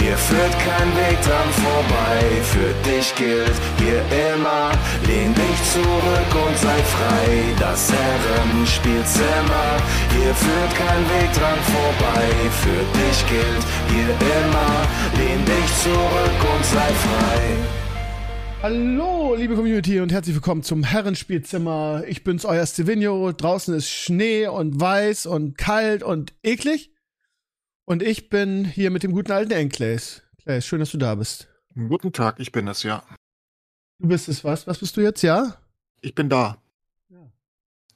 hier führt kein Weg dran vorbei. Für dich gilt hier immer, lehn dich zurück und sei frei. Das Herrenspielzimmer, hier führt kein Weg dran vorbei. Für dich gilt hier immer, lehn dich zurück und sei frei. Hallo, liebe Community und herzlich willkommen zum Herrenspielzimmer. Ich bin's, euer Stevino. Draußen ist Schnee und weiß und kalt und eklig. Und ich bin hier mit dem guten alten Enclays. Clays, schön, dass du da bist. Guten Tag, ich bin es, ja. Du bist es was? Was bist du jetzt, ja? Ich bin da. Ja,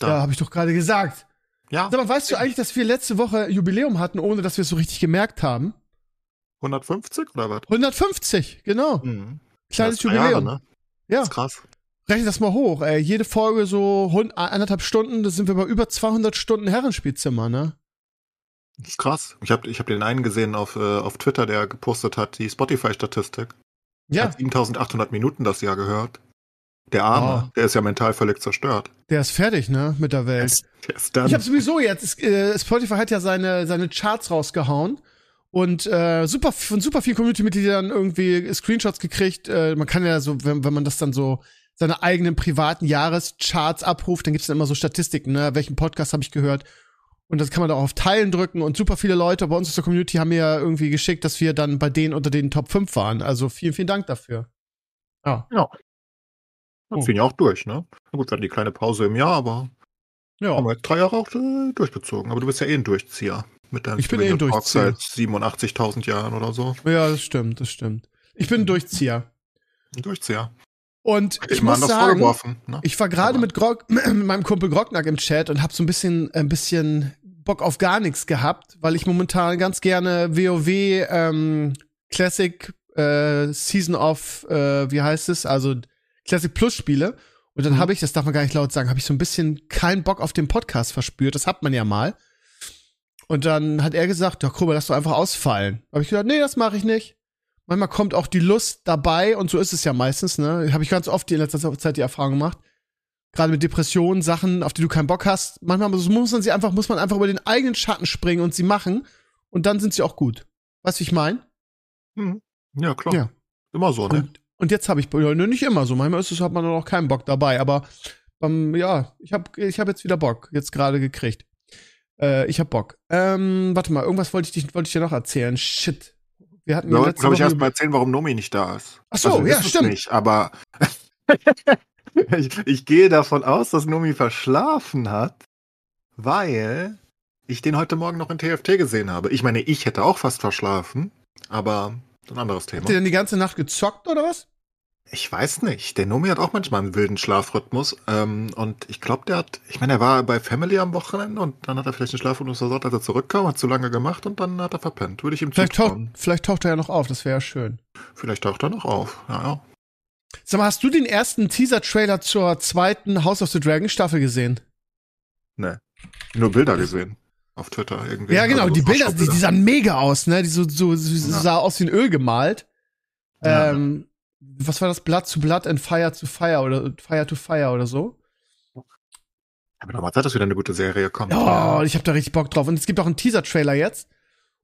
Da. ja habe ich doch gerade gesagt. Ja, Sag mal, weißt du eigentlich, dass wir letzte Woche Jubiläum hatten, ohne dass wir es so richtig gemerkt haben? 150 oder was? 150, genau. Mhm. Kleines Ja, zwei Jahre, Jubiläum. ne? Ja, Das ist krass. rechne das mal hoch. Ey. Jede Folge so hund- anderthalb Stunden, da sind wir bei über 200 Stunden Herrenspielzimmer, ne? Das ist krass. Ich habe ich hab den einen gesehen auf, äh, auf Twitter, der gepostet hat, die Spotify-Statistik. Ja, Hat 7800 Minuten das Jahr gehört. Der Arme, Oh. der ist ja mental völlig zerstört. der ist fertig, ne, mit der Der Welt. ist, der ist dann. Ich habe sowieso jetzt, äh, Spotify hat ja seine, seine Charts rausgehauen und äh, super von super vielen Community-Mitgliedern irgendwie Screenshots gekriegt. Äh, man kann ja so, wenn, wenn man das dann so seine eigenen privaten Jahrescharts abruft, dann gibt's dann immer so Statistiken, ne? Welchen Podcast habe ich gehört? Und das kann man da auch auf Teilen drücken und super viele Leute bei uns aus der Community haben mir ja irgendwie geschickt, dass wir dann bei denen unter den Top 5 waren. Also vielen, vielen Dank dafür. Ja. ja. Oh. Das fing ja auch durch, ne? Na gut, wir hatten die kleine Pause im Jahr, aber Ja. haben wir jetzt drei Jahre auch äh, durchgezogen. Aber du bist ja eh ein Durchzieher. Mit deinem Ich bin eh ein Durchzieher. Seit 87.000 Jahren oder so. Ja, das stimmt, das stimmt. Ich bin ein Durchzieher. Ein Durchzieher. Und ich ich muss sagen. Ne? Ich war gerade mit, Grog, mit meinem Kumpel Grognack im Chat und hab so ein bisschen, ein bisschen Bock auf gar nichts gehabt, weil ich momentan ganz gerne WoW ähm, Classic äh, Season of, äh, wie heißt es, also Classic Plus spiele. Und dann Mhm. habe ich, das darf man gar nicht laut sagen, habe ich so ein bisschen keinen Bock auf den Podcast verspürt. Das hat man ja mal. Und dann hat er gesagt, ja, Krummer, lass doch einfach ausfallen. Habe ich gesagt, nee, das mache ich nicht. Manchmal kommt auch die Lust dabei und so ist es ja meistens, ne? Habe ich ganz oft in letzter Zeit die Erfahrung gemacht. Gerade mit Depressionen, Sachen, auf die du keinen Bock hast. Manchmal muss man sie einfach, muss man einfach über den eigenen Schatten springen und sie machen. Und dann sind sie auch gut. Weißt du, wie ich meine? Mhm. Ja, klar. Ja. Immer so, ne? Und, und jetzt habe ich, ja, ne, nicht immer so. Manchmal ist es, hat man noch keinen Bock dabei. Aber ähm, ja, ich habe ich hab jetzt wieder Bock. Jetzt gerade gekriegt. Äh, ich hab Bock. Ähm, warte mal, irgendwas wollte ich, wollte ich dir noch erzählen. Shit. Wir hatten letzte glaube ich, erst mal erzählen, warum Nomi nicht da ist. Ach so, wir ja, stimmt. Nicht, aber ich, ich gehe davon aus, dass Nomi verschlafen hat, weil ich den heute Morgen noch in TFT gesehen habe. Ich meine, ich hätte auch fast verschlafen, aber ein anderes Thema. Habt ihr denn die ganze Nacht gezockt oder was? Ich weiß nicht. Der Nomi hat auch manchmal einen wilden Schlafrhythmus. Ähm, und ich glaube, der hat, ich meine, er war bei Family am Wochenende und dann hat er vielleicht einen Schlafrhythmus versorgt, als er zurückkam, hat zu lange gemacht und dann hat er verpennt. Würde ich ihm Vielleicht taucht, vielleicht taucht er ja noch auf, das wäre ja schön. Vielleicht taucht er noch auf. Ja, ja. Sag mal, hast du den ersten Teaser-Trailer zur zweiten House of the Dragon Staffel gesehen? Ne. Nur Bilder gesehen. Auf Twitter irgendwie. Ja, genau, Also die Bilder, die, die sahen mega aus, ne? Die so, so, so Ja. sah aus wie ein Öl gemalt. Ja. Ähm, was war das? Blood to Blood and Fire to Fire oder Fire to Fire oder so? Aber nochmal Zeit, dass wieder eine gute Serie kommt. Oh, ich habe da richtig Bock drauf. Und es gibt auch einen Teaser-Trailer jetzt.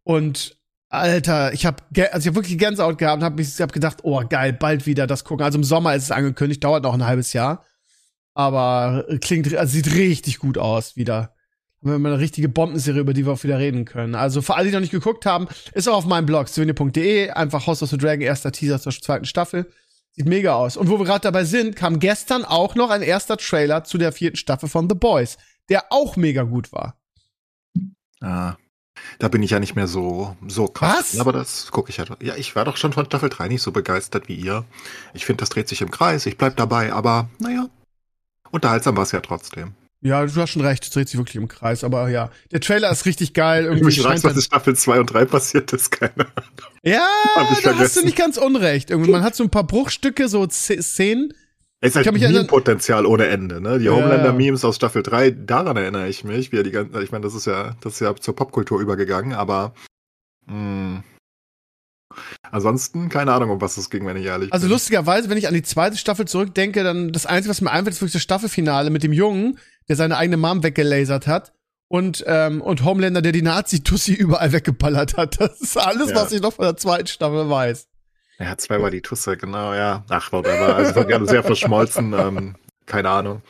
Und Alter, ich habe also ich hab wirklich Gänsehaut gehabt und habe hab gedacht, oh geil, bald wieder das gucken. Also im Sommer ist es angekündigt, dauert noch ein halbes Jahr. Aber klingt, also sieht richtig gut aus wieder. Haben wir mal eine richtige Bombenserie, über die wir auch wieder reden können. Also für alle, die noch nicht geguckt haben, ist auch auf meinem Blog, souvenir.de, einfach House of the Dragon, erster Teaser zur zweiten Staffel. Sieht mega aus. Und wo wir gerade dabei sind, kam gestern auch noch ein erster Trailer zu der vierten Staffel von The Boys, der auch mega gut war. Ah, da bin ich ja nicht mehr so, so krass. Was? Aber das gucke ich ja. Ja, ich war doch schon von Staffel 3 nicht so begeistert wie ihr. Ich finde, das dreht sich im Kreis. Ich bleib dabei, aber naja. Unterhaltsam war es ja trotzdem. Ja, du hast schon recht, es dreht sich wirklich im Kreis, aber ja. Der Trailer ist richtig geil. Irgendwie scheint fragst, was in Staffel 2 und 3 passiert ist, keine Ahnung. ja, ich da hast du vergessen. nicht ganz unrecht. Irgendwie, man hat so ein paar Bruchstücke, so Szenen, Es ist halt Meme-Potenzial ohne Ende, ne? Die Ja. Homelander-Memes aus Staffel 3, daran erinnere ich mich, wie er die ganze, ich meine, das ist ja, das ist ja zur Popkultur übergegangen, aber mh, ansonsten keine Ahnung, um was es ging, wenn ich ehrlich Also bin. lustigerweise, wenn ich an die zweite Staffel zurückdenke, dann das Einzige, was mir einfällt, ist wirklich das Staffelfinale mit dem Jungen, der seine eigene Mom weggelasert hat. Und, ähm, und Homelander, der die Nazi-Tussi überall weggeballert hat. Das ist alles, Ja. was ich noch von der zweiten Staffel weiß. Ja, zwei war die Tusse, genau, ja. Ach, whatever. Also wir haben sehr verschmolzen, ähm, keine Ahnung.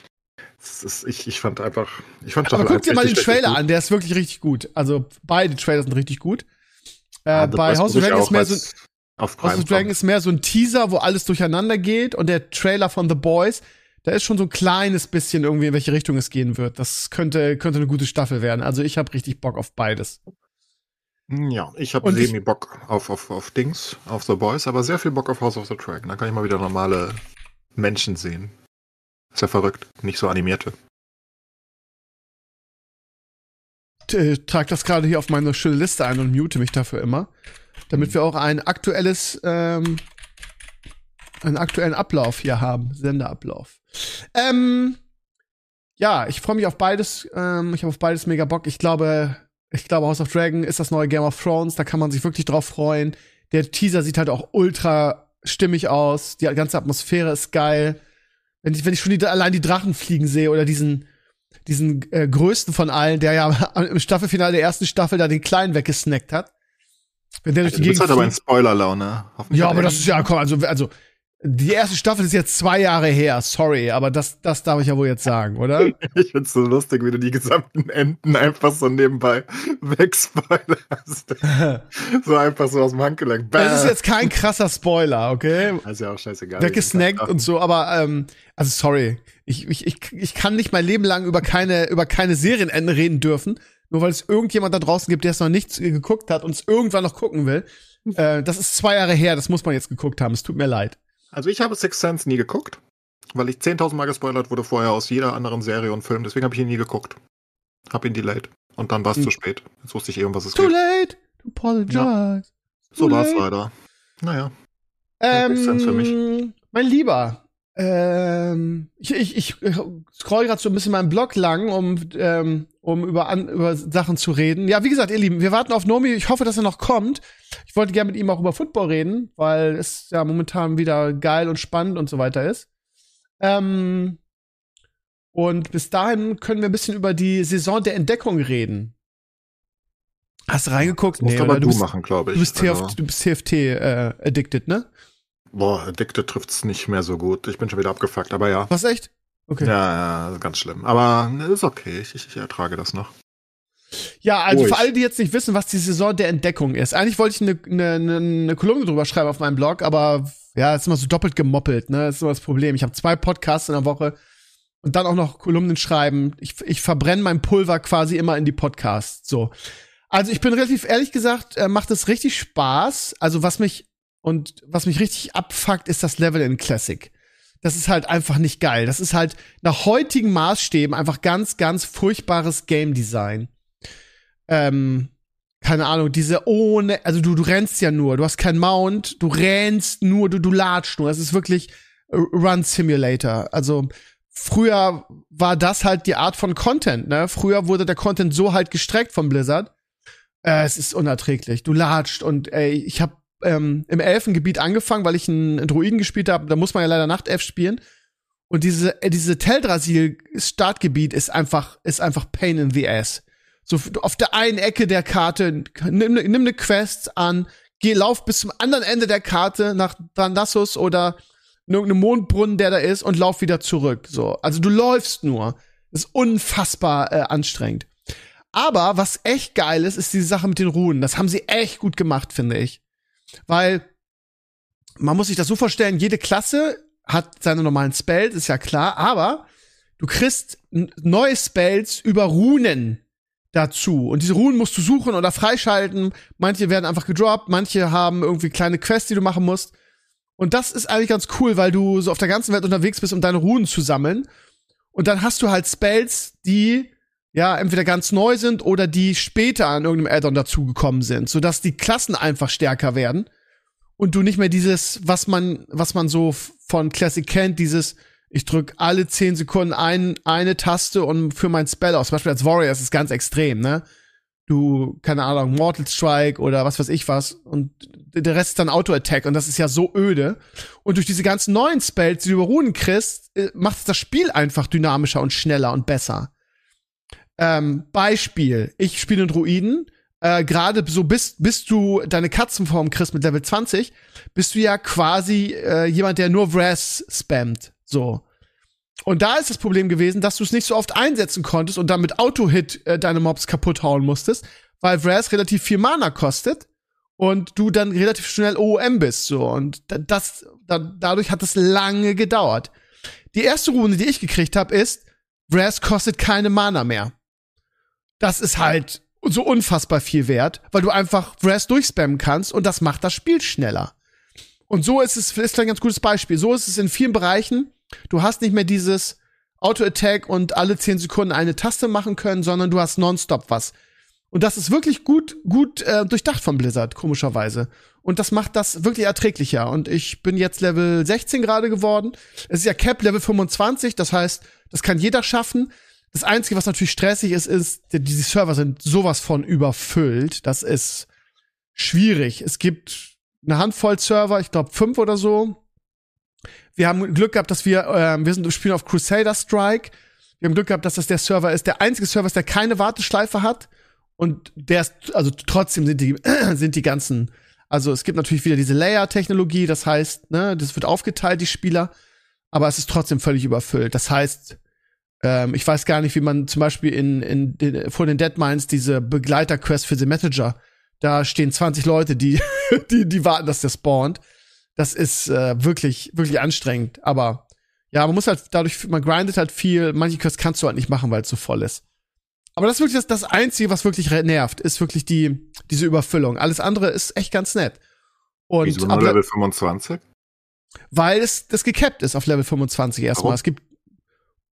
Ist, ich, ich fand einfach, ich fand Aber guck dir mal den Trailer an, der ist wirklich richtig gut. Also beide Trailer sind richtig gut. Äh, Ah, The bei House of Dragon ist mehr so, auf House of Dragon ist mehr so ein Teaser, wo alles durcheinander geht und der Trailer von The Boys, da ist schon so ein kleines bisschen irgendwie, in welche Richtung es gehen wird. Das könnte, könnte eine gute Staffel werden. Also ich habe richtig Bock auf beides. Ja, ich habe semi Bock auf, auf, auf Dings, auf The Boys, aber sehr viel Bock auf House of the Dragon. Da kann ich mal wieder normale Menschen sehen. Ist ja verrückt, nicht so animierte. äh, trag das gerade hier auf meine schöne Liste ein und mute mich dafür immer, damit wir auch ein aktuelles, ähm, einen aktuellen Ablauf hier haben, Sendeablauf. Ähm, ja, ich freue mich auf beides. Ähm, ich habe auf beides mega Bock. Ich glaube, ich glaube, House of Dragon ist das neue Game of Thrones. Da kann man sich wirklich drauf freuen. Der Teaser sieht halt auch ultra stimmig aus. Die ganze Atmosphäre ist geil. Wenn ich, wenn ich schon die, allein die Drachen fliegen sehe oder diesen, diesen äh, größten von allen, der ja im Staffelfinale der ersten Staffel da den kleinen weggesnackt hat. Wenn der durch Du die bist Gegend halt aber in. Spoiler-Laune. Hoffentlich Ja, hat aber er- das ist ja, komm, also, also, die erste Staffel ist jetzt zwei Jahre her, sorry, aber das, das darf ich ja wohl jetzt sagen, oder? Ich find's so lustig, wie du die gesamten Enden einfach so nebenbei wegspoilerst. so einfach so aus dem Handgelenk. Das ist jetzt kein krasser Spoiler, okay? Das ist ja auch scheißegal. Weggesnackt und so, aber, ähm, also sorry, ich, ich, ich, ich kann nicht mein Leben lang über keine, über keine Serienenden reden dürfen, nur weil es irgendjemand da draußen gibt, der es noch nicht geguckt hat und es irgendwann noch gucken will. Äh, das ist zwei Jahre her, das muss man jetzt geguckt haben, es tut mir leid. Also ich habe Six Sense nie geguckt, weil ich 10.000 Mal gespoilert wurde vorher aus jeder anderen Serie und Film. Deswegen habe ich ihn nie geguckt. Hab ihn delayed. Und dann war es Hm. zu spät. Jetzt wusste ich eh, um was es Too geht. late to apologize. So too war es leider. Naja. Ähm, Sixth Sense für mich. Mein Lieber, ähm, ich, ich, ich scroll gerade so ein bisschen meinen Blog lang, um, ähm, um über, an, über Sachen zu reden. Ja, wie gesagt, ihr Lieben, wir warten auf Nomi. Ich hoffe, dass er noch kommt. Ich wollte gerne mit ihm auch über Football reden, weil es ja momentan wieder geil und spannend und so weiter ist. Ähm, und bis dahin können wir ein bisschen über die Saison der Entdeckung reden. Hast du reingeguckt? Musst aber oder? du, bist, machen, glaube ich. Du bist, Also, TFT, du bist TFT äh, addicted, ne? Boah, Addicted trifft's nicht mehr so gut. Ich bin schon wieder abgefuckt, aber ja. Was echt? Okay. Ja, ja, ganz schlimm. Aber ne, ist okay. Ich, ich, ertrage das noch. Ja, also Ruhig. für alle, die jetzt nicht wissen, was die Saison der Entdeckung ist. Eigentlich wollte ich eine, eine, eine, eine Kolumne drüber schreiben auf meinem Blog, aber ja, ist immer so doppelt gemoppelt, ne? Das ist immer das Problem. Ich habe zwei Podcasts in der Woche und dann auch noch Kolumnen schreiben. Ich, ich verbrenne mein Pulver quasi immer in die Podcasts. So. Also ich bin relativ ehrlich gesagt, äh, macht es richtig Spaß. Also was mich und was mich richtig abfuckt, ist das Level in Classic. Das ist halt einfach nicht geil. Das ist halt nach heutigen Maßstäben einfach ganz, ganz furchtbares Game Design. Ähm, keine Ahnung, diese ohne, also du, du rennst ja nur, du hast kein Mount, du rennst nur, du, du latschst nur. Es ist wirklich Run Simulator. Also früher war das halt die Art von Content, ne? Früher wurde der Content so halt gestreckt von Blizzard. Äh, es ist unerträglich. Du latscht und ey, ich habe ähm, im Elfengebiet angefangen, weil ich einen Druiden gespielt habe. Da muss man ja leider Nachtelf spielen. Und diese, äh, diese Teldrassil-Startgebiet ist einfach, ist einfach Pain in the Ass. So auf der einen Ecke der Karte, nimm, nimm eine Quest an, geh, lauf bis zum anderen Ende der Karte nach Dandassus oder irgendeinem Mondbrunnen, der da ist, und lauf wieder zurück. So. Also du läufst nur. Ist unfassbar äh, anstrengend. Aber was echt geil ist, ist die Sache mit den Runen. Das haben sie echt gut gemacht, finde ich. Weil man muss sich das so vorstellen, jede Klasse hat seine normalen Spells, ist ja klar, aber du kriegst neue Spells über Runen dazu. Und diese Runen musst du suchen oder freischalten. Manche werden einfach gedroppt, manche haben irgendwie kleine Quests, die du machen musst. Und das ist eigentlich ganz cool, weil du so auf der ganzen Welt unterwegs bist, um deine Runen zu sammeln. Und dann hast du halt Spells, die ja entweder ganz neu sind oder die später an irgendeinem Add-on dazugekommen sind, sodass die Klassen einfach stärker werden und du nicht mehr dieses, was man, was man so von Classic kennt, dieses Ich drück alle 10 Sekunden ein, eine Taste und für mein Spell aus. Zum Beispiel als Warrior ist es ganz extrem, ne? Du, keine Ahnung, Mortal Strike oder was weiß ich was. Und der Rest ist dann Auto-Attack und das ist ja so öde. Und durch diese ganzen neuen Spells, die du über Runen kriegst, äh, macht es das Spiel einfach dynamischer und schneller und besser. Ähm, Beispiel, ich spiele einen Druiden, äh, gerade so bist, bist du deine Katzenform kriegst mit Level 20, bist du ja quasi äh, jemand, der nur Wrath spammt. So. Und da ist das Problem gewesen, dass du es nicht so oft einsetzen konntest und dann mit Auto-Hit äh, deine Mobs kaputt hauen musstest, weil Wrath relativ viel Mana kostet und du dann relativ schnell OOM bist. So. Und das, da, dadurch hat es lange gedauert. Die erste Runde, die ich gekriegt habe, ist, Wrath kostet keine Mana mehr. Das ist halt so unfassbar viel wert, weil du einfach Wrath durchspammen kannst und das macht das Spiel schneller. Und so ist es, ist ein ganz gutes Beispiel. So ist es in vielen Bereichen. Du hast nicht mehr dieses Auto-Attack und alle 10 Sekunden eine Taste machen können, sondern du hast nonstop was. Und das ist wirklich gut, gut äh, durchdacht von Blizzard, komischerweise. Und das macht das wirklich erträglicher. Und ich bin jetzt Level 16 gerade geworden. Es ist ja Cap Level 25, das heißt, das kann jeder schaffen. Das Einzige, was natürlich stressig ist, ist, diese Server sind sowas von überfüllt. Das ist schwierig. Es gibt eine Handvoll Server, ich glaube fünf oder so. Wir haben Glück gehabt, dass wir, äh, wir sind spielen auf Crusader Strike. Wir haben Glück gehabt, dass das der Server ist, der einzige Server ist, der keine Warteschleife hat. Und der ist, also trotzdem sind die, sind die ganzen, also es gibt natürlich wieder diese Layer-Technologie, das heißt, ne, das wird aufgeteilt, die Spieler, aber es ist trotzdem völlig überfüllt. Das heißt, ähm, ich weiß gar nicht, wie man zum Beispiel in, in, in vor den Deadmines diese Begleiter-Quest für The Messenger, da stehen 20 Leute, die, die, die warten, dass der spawnt. Das ist äh, wirklich, wirklich anstrengend. Aber ja, man muss halt dadurch, man grindet halt viel. Manche Quests kannst du halt nicht machen, weil es so voll ist. Aber das ist wirklich das, das Einzige, was wirklich nervt, ist wirklich die, diese Überfüllung. Alles andere ist echt ganz nett. Und Wieso nur Level 25? Weil es das gecapped ist auf Level 25 erstmal. Es gibt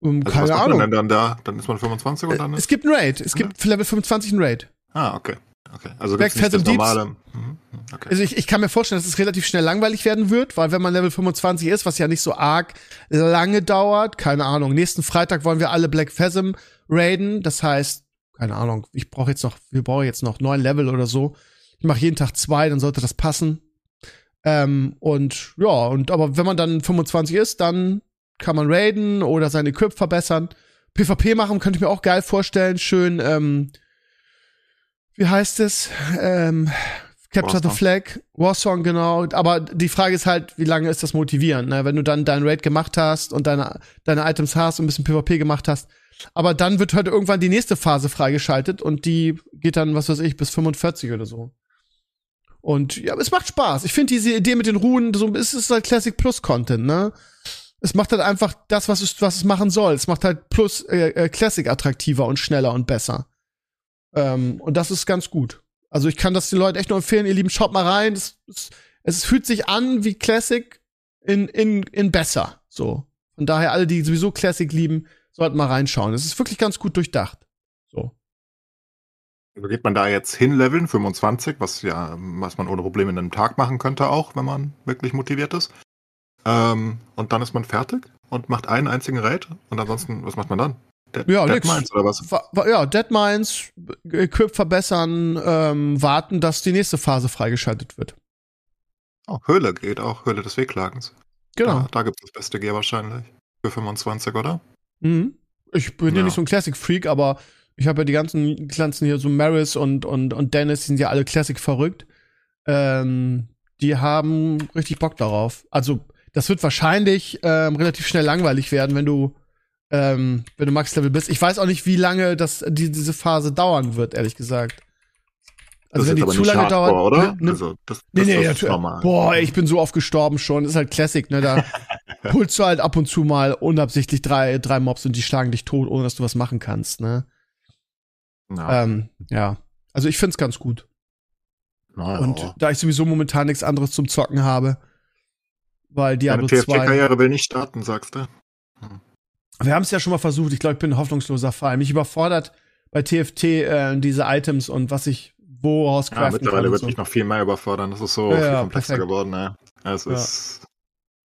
um, also keine Ahnung. Denn dann da? Dann ist man 25 und dann ist Es gibt ein Raid. Es gibt für Level 25 ein Raid. Ah, okay. Okay. Also gibt's nicht das normale. Mhm, mhm. Okay. Also ich, ich kann mir vorstellen, dass es relativ schnell langweilig werden wird, weil wenn man Level 25 ist, was ja nicht so arg lange dauert, keine Ahnung, nächsten Freitag wollen wir alle Black Phasm raiden. Das heißt, keine Ahnung, ich brauche jetzt noch, wir brauchen jetzt noch neun Level oder so. Ich mache jeden Tag zwei, dann sollte das passen. Ähm, und ja, und aber wenn man dann 25 ist, dann kann man raiden oder seine Equip verbessern. PvP machen könnte ich mir auch geil vorstellen. Schön, ähm, wie heißt es? Ähm, Capture the Flag, Warsong, genau. Aber die Frage ist halt, wie lange ist das motivierend, ne? Wenn du dann deinen Raid gemacht hast und deine, deine Items hast und ein bisschen PvP gemacht hast. Aber dann wird halt irgendwann die nächste Phase freigeschaltet und die geht dann, was weiß ich, bis 45 oder so. Und ja, es macht Spaß. Ich finde diese Idee mit den Ruhen, so, es ist halt Classic Plus Content, ne? Es macht halt einfach das, was es, was es machen soll. Es macht halt plus äh, äh, Classic attraktiver und schneller und besser. Ähm, und das ist ganz gut. Also ich kann das den Leuten echt nur empfehlen, ihr Lieben, schaut mal rein. Es, es, es fühlt sich an wie Classic in, in, in besser. So. Von daher, alle, die sowieso Classic lieben, sollten mal reinschauen. Es ist wirklich ganz gut durchdacht. So. Also geht man da jetzt hin leveln, 25, was ja, was man ohne Probleme in einem Tag machen könnte auch, wenn man wirklich motiviert ist. Ähm, und dann ist man fertig und macht einen einzigen Raid. Und ansonsten, was macht man dann? Dead, ja, Dead Mines oder was? Ja, Dead Mines, Equip verbessern, ähm, warten, dass die nächste Phase freigeschaltet wird. Oh, Höhle geht auch, Höhle des Wehklagens. Genau. Da, da gibt es das beste Gear wahrscheinlich. Für 25, oder? Mhm. Ich bin ja, ja nicht so ein Classic-Freak, aber ich habe ja die ganzen Pflanzen hier, so Maris und, und, und Dennis, die sind ja alle Classic verrückt. Ähm, die haben richtig Bock darauf. Also, das wird wahrscheinlich ähm, relativ schnell langweilig werden, wenn du ähm, wenn du Max-Level bist. Ich weiß auch nicht, wie lange das, die, diese Phase dauern wird, ehrlich gesagt. Also das wenn die zu lange Hardcore, dauert, oder? Ne, also, das, nee, nee, das normal. Boah, ich bin so oft gestorben schon. Das ist halt Classic, ne? Da pulst du halt ab und zu mal unabsichtlich drei, drei Mobs und die schlagen dich tot, ohne dass du was machen kannst, ne? Ja. Ähm, ja. Also ich find's ganz gut. Na, und ja. da ich sowieso momentan nichts anderes zum Zocken habe, weil Diablo Deine 2. TFT-Karriere will nicht starten, sagst du? Hm. Wir haben es ja schon mal versucht. Ich glaube, ich bin ein hoffnungsloser Fall. Mich überfordert bei TFT äh, diese Items und was ich wo rauscraften ja, mittlerweile wird so. mich noch viel mehr überfordern. Das ist so ja, viel komplexer perfekt. geworden. Ne? Es ja. ist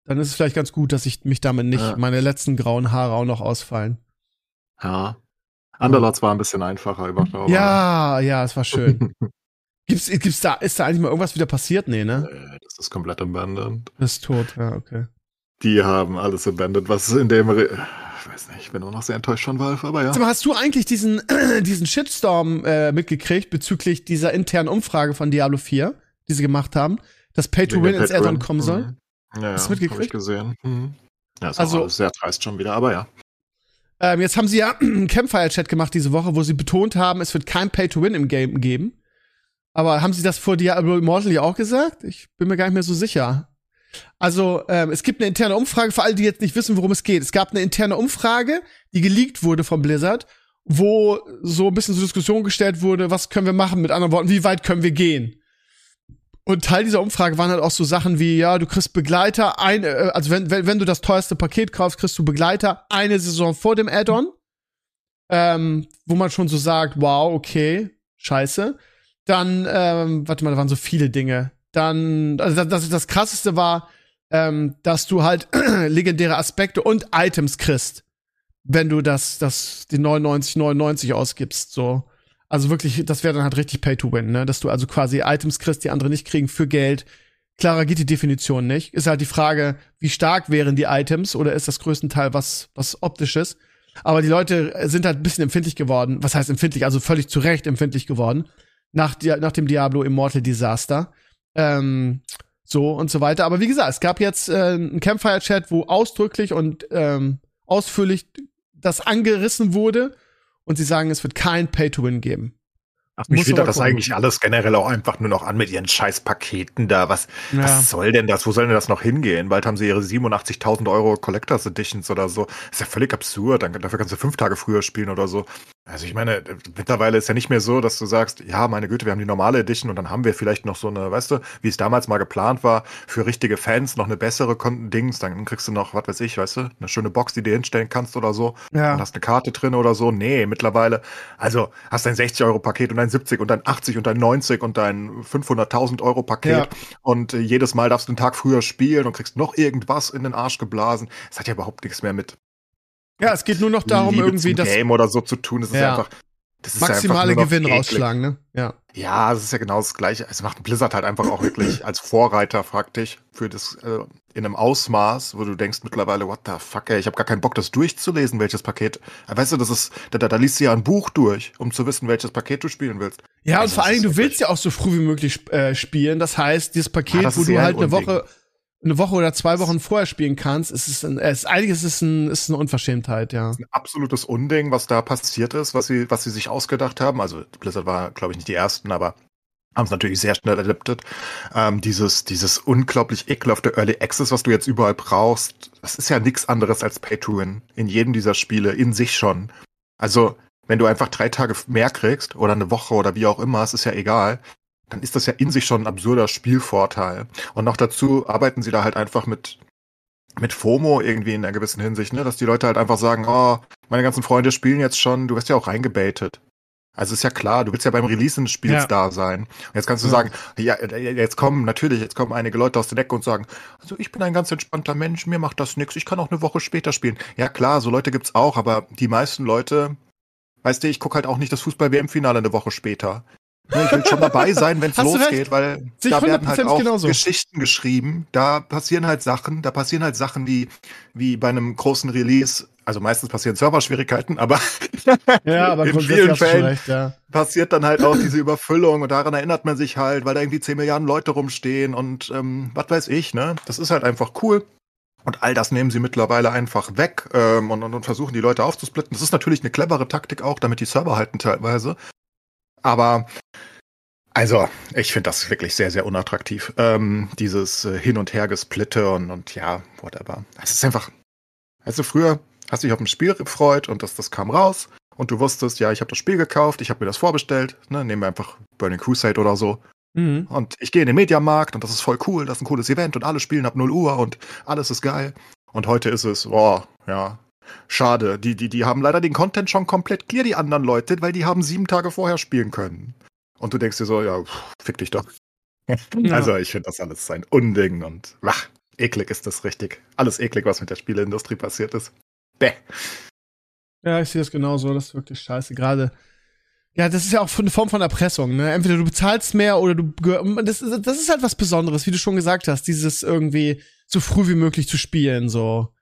dann ist es vielleicht ganz gut, dass ich mich damit nicht, Ja. meine letzten grauen Haare auch noch ausfallen. Ja. Underlords war ein bisschen einfacher überschaubar. Ja, ja, es war schön. Gibt's, gibt's da, ist da eigentlich mal irgendwas wieder passiert? Nee, ne? Äh, Das ist komplett abandoned. Das ist tot, ja, okay. Die haben alles abandoned, was in dem. Re ich weiß nicht, ich bin auch noch sehr enttäuscht von Valve, aber ja. Mal, hast du eigentlich diesen, diesen Shitstorm äh, mitgekriegt bezüglich dieser internen Umfrage von Diablo 4, die sie gemacht haben, dass Pay to Win ins Add-on kommen soll? Mhm. Ja, Hast du mitgekriegt? Hab ich gesehen. Mhm. Ja, ist Also- sehr dreist schon wieder, aber ja. Ähm, jetzt haben sie ja einen Campfire-Chat gemacht diese Woche, wo sie betont haben, es wird kein Pay-to-Win im Game geben. Aber haben sie das vor Diablo Immortal ja auch gesagt? Ich bin mir gar nicht mehr so sicher. Also, ähm, es gibt eine interne Umfrage, für alle, die jetzt nicht wissen, worum es geht. Es gab eine interne Umfrage, die geleakt wurde von Blizzard, wo so ein bisschen zur Diskussion gestellt wurde, was können wir machen, mit anderen Worten, wie weit können wir gehen? Und Teil dieser Umfrage waren halt auch so Sachen wie, ja, du kriegst Begleiter, ein, äh, also wenn, wenn, wenn du das teuerste Paket kaufst, kriegst du Begleiter eine Saison vor dem Add-on. Ähm, wo man schon so sagt, wow, okay, scheiße. Dann, ähm, warte mal, da waren so viele Dinge. Dann, also das, das, das krasseste war, ähm, dass du halt legendäre Aspekte und Items kriegst, wenn du das, das, die 99,99 ausgibst, so. Also wirklich, das wäre dann halt richtig Pay to Win, ne? Dass du also quasi Items kriegst, die andere nicht kriegen für Geld. Klarer geht die Definition nicht. Ist halt die Frage, wie stark wären die Items oder ist das größtenteils was, was optisches? Aber die Leute sind halt ein bisschen empfindlich geworden. Was heißt empfindlich? Also völlig zu Recht empfindlich geworden. Nach, nach dem Diablo Immortal Disaster. Ähm, so und so weiter. Aber wie gesagt, es gab jetzt äh, einen Campfire-Chat, wo ausdrücklich und ähm, ausführlich das angerissen wurde. Und sie sagen, es wird kein Pay-to-Win geben. Ach, mich widert das eigentlich alles generell auch einfach nur noch an mit ihren scheiß Paketen da. Was, Ja. was soll denn das? Wo soll denn das noch hingehen? Bald haben sie ihre 87.000 Euro Collectors Editions oder so. ist ja völlig absurd. Dann, dafür kannst du fünf Tage früher spielen oder so. Also ich meine, mittlerweile ist ja nicht mehr so, dass du sagst, ja, meine Güte, wir haben die normale Edition und dann haben wir vielleicht noch so eine, weißt du, wie es damals mal geplant war, für richtige Fans noch eine bessere Dings. Dann kriegst du noch, was weiß ich, weißt du, eine schöne Box, die du hinstellen kannst oder so. Ja. Und hast eine Karte drin oder so. Nee, mittlerweile, also hast ein 60-Euro-Paket und ein 70 und ein 80 und ein 90 und ein 500.000 Euro-Paket. Ja. Und äh, jedes Mal darfst du einen Tag früher spielen und kriegst noch irgendwas in den Arsch geblasen. Es hat ja überhaupt nichts mehr mit Ja, es geht nur noch darum, Liebe irgendwie das Game oder so zu tun. Das ist Ja. ja einfach. Das ist maximale ja nur noch Gewinn rausschlagen, ne? Ja. Ja, es ist ja genau das Gleiche. Es macht Blizzard halt einfach auch wirklich als Vorreiter praktisch für das äh, in einem Ausmaß, wo du denkst mittlerweile, what the fuck, ey, ich habe gar keinen Bock, das durchzulesen, welches Paket. Äh, Weißt du, das ist, da, da, da liest du ja ein Buch durch, um zu wissen, welches Paket du spielen willst. Ja, und Also, vor das allen Dingen, ist du willst ja auch so früh wie möglich äh, spielen. Das heißt, dieses Paket, Ja, das wo ist du halt ein eine Unding. Woche, eine Woche oder zwei Wochen vorher spielen kannst, ist es ein, es, eigentlich ist es ein, ist eine Unverschämtheit, ja. ein absolutes Unding, was da passiert ist, was sie, was sie sich ausgedacht haben. Also Blizzard war, glaube ich, nicht die ersten, aber haben es natürlich sehr schnell adaptet. Ähm, dieses, dieses unglaublich ekelhafte Early Access, was du jetzt überall brauchst, das ist ja nichts anderes als Pay to Win in jedem dieser Spiele in sich schon. Also wenn du einfach drei Tage mehr kriegst oder eine Woche oder wie auch immer, es ist ja egal, dann ist das ja in sich schon ein absurder Spielvorteil. Und noch dazu arbeiten sie da halt einfach mit mit FOMO irgendwie in einer gewissen Hinsicht, ne, dass die Leute halt einfach sagen, oh, meine ganzen Freunde spielen jetzt schon, du wirst ja auch reingebaitet. Also ist ja klar, du willst ja beim Release des Spiels Ja. da sein. Und jetzt kannst du Ja. sagen, ja, jetzt kommen natürlich, jetzt kommen einige Leute aus der Decke und sagen, also ich bin ein ganz entspannter Mensch, mir macht das nix, ich kann auch eine Woche später spielen. Ja klar, so Leute gibt's auch, aber die meisten Leute, weißt du, ich gucke halt auch nicht das Fußball-WM-Finale eine Woche später. Ich will schon dabei sein, wenn es losgeht, weil da werden halt 100% auch genauso. Geschichten geschrieben. Da passieren halt Sachen, da passieren halt Sachen wie, wie bei einem großen Release. Also meistens passieren Serverschwierigkeiten, aber Ja, aber in vielen Fällen recht, ja. passiert dann halt auch diese Überfüllung und daran erinnert man sich halt, weil da irgendwie 10 Milliarden Leute rumstehen und ähm, was weiß ich, ne? Das ist halt einfach cool. Und all das nehmen sie mittlerweile einfach weg ähm, und, und, und versuchen die Leute aufzusplitten. Das ist natürlich eine clevere Taktik auch, damit die Server halten teilweise. Aber also, ich finde das wirklich sehr, sehr unattraktiv. Ähm, dieses äh, Hin- und Her-Gesplitte und, und ja, whatever. Es ist einfach. Also früher hast du dich auf ein Spiel gefreut und das, das kam raus und du wusstest, ja, ich habe das Spiel gekauft, ich habe mir das vorbestellt, ne, nehmen wir einfach Burning Crusade oder so. Mhm. Und ich gehe in den Mediamarkt und das ist voll cool, das ist ein cooles Event und alle spielen ab 0 Uhr und alles ist geil. Und heute ist es, boah, ja, schade. Die, die, die haben leider den Content schon komplett clear, die anderen Leute, weil die haben sieben Tage vorher spielen können. Und du denkst dir so, ja, pff, fick dich doch. Ja. Also ich finde das alles ein Unding und ach, eklig ist das richtig. Alles eklig, was mit der Spieleindustrie passiert ist. Bäh. Ja, ich sehe das genauso. Das ist wirklich scheiße. Gerade, ja, das ist ja auch eine Form von Erpressung. Ne? Entweder du bezahlst mehr oder du. Das, das ist halt was Besonderes, wie du schon gesagt hast. Dieses irgendwie so früh wie möglich zu spielen, so.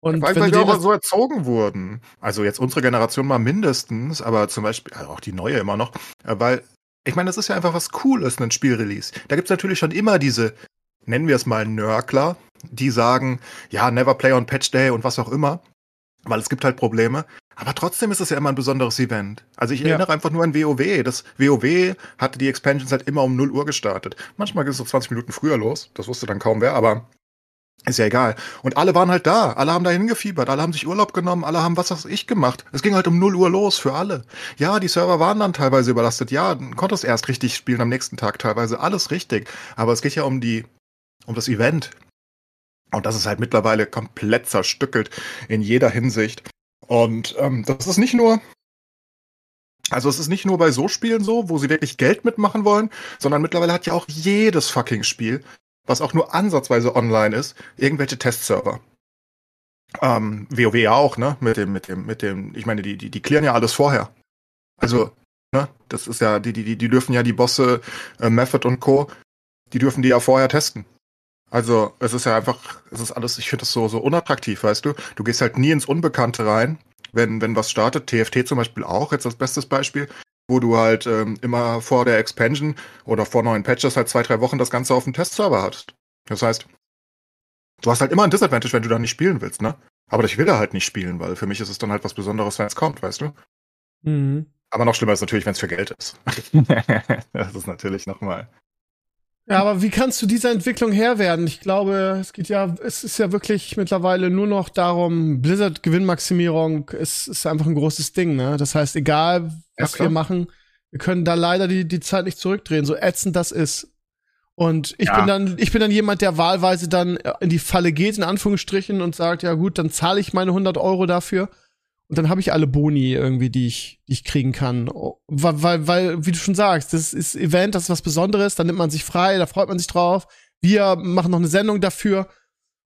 Und weil, weil wir auch so erzogen wurden. Also jetzt unsere Generation mal mindestens, aber zum Beispiel also auch die neue immer noch, äh, weil ich meine, das ist ja einfach was Cooles, ein Spielrelease. Da gibt's natürlich schon immer diese, nennen wir es mal Nörkler, die sagen, ja, never play on Patch Day und was auch immer, weil es gibt halt Probleme. Aber trotzdem ist es ja immer ein besonderes Event. Also ich erinnere ja. einfach nur an WoW. Das WoW hatte die Expansions halt immer um 0 Uhr gestartet. Manchmal geht es so 20 Minuten früher los. Das wusste dann kaum wer, aber ist ja egal. Und alle waren halt da. Alle haben da hingefiebert. Alle haben sich Urlaub genommen. Alle haben was weiß ich gemacht. Es ging halt um 0 Uhr los für alle. Ja, die Server waren dann teilweise überlastet. Ja, dann konntest erst richtig spielen am nächsten Tag teilweise. Alles richtig. Aber es geht ja um die, um das Event. Und das ist halt mittlerweile komplett zerstückelt in jeder Hinsicht. Und ähm, das ist nicht nur. Also es ist nicht nur bei so Spielen so, wo sie wirklich Geld mitmachen wollen, sondern mittlerweile hat ja auch jedes fucking Spiel, was auch nur ansatzweise online ist, irgendwelche Testserver. Ähm, WoW ja auch, ne? Mit dem, mit dem, mit dem, ich meine, die, die, die klären ja alles vorher. Also, ne, das ist ja, die, die, die dürfen ja die Bosse, äh, Method und Co., die dürfen die ja vorher testen. Also es ist ja einfach, es ist alles, ich finde das so, so unattraktiv, weißt du? Du gehst halt nie ins Unbekannte rein, wenn, wenn was startet. TFT zum Beispiel auch, jetzt als bestes Beispiel, wo du halt ähm, immer vor der Expansion oder vor neuen Patches halt zwei, drei Wochen das Ganze auf dem Testserver hast. Das heißt, du hast halt immer ein Disadvantage, wenn du da nicht spielen willst, ne? Aber ich will da halt nicht spielen, weil für mich ist es dann halt was Besonderes, wenn es kommt, weißt du? Mhm. Aber noch schlimmer ist natürlich, wenn es für Geld ist. das ist natürlich nochmal ja, aber wie kannst du dieser Entwicklung Herr werden? Ich glaube, es geht ja, es ist ja wirklich mittlerweile nur noch darum, Blizzard Gewinnmaximierung ist, ist einfach ein großes Ding, ne? Das heißt, egal was ja, wir machen, wir können da leider die, die Zeit nicht zurückdrehen, so ätzend das ist. Und ich ja. bin dann, ich bin dann jemand, der wahlweise dann in die Falle geht, in Anführungsstrichen, und sagt, ja gut, dann zahle ich meine 100 Euro dafür. Und dann habe ich alle Boni irgendwie, die ich, die ich kriegen kann. Weil, weil, weil, wie du schon sagst, das ist Event, das ist was Besonderes, da nimmt man sich frei, da freut man sich drauf. Wir machen noch eine Sendung dafür.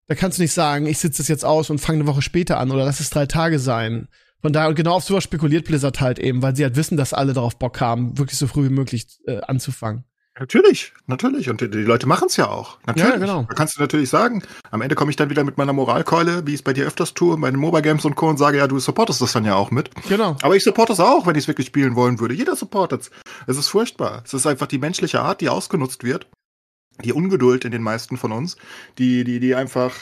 Da kannst du nicht sagen, ich sitze das jetzt aus und fange eine Woche später an oder lass es drei Tage sein. Von daher, genau auf sowas spekuliert Blizzard halt eben, weil sie halt wissen, dass alle darauf Bock haben, wirklich so früh wie möglich äh, anzufangen. Natürlich, natürlich. Und die, die Leute machen es ja auch. Natürlich. Ja, genau. Da kannst du natürlich sagen, am Ende komme ich dann wieder mit meiner Moralkeule, wie ich es bei dir öfters tue, bei den Mobile Games und Co. und sage, ja, du supportest das dann ja auch mit. Genau. Aber ich supporte es auch, wenn ich es wirklich spielen wollen würde. Jeder supportet es. Es ist furchtbar. Es ist einfach die menschliche Art, die ausgenutzt wird. Die Ungeduld in den meisten von uns, die, die, die einfach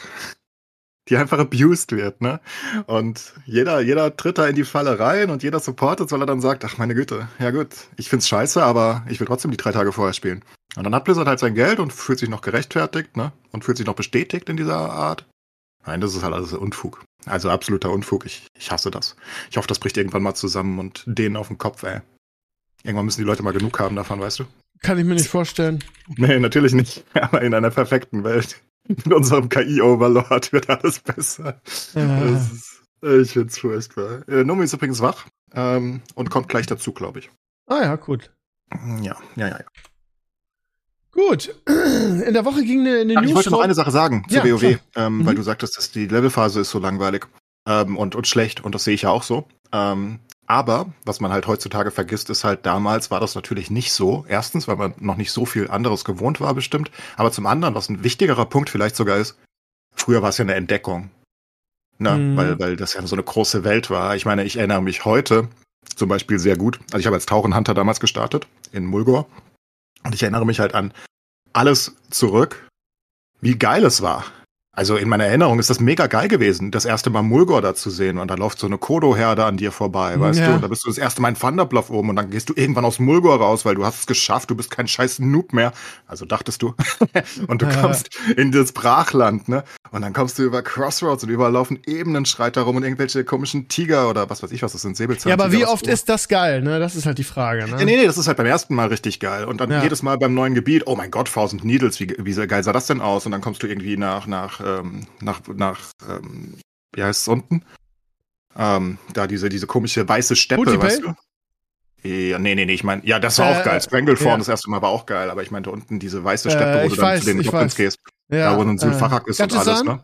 die einfach abused wird, ne? Und jeder, jeder tritt da in die Falle rein und jeder supportet, weil er dann sagt, ach meine Güte, ja gut, ich find's scheiße, aber ich will trotzdem die drei Tage vorher spielen. Und dann hat Blizzard halt sein Geld und fühlt sich noch gerechtfertigt, ne? Und fühlt sich noch bestätigt in dieser Art. Nein, das ist halt alles Unfug. Also absoluter Unfug. Ich, ich hasse das. Ich hoffe, das bricht irgendwann mal zusammen und denen auf den Kopf, ey. Irgendwann müssen die Leute mal genug haben davon, weißt du? Kann ich mir nicht vorstellen. Nee, natürlich nicht. Aber in einer perfekten Welt. Mit unserem KI-Overlord wird alles besser. Ja. Ist, ich find's furchtbar. Äh, Nomi ist übrigens wach ähm, und kommt gleich dazu, glaube ich. Ah ja, gut. Ja, ja, ja, ja. Gut. In der Woche ging eine, eine Ach, News. Ich wollte noch eine Sache sagen zu ja, WoW, ähm, mhm. weil du sagtest, dass die Levelphase ist so langweilig ähm, und, und schlecht und das sehe ich ja auch so. Ähm, aber was man halt heutzutage vergisst, ist halt damals war das natürlich nicht so. Erstens, weil man noch nicht so viel anderes gewohnt war, bestimmt. Aber zum anderen, was ein wichtigerer Punkt vielleicht sogar ist, früher war es ja eine Entdeckung. Ne? Mhm. Weil, weil das ja so eine große Welt war. Ich meine, ich erinnere mich heute zum Beispiel sehr gut. Also ich habe als Tauchenhunter damals gestartet in Mulgor. Und ich erinnere mich halt an alles zurück, wie geil es war. Also in meiner Erinnerung ist das mega geil gewesen, das erste Mal Mulgor da zu sehen und da läuft so eine Kodo-Herde an dir vorbei, weißt ja. du? Und da bist du das erste Mal in Thunderbluff oben und dann gehst du irgendwann aus Mulgor raus, weil du hast es geschafft, du bist kein scheiß Noob mehr. Also dachtest du. und du ja. kommst in das Brachland, ne? Und dann kommst du über Crossroads und überall laufen Ebenenschreiter rum und irgendwelche komischen Tiger oder was weiß ich was, das sind Säbelzahn. Ja, aber wie oft ist das geil, ne? Das ist halt die Frage, ne? Ja, nee, nee, das ist halt beim ersten Mal richtig geil. Und dann jedes Mal beim neuen Gebiet, oh mein Gott, Thousand Needles, wie, wie geil sah das denn aus? Und dann kommst du irgendwie nach, nach, ähm, nach nach, ähm, wie heißt es unten? Ähm, da diese, diese komische weiße Steppe, Booty weißt du? Ja, nee, nee, nee, ich meine, ja, das war äh, auch geil. Stranglethorn ja. das erste Mal war auch geil, aber ich meinte unten diese weiße Steppe, äh, wo du dann weiß, zu den Goblins gehst. Ja, da wo ein äh, Sulfarak ist und alles, ne?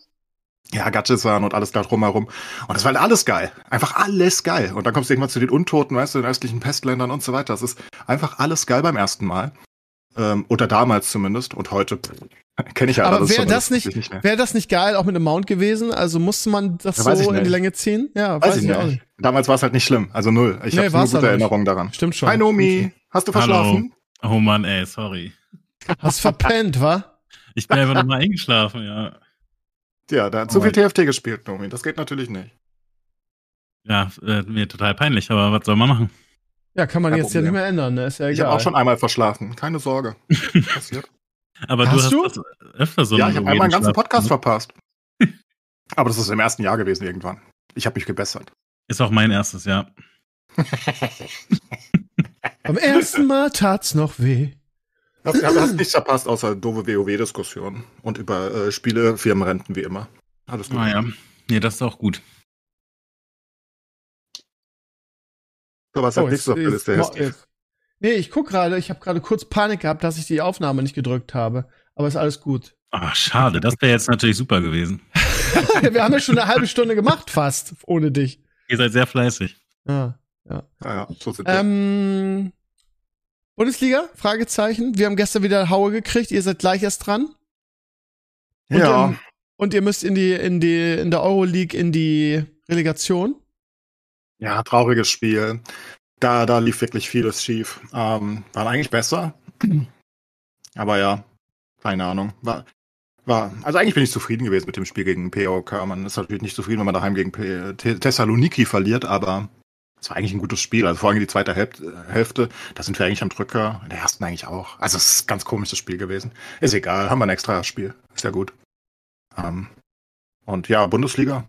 Ja, Gatschezahn und alles da drumherum. Und das war halt alles geil. Einfach alles geil. Und dann kommst du irgendwann zu den Untoten, weißt du, den östlichen Pestländern und so weiter. Das ist einfach alles geil beim ersten Mal. Ähm, oder damals zumindest. Und heute kenne ich ja Aber wäre das nicht, wäre das nicht geil, auch mit einem Mount gewesen? Also musste man das Ja, weiß so in die nicht. Länge ziehen? Ja, Weiß, ich nicht. Damals war es halt nicht schlimm. Also null. Ich Nee, habe nur gute nicht. Erinnerungen daran. Stimmt schon. Hi Nomi, hast du Hallo. verschlafen? Oh Mann, ey, sorry. Hast verpennt, wa? Ich bin einfach nochmal eingeschlafen, ja. Ja, da hat zu Oh viel TFT gespielt, Nomi. Das geht natürlich nicht. Ja, äh, mir total peinlich, aber was soll man machen? Ja, kann man Kein jetzt ja Problem. nicht mehr ändern, ne? Ist ja Ich egal. habe auch schon einmal verschlafen. Keine Sorge. Passiert. Aber Hast du du? hast das öfter so ja, ich habe einmal einen ganzen Schlaf- Podcast verpasst. Aber das ist im ersten Jahr gewesen irgendwann. Ich habe mich gebessert. Ist auch mein erstes, ja. Beim ersten Mal tat's noch weh. Hast, hast, nichts verpasst, außer doofe WoW-Diskussionen und über äh, Spiele, Firmenrenten wie immer. Alles gut. Naja. Nee, das ist auch gut. Was hat Oh, nichts auf der Liste, Steve? jetzt- Nee, ich guck gerade, ich habe gerade kurz Panik gehabt, dass ich die Aufnahme nicht gedrückt habe. Aber ist alles gut. Ach, schade. Das wäre jetzt natürlich super gewesen. Wir haben ja schon eine halbe Stunde gemacht, fast, ohne dich. Ihr seid sehr fleißig. Ja. Ja, ja, so sind wir. Ähm, Bundesliga? Fragezeichen. Wir haben gestern wieder Haue gekriegt. Ihr seid gleich erst dran. Und, ja, ähm, und ihr müsst in die, in die, in der Euroleague in die Relegation. Ja, trauriges Spiel. Da, da lief wirklich vieles schief. Ähm, war eigentlich besser. Aber ja, keine Ahnung. War, war, also eigentlich bin ich zufrieden gewesen mit dem Spiel gegen POK. Man ist natürlich nicht zufrieden, wenn man daheim gegen P Thessaloniki verliert, aber es war eigentlich ein gutes Spiel. Also vor allem die zweite Hälf Hälfte, da sind wir eigentlich am Drücker. In der ersten eigentlich auch. Also es ist ein ganz komisches Spiel gewesen. Ist egal, haben wir ein extra Spiel. Ist ja gut. Ähm, und ja, Bundesliga.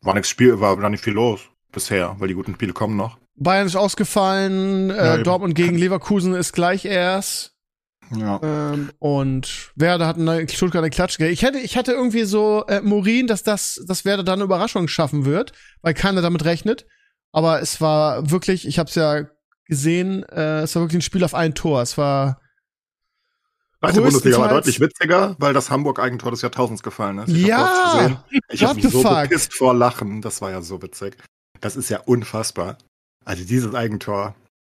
War nichts Spiel, war da nicht viel los bisher, weil die guten Spiele kommen noch. Bayern ist ausgefallen. Ja, Äh. Dortmund gegen Leverkusen ist gleich erst. Ja. Ähm, und Werder hat eine Stuttgart eine Klatsch gegeben. Ich hätte, ich hatte irgendwie so äh, Morin, dass das, dass Werder da eine Überraschung schaffen wird, weil keiner damit rechnet. Aber es war wirklich, ich habe es ja gesehen, äh, es war wirklich ein Spiel auf ein Tor. Es war Zweite Bundesliga war deutlich witziger, weil das Hamburg-Eigentor des Jahrtausends gefallen ist. Ich Ja! hab's gesehen. Ich habe mich so fuck? gepisst vor Lachen. Das war ja so witzig. Das ist ja unfassbar. Also dieses Eigentor.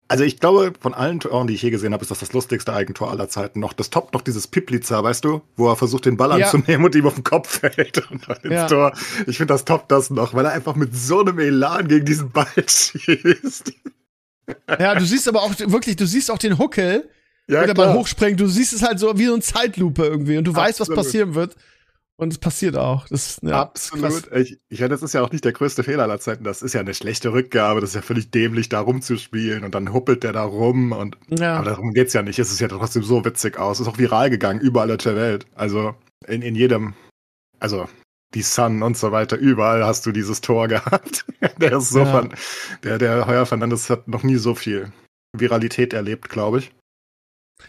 Also ich glaube, von allen Toren, die ich je gesehen habe, ist das das lustigste Eigentor aller Zeiten. Noch das Top, noch dieses Pipliza, weißt du, wo er versucht, den Ball Ja. anzunehmen und ihm auf den Kopf fällt und dann ins Ja. Tor. Ich finde das top das noch, weil er einfach mit so einem Elan gegen diesen Ball schießt. Ja, du siehst aber auch wirklich, du siehst auch den Huckel, Ja, wenn der Ball hochspringt. Du siehst es halt so wie so ein Zeitlupe irgendwie und du weißt, was Absolut. passieren wird. Und es passiert auch. Das, ja, Absolut. krass. Ich, ich meine, das ist ja auch nicht der größte Fehler aller Zeiten. Das ist ja eine schlechte Rückgabe. Das ist ja völlig dämlich, da rumzuspielen. Und dann huppelt der da rum. Und, Ja. Aber darum geht's ja nicht. Es ist ja trotzdem so witzig aus. Es ist auch viral gegangen, überall auf der Welt. Also in, in jedem, also die Sun und so weiter, überall hast du dieses Tor gehabt. der ist so Ja. von, der, der Heuer Fernandes hat noch nie so viel Viralität erlebt, glaube ich.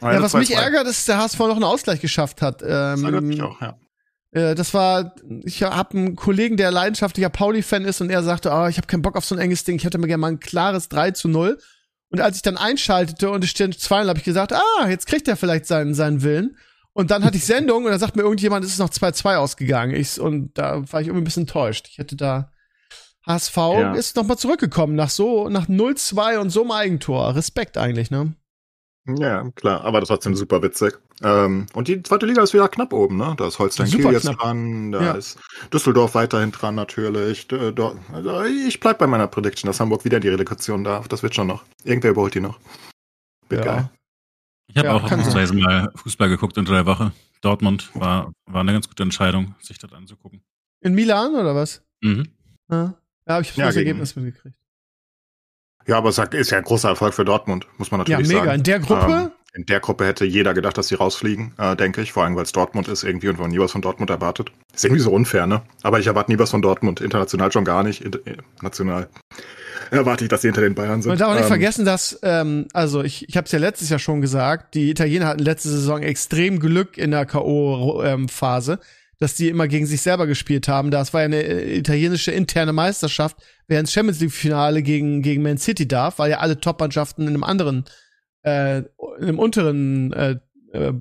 Ja, was mich 2-2. ärgert, ist, dass der HSV noch einen Ausgleich geschafft hat. Das ärgert mich Ähm, auch, ja. Äh, das war, ich habe einen Kollegen, der leidenschaftlicher Pauli-Fan ist und er sagte, oh, ich habe keinen Bock auf so ein enges Ding, ich hätte mir gerne mal ein klares 3 zu 0. Und als ich dann einschaltete und es stand 2 habe ich gesagt, ah, jetzt kriegt er vielleicht seinen, seinen Willen. Und dann hatte ich Sendung und da sagt mir irgendjemand, es ist noch 2-2 ausgegangen. Ich, und da war ich irgendwie ein bisschen enttäuscht. Ich hätte da HSV Ja. ist noch mal zurückgekommen nach so nach 0-2 und so einem Eigentor. Respekt eigentlich, ne? Ja, klar, aber trotzdem super witzig. Ähm, und die zweite Liga ist wieder knapp oben, ne? Da ist Holstein Kiel jetzt knapp. dran, da Ja. ist Düsseldorf weiterhin dran natürlich. Also ich bleib bei meiner Prediction, dass Hamburg wieder in die Relegation darf. Das wird schon noch. Irgendwer überholt die noch. Wird Ja. geil. Ich habe Ja, auch ausnahmsweise mal Fußball geguckt unter der Woche. Dortmund war, war eine ganz gute Entscheidung, sich das anzugucken. In Milan oder was? Mhm. Ja, ja habe ich Ja, das gegen- Ergebnis mitgekriegt. Ja, aber es ist ja ein großer Erfolg für Dortmund, muss man Ja, natürlich mega. sagen. In der Gruppe? Ähm, in der Gruppe hätte jeder gedacht, dass sie rausfliegen, äh, denke ich. Vor allem, weil es Dortmund ist irgendwie und man nie was von Dortmund erwartet. Ist irgendwie so unfair, ne? Aber ich erwarte nie was von Dortmund. International schon gar nicht. Inter äh, national erwarte ich, dass sie hinter den Bayern sind. Man darf auch nicht Ähm, vergessen, dass, ähm, also ich, ich habe es ja letztes Jahr schon gesagt, die Italiener hatten letzte Saison extrem Glück in der K.O.-Phase, dass die immer gegen sich selber gespielt haben. Das war ja eine äh, italienische interne Meisterschaft, wer ins Champions League-Finale gegen, gegen Man City darf, weil ja alle Top-Mannschaften in einem anderen, äh, in einem unteren äh, äh,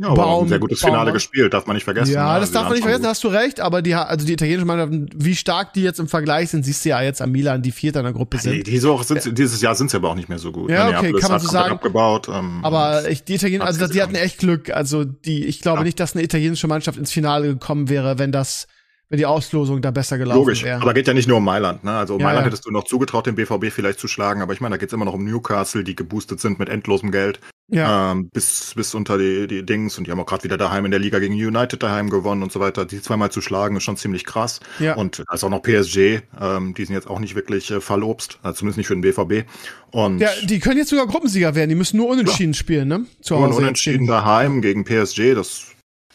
Ja, aber Baum- ein sehr gutes Finale Baum- gespielt, darf man nicht vergessen. Ja, ne? das darf man nicht vergessen, hast du recht, aber die, also die italienische Mannschaft, wie stark die jetzt im Vergleich sind, siehst du ja jetzt an Milan, die Vierter in der Gruppe Die, sind. diese auch sind, dieses Jahr sind sie aber auch nicht mehr so gut. Ja, Ne, okay, Neapolis kann man so sagen. Abgebaut, ähm, Aber ich, die Italiener, also die hatten echt Glück. Also die, ich glaube Ja. nicht, dass eine italienische Mannschaft ins Finale gekommen wäre, wenn das, wenn die Auslosung da besser gelaufen Logisch, wäre. aber geht ja nicht nur um Mailand. Ne? Also um Ja, Mailand ja. hättest du noch zugetraut, den BVB vielleicht zu schlagen, aber ich meine, da geht's immer noch um Newcastle, die geboostet sind mit endlosem Geld ja, ähm, bis, bis unter die, die Dings und die haben auch gerade wieder daheim in der Liga gegen United daheim gewonnen und so weiter. Die zweimal zu schlagen ist schon ziemlich krass. ja. Und da ist auch noch PSG, ähm, die sind jetzt auch nicht wirklich äh, verlobst, also zumindest nicht für den BVB. Und ja, die können jetzt sogar Gruppensieger werden. Die müssen nur unentschieden spielen, ne? Zu nur Hause jetzt Unentschieden daheim gegen PSG, das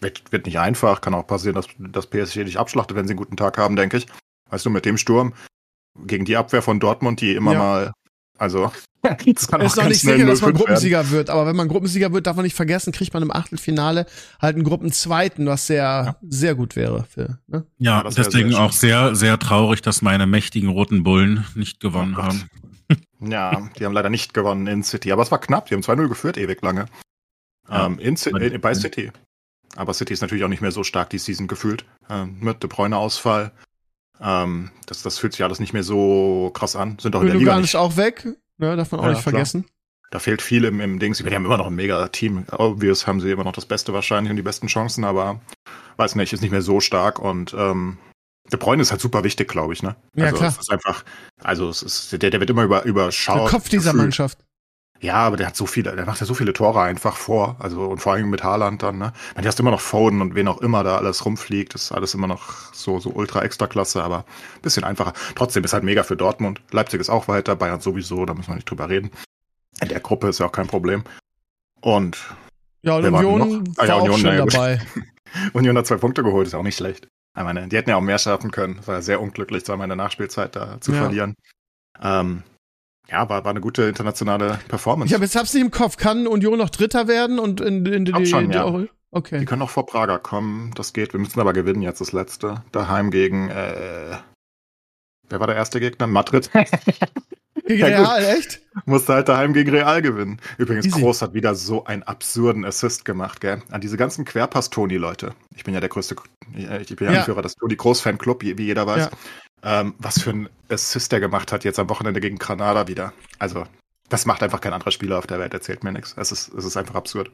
wird, wird nicht einfach, kann auch passieren, dass, dass PSG dich abschlachtet, wenn sie einen guten Tag haben, denke ich. Weißt du, mit dem Sturm gegen die Abwehr von Dortmund, die immer Ja. mal, also das kann Es ist noch nicht sicher, dass man 0-5 werden. Gruppensieger wird, aber wenn man Gruppensieger wird, darf man nicht vergessen, kriegt man im Achtelfinale halt einen Gruppenzweiten, was sehr, sehr gut wäre für, ne? Ja, Ja, deswegen sehr auch sehr, sehr traurig, dass meine mächtigen roten Bullen nicht gewonnen Oh haben. Ja, die haben leider nicht gewonnen in City, aber es war knapp, die haben 2-0 geführt, ewig lange. Ja. Ähm, in, Ci- äh, bei City. Aber City ist natürlich auch nicht mehr so stark die Season gefühlt. Ähm, mit De Bruyne-Ausfall. Ähm, das, das fühlt sich alles nicht mehr so krass an. Sind auch in der Liga Gündogan nicht. ist auch weg, ne? Darf man auch Ja, nicht klar. vergessen. Da fehlt viel im, im Dings. Die haben immer noch ein mega Team. Obvious haben sie immer noch das Beste wahrscheinlich und die besten Chancen, aber weiß nicht, ist nicht mehr so stark und ähm, De Bruyne ist halt super wichtig, glaube ich, ne? Ja, also klar. Es ist einfach, also es ist, der, der wird immer über, Der überschaut. Kopf dieser gefühlt. Mannschaft. Ja, aber der hat so viele, der macht ja so viele Tore einfach vor. Also und vor allem mit Haaland dann, ne? Man, du hast immer noch Foden und wen auch immer da alles rumfliegt. Ist alles immer noch so, so ultra extra klasse, aber ein bisschen einfacher. Trotzdem ist halt mega für Dortmund. Leipzig ist auch weiter, Bayern sowieso, da müssen wir nicht drüber reden. In der Gruppe ist ja auch kein Problem. Und Ja, und Union war Ah ja, auch Union, ja, dabei. Union hat zwei Punkte geholt, ist auch nicht schlecht. Ich meine, die hätten ja auch mehr schaffen können. Es war ja sehr unglücklich, zweimal in der Nachspielzeit da zu Ja. verlieren. Ähm, ja, war, war eine gute internationale Performance. Ich habe jetzt hab's nicht im Kopf. Kann Union noch Dritter werden und in, in, die, Glaub schon, die ja. Euro- Die Okay. können auch vor Prager kommen, das geht. Wir müssen aber gewinnen jetzt das letzte. Daheim gegen, äh, wer war der erste Gegner? Madrid. Gegen Ja, gut. Real, echt? Musste halt daheim gegen Real gewinnen. Übrigens, Easy. Groß hat wieder so einen absurden Assist gemacht, gell? An diese ganzen Querpass-Toni-Leute. Ich bin ja der größte, ich bin ja Ja. Anführer des Toni-Groß-Fan-Club, wie wie jeder weiß. Ja. Ähm, was für ein Assist der gemacht hat jetzt am Wochenende gegen Granada wieder. Also, das macht einfach kein anderer Spieler auf der Welt, erzählt mir nichts. Es ist, es ist einfach absurd.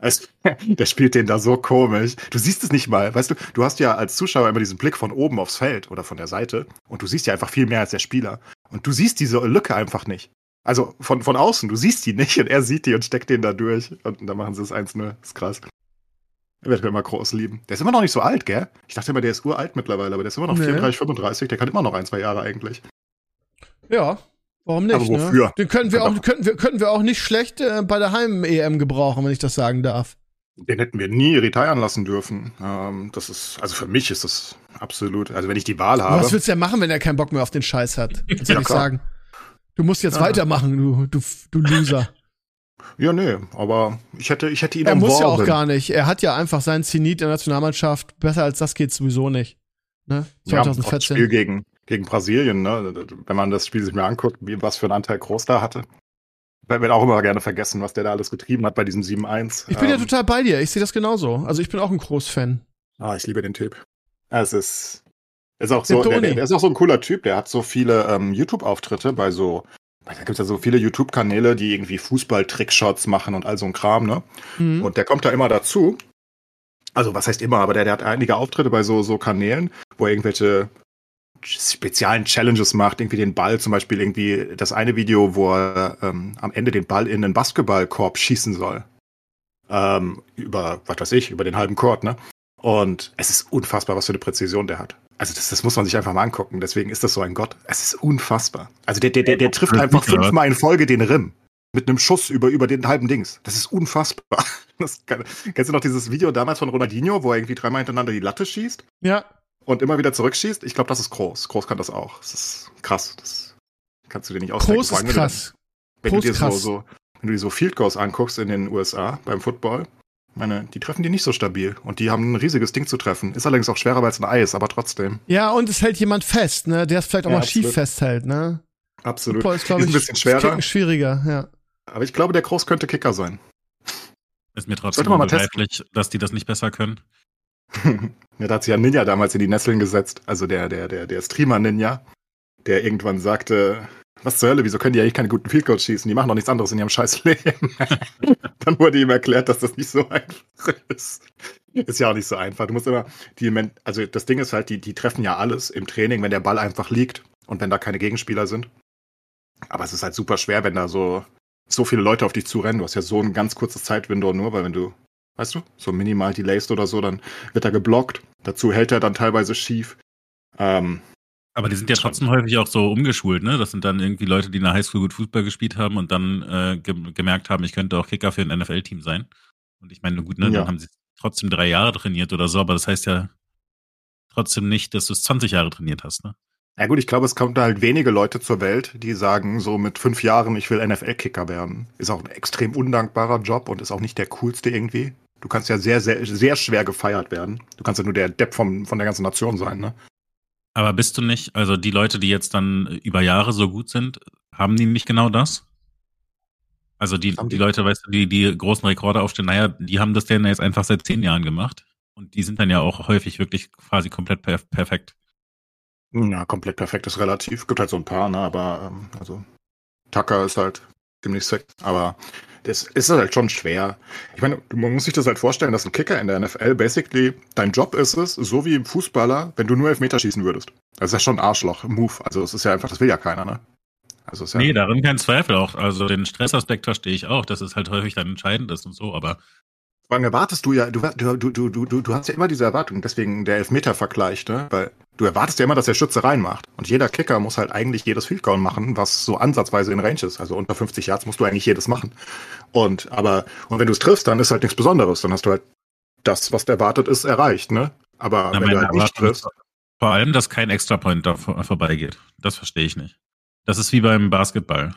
Es, der spielt den da so komisch. Du siehst es nicht mal. Weißt du, du hast ja als Zuschauer immer diesen Blick von oben aufs Feld oder von der Seite und du siehst ja einfach viel mehr als der Spieler. Und du siehst diese Lücke einfach nicht. Also von, von außen, du siehst die nicht und er sieht die und steckt den da durch. Und dann machen sie es 1-0. Das ist krass. Er wird mir immer groß lieben. Der ist immer noch nicht so alt, gell? Ich dachte immer, der ist uralt mittlerweile, aber der ist immer noch Nee. 34, 35. Der kann immer noch ein, zwei Jahre eigentlich. Ja. Warum nicht? Aber wofür? Ne? Den könnten wir auch, könnten wir, könnten wir auch nicht schlecht äh, bei der Heim-EM gebrauchen, wenn ich das sagen darf. Den hätten wir nie retiren lassen dürfen. Ähm, das ist, also für mich ist das absolut, also wenn ich die Wahl habe. Was willst du denn machen, wenn er keinen Bock mehr auf den Scheiß hat? Soll Ja, ich sagen? Du musst jetzt Ja. weitermachen, du, du, du Loser. Ja, nee, aber ich hätte, ich hätte ihn er muss ja auch gar nicht. Er hat ja einfach seinen Zenit in der Nationalmannschaft. Besser als das geht sowieso nicht. Ne? Ja, auch das Spiel 2014. gegen, gegen Brasilien, ne? wenn man das Spiel sich mal anguckt, wie, was für einen Anteil Groß da hatte. Da wird auch immer gerne vergessen, was der da alles getrieben hat bei diesem 7-1. ich bin ja Ähm, total bei dir. Ich sehe das genauso. Also ich bin auch ein Großfan. Ah, ich liebe den Typ. Es ist, ist auch so, der, der ist auch so ein cooler Typ. Der hat so viele ähm, YouTube-Auftritte bei so, da gibt es ja so viele YouTube-Kanäle, die irgendwie Fußball-Trickshots machen und all so ein Kram, ne? Mhm. Und der kommt da immer dazu. Also, was heißt immer, aber der, der hat einige Auftritte bei so, so Kanälen, wo er irgendwelche speziellen Challenges macht, irgendwie den Ball, zum Beispiel irgendwie das eine Video, wo er ähm, am Ende den Ball in einen Basketballkorb schießen soll. Ähm, über, was weiß ich, über den halben Court, ne? Und es ist unfassbar, was für eine Präzision der hat. Also das, das muss man sich einfach mal angucken. Deswegen ist das so ein Gott. Es ist unfassbar. Also der, der, der, der trifft einfach fünfmal in Folge den Rim. Mit einem Schuss über, über den halben Dings. Das ist unfassbar. Das kann, kennst du noch dieses Video damals von Ronaldinho, wo er irgendwie dreimal hintereinander die Latte schießt Ja. und immer wieder zurückschießt? Ich glaube, das ist groß. Groß kann das auch. Das ist krass. Das kannst du dir nicht ausdenken. Groß ist allem, wenn du- krass. Wenn du dir so, krass. so, wenn du dir so Field Goals anguckst in den USA beim Football, meine, die treffen die nicht so stabil. Und die haben ein riesiges Ding zu treffen. Ist allerdings auch schwerer als ein Eis, aber trotzdem. Ja, und es hält jemand fest, ne? Der es vielleicht auch Ja, mal schief absolut. festhält, ne? Absolut. Football ist, glaube Ist ich, ein bisschen schwerer. Kicken schwieriger, ja. Aber ich glaube, der Groß könnte Kicker sein. Ist mir trotzdem Sollte man mal unbegreiflich, dass die das nicht besser können. ja, da hat sich ja Ninja damals in die Nesseln gesetzt. Also der, der, der, der Streamer-Ninja, der irgendwann sagte, was zur Hölle, wieso können die eigentlich keine guten Field Goals schießen? Die machen doch nichts anderes in ihrem scheiß Leben. Dann wurde ihm erklärt, dass das nicht so einfach ist. Ist ja auch nicht so einfach. Du musst immer, die, also das Ding ist halt, die, die treffen ja alles im Training, wenn der Ball einfach liegt und wenn da keine Gegenspieler sind. Aber es ist halt super schwer, wenn da so, so viele Leute auf dich zurennen. Du hast ja so ein ganz kurzes Zeitwindow nur, weil wenn du, weißt du, so minimal delayst oder so, dann wird er geblockt. Dazu hält er dann teilweise schief. Ähm, aber die sind ja trotzdem häufig auch so umgeschult, ne? Das sind dann irgendwie Leute, die in der Highschool gut Fußball gespielt haben und dann äh, ge gemerkt haben, ich könnte auch Kicker für ein NFL-Team sein. Und ich meine, gut, ne, ja. dann haben sie trotzdem drei Jahre trainiert oder so, aber das heißt ja trotzdem nicht, dass du es 20 Jahre trainiert hast, ne? Ja gut, ich glaube, es kommt halt wenige Leute zur Welt, die sagen, so mit fünf Jahren, ich will NFL-Kicker werden. Ist auch ein extrem undankbarer Job und ist auch nicht der coolste irgendwie. Du kannst ja sehr, sehr, sehr schwer gefeiert werden. Du kannst ja nur der Depp vom, von der ganzen Nation sein, ne? Aber bist du nicht, also die Leute, die jetzt dann über Jahre so gut sind, haben die nicht genau das? Also die, die, die Leute, weißt du, die, die großen Rekorde aufstellen, naja, die haben das denn jetzt einfach seit zehn Jahren gemacht. Und die sind dann ja auch häufig wirklich quasi komplett perf perfekt. Ja, komplett perfekt ist relativ. Gibt halt so ein paar, ne, aber ähm, also Tucker ist halt ziemlich sick. Aber das ist halt schon schwer. Ich meine, man muss sich das halt vorstellen, dass ein Kicker in der NFL basically dein Job ist es, so wie im Fußballer, wenn du nur Elfmeter schießen würdest. Das ist ja schon ein Arschloch-Move. Also es ist ja einfach, das will ja keiner, ne? Also ist ja nee, darin kein Zweifel auch. Also den Stressaspekt verstehe ich auch, dass es halt häufig dann entscheidend ist und so, aber Wann erwartest du ja, du, du, du, du, du, du hast ja immer diese Erwartung, deswegen der Elfmeter-Vergleich, ne? Weil du erwartest ja immer, dass der Schütze reinmacht. Und jeder Kicker muss halt eigentlich jedes Field Goal machen, was so ansatzweise in Range ist. Also unter 50 Yards musst du eigentlich jedes machen. Und aber und wenn du es triffst, dann ist halt nichts Besonderes. Dann hast du halt das, was erwartet ist, erreicht, ne? Aber Na, wenn du halt nicht triffst. Vor allem, dass kein Extrapoint da vor, vorbeigeht. Das verstehe ich nicht. Das ist wie beim Basketball.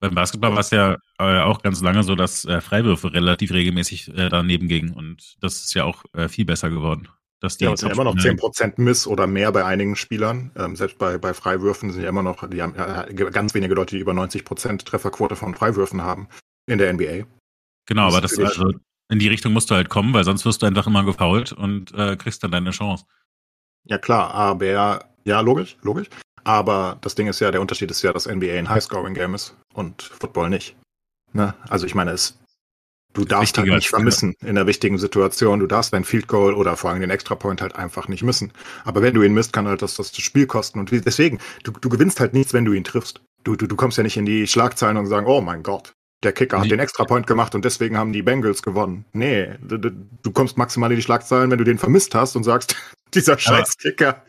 Beim Basketball war es ja äh, auch ganz lange so, dass äh, Freiwürfe relativ regelmäßig äh, daneben gingen. Und das ist ja auch äh, viel besser geworden. Dass die ja, es sind immer noch 10% Miss oder mehr bei einigen Spielern. Ähm, selbst bei, bei Freiwürfen sind ja immer noch, die haben äh, ganz wenige Leute, die über 90% Trefferquote von Freiwürfen haben in der NBA. Genau, das aber das also in die Richtung musst du halt kommen, weil sonst wirst du einfach immer gefault und äh, kriegst dann deine Chance. Ja klar, aber ja, logisch, logisch. Aber das Ding ist ja, der Unterschied ist ja, dass NBA ein High-Scoring-Game ist und Football nicht. Ne? Also ich meine, es Du darfst halt nicht vermissen in der wichtigen Situation. Du darfst dein Field Goal oder vor allem den Extra Point halt einfach nicht missen. Aber wenn du ihn misst, kann halt das das Spiel kosten. Und deswegen, du, du gewinnst halt nichts, wenn du ihn triffst. Du, du, du kommst ja nicht in die Schlagzeilen und sagen, oh mein Gott, der Kicker hat den Extra Point gemacht und deswegen haben die Bengals gewonnen. Nee, du, du, kommst maximal in die Schlagzeilen, wenn du den vermisst hast und sagst, dieser scheiß Kicker.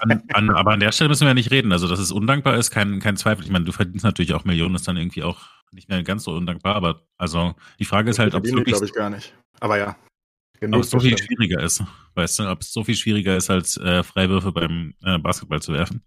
An, an, aber an der Stelle müssen wir ja nicht reden. Also, dass es undankbar ist, kein, kein Zweifel. Ich meine, du verdienst natürlich auch Millionen, ist dann irgendwie auch nicht mehr ganz so undankbar, aber also die Frage ist halt, ob es wirklich, glaube ich gar nicht. Aber ja. Ob es so viel schwieriger ist, weißt du, ob es so viel schwieriger ist, als äh, Freiwürfe beim äh, Basketball zu werfen.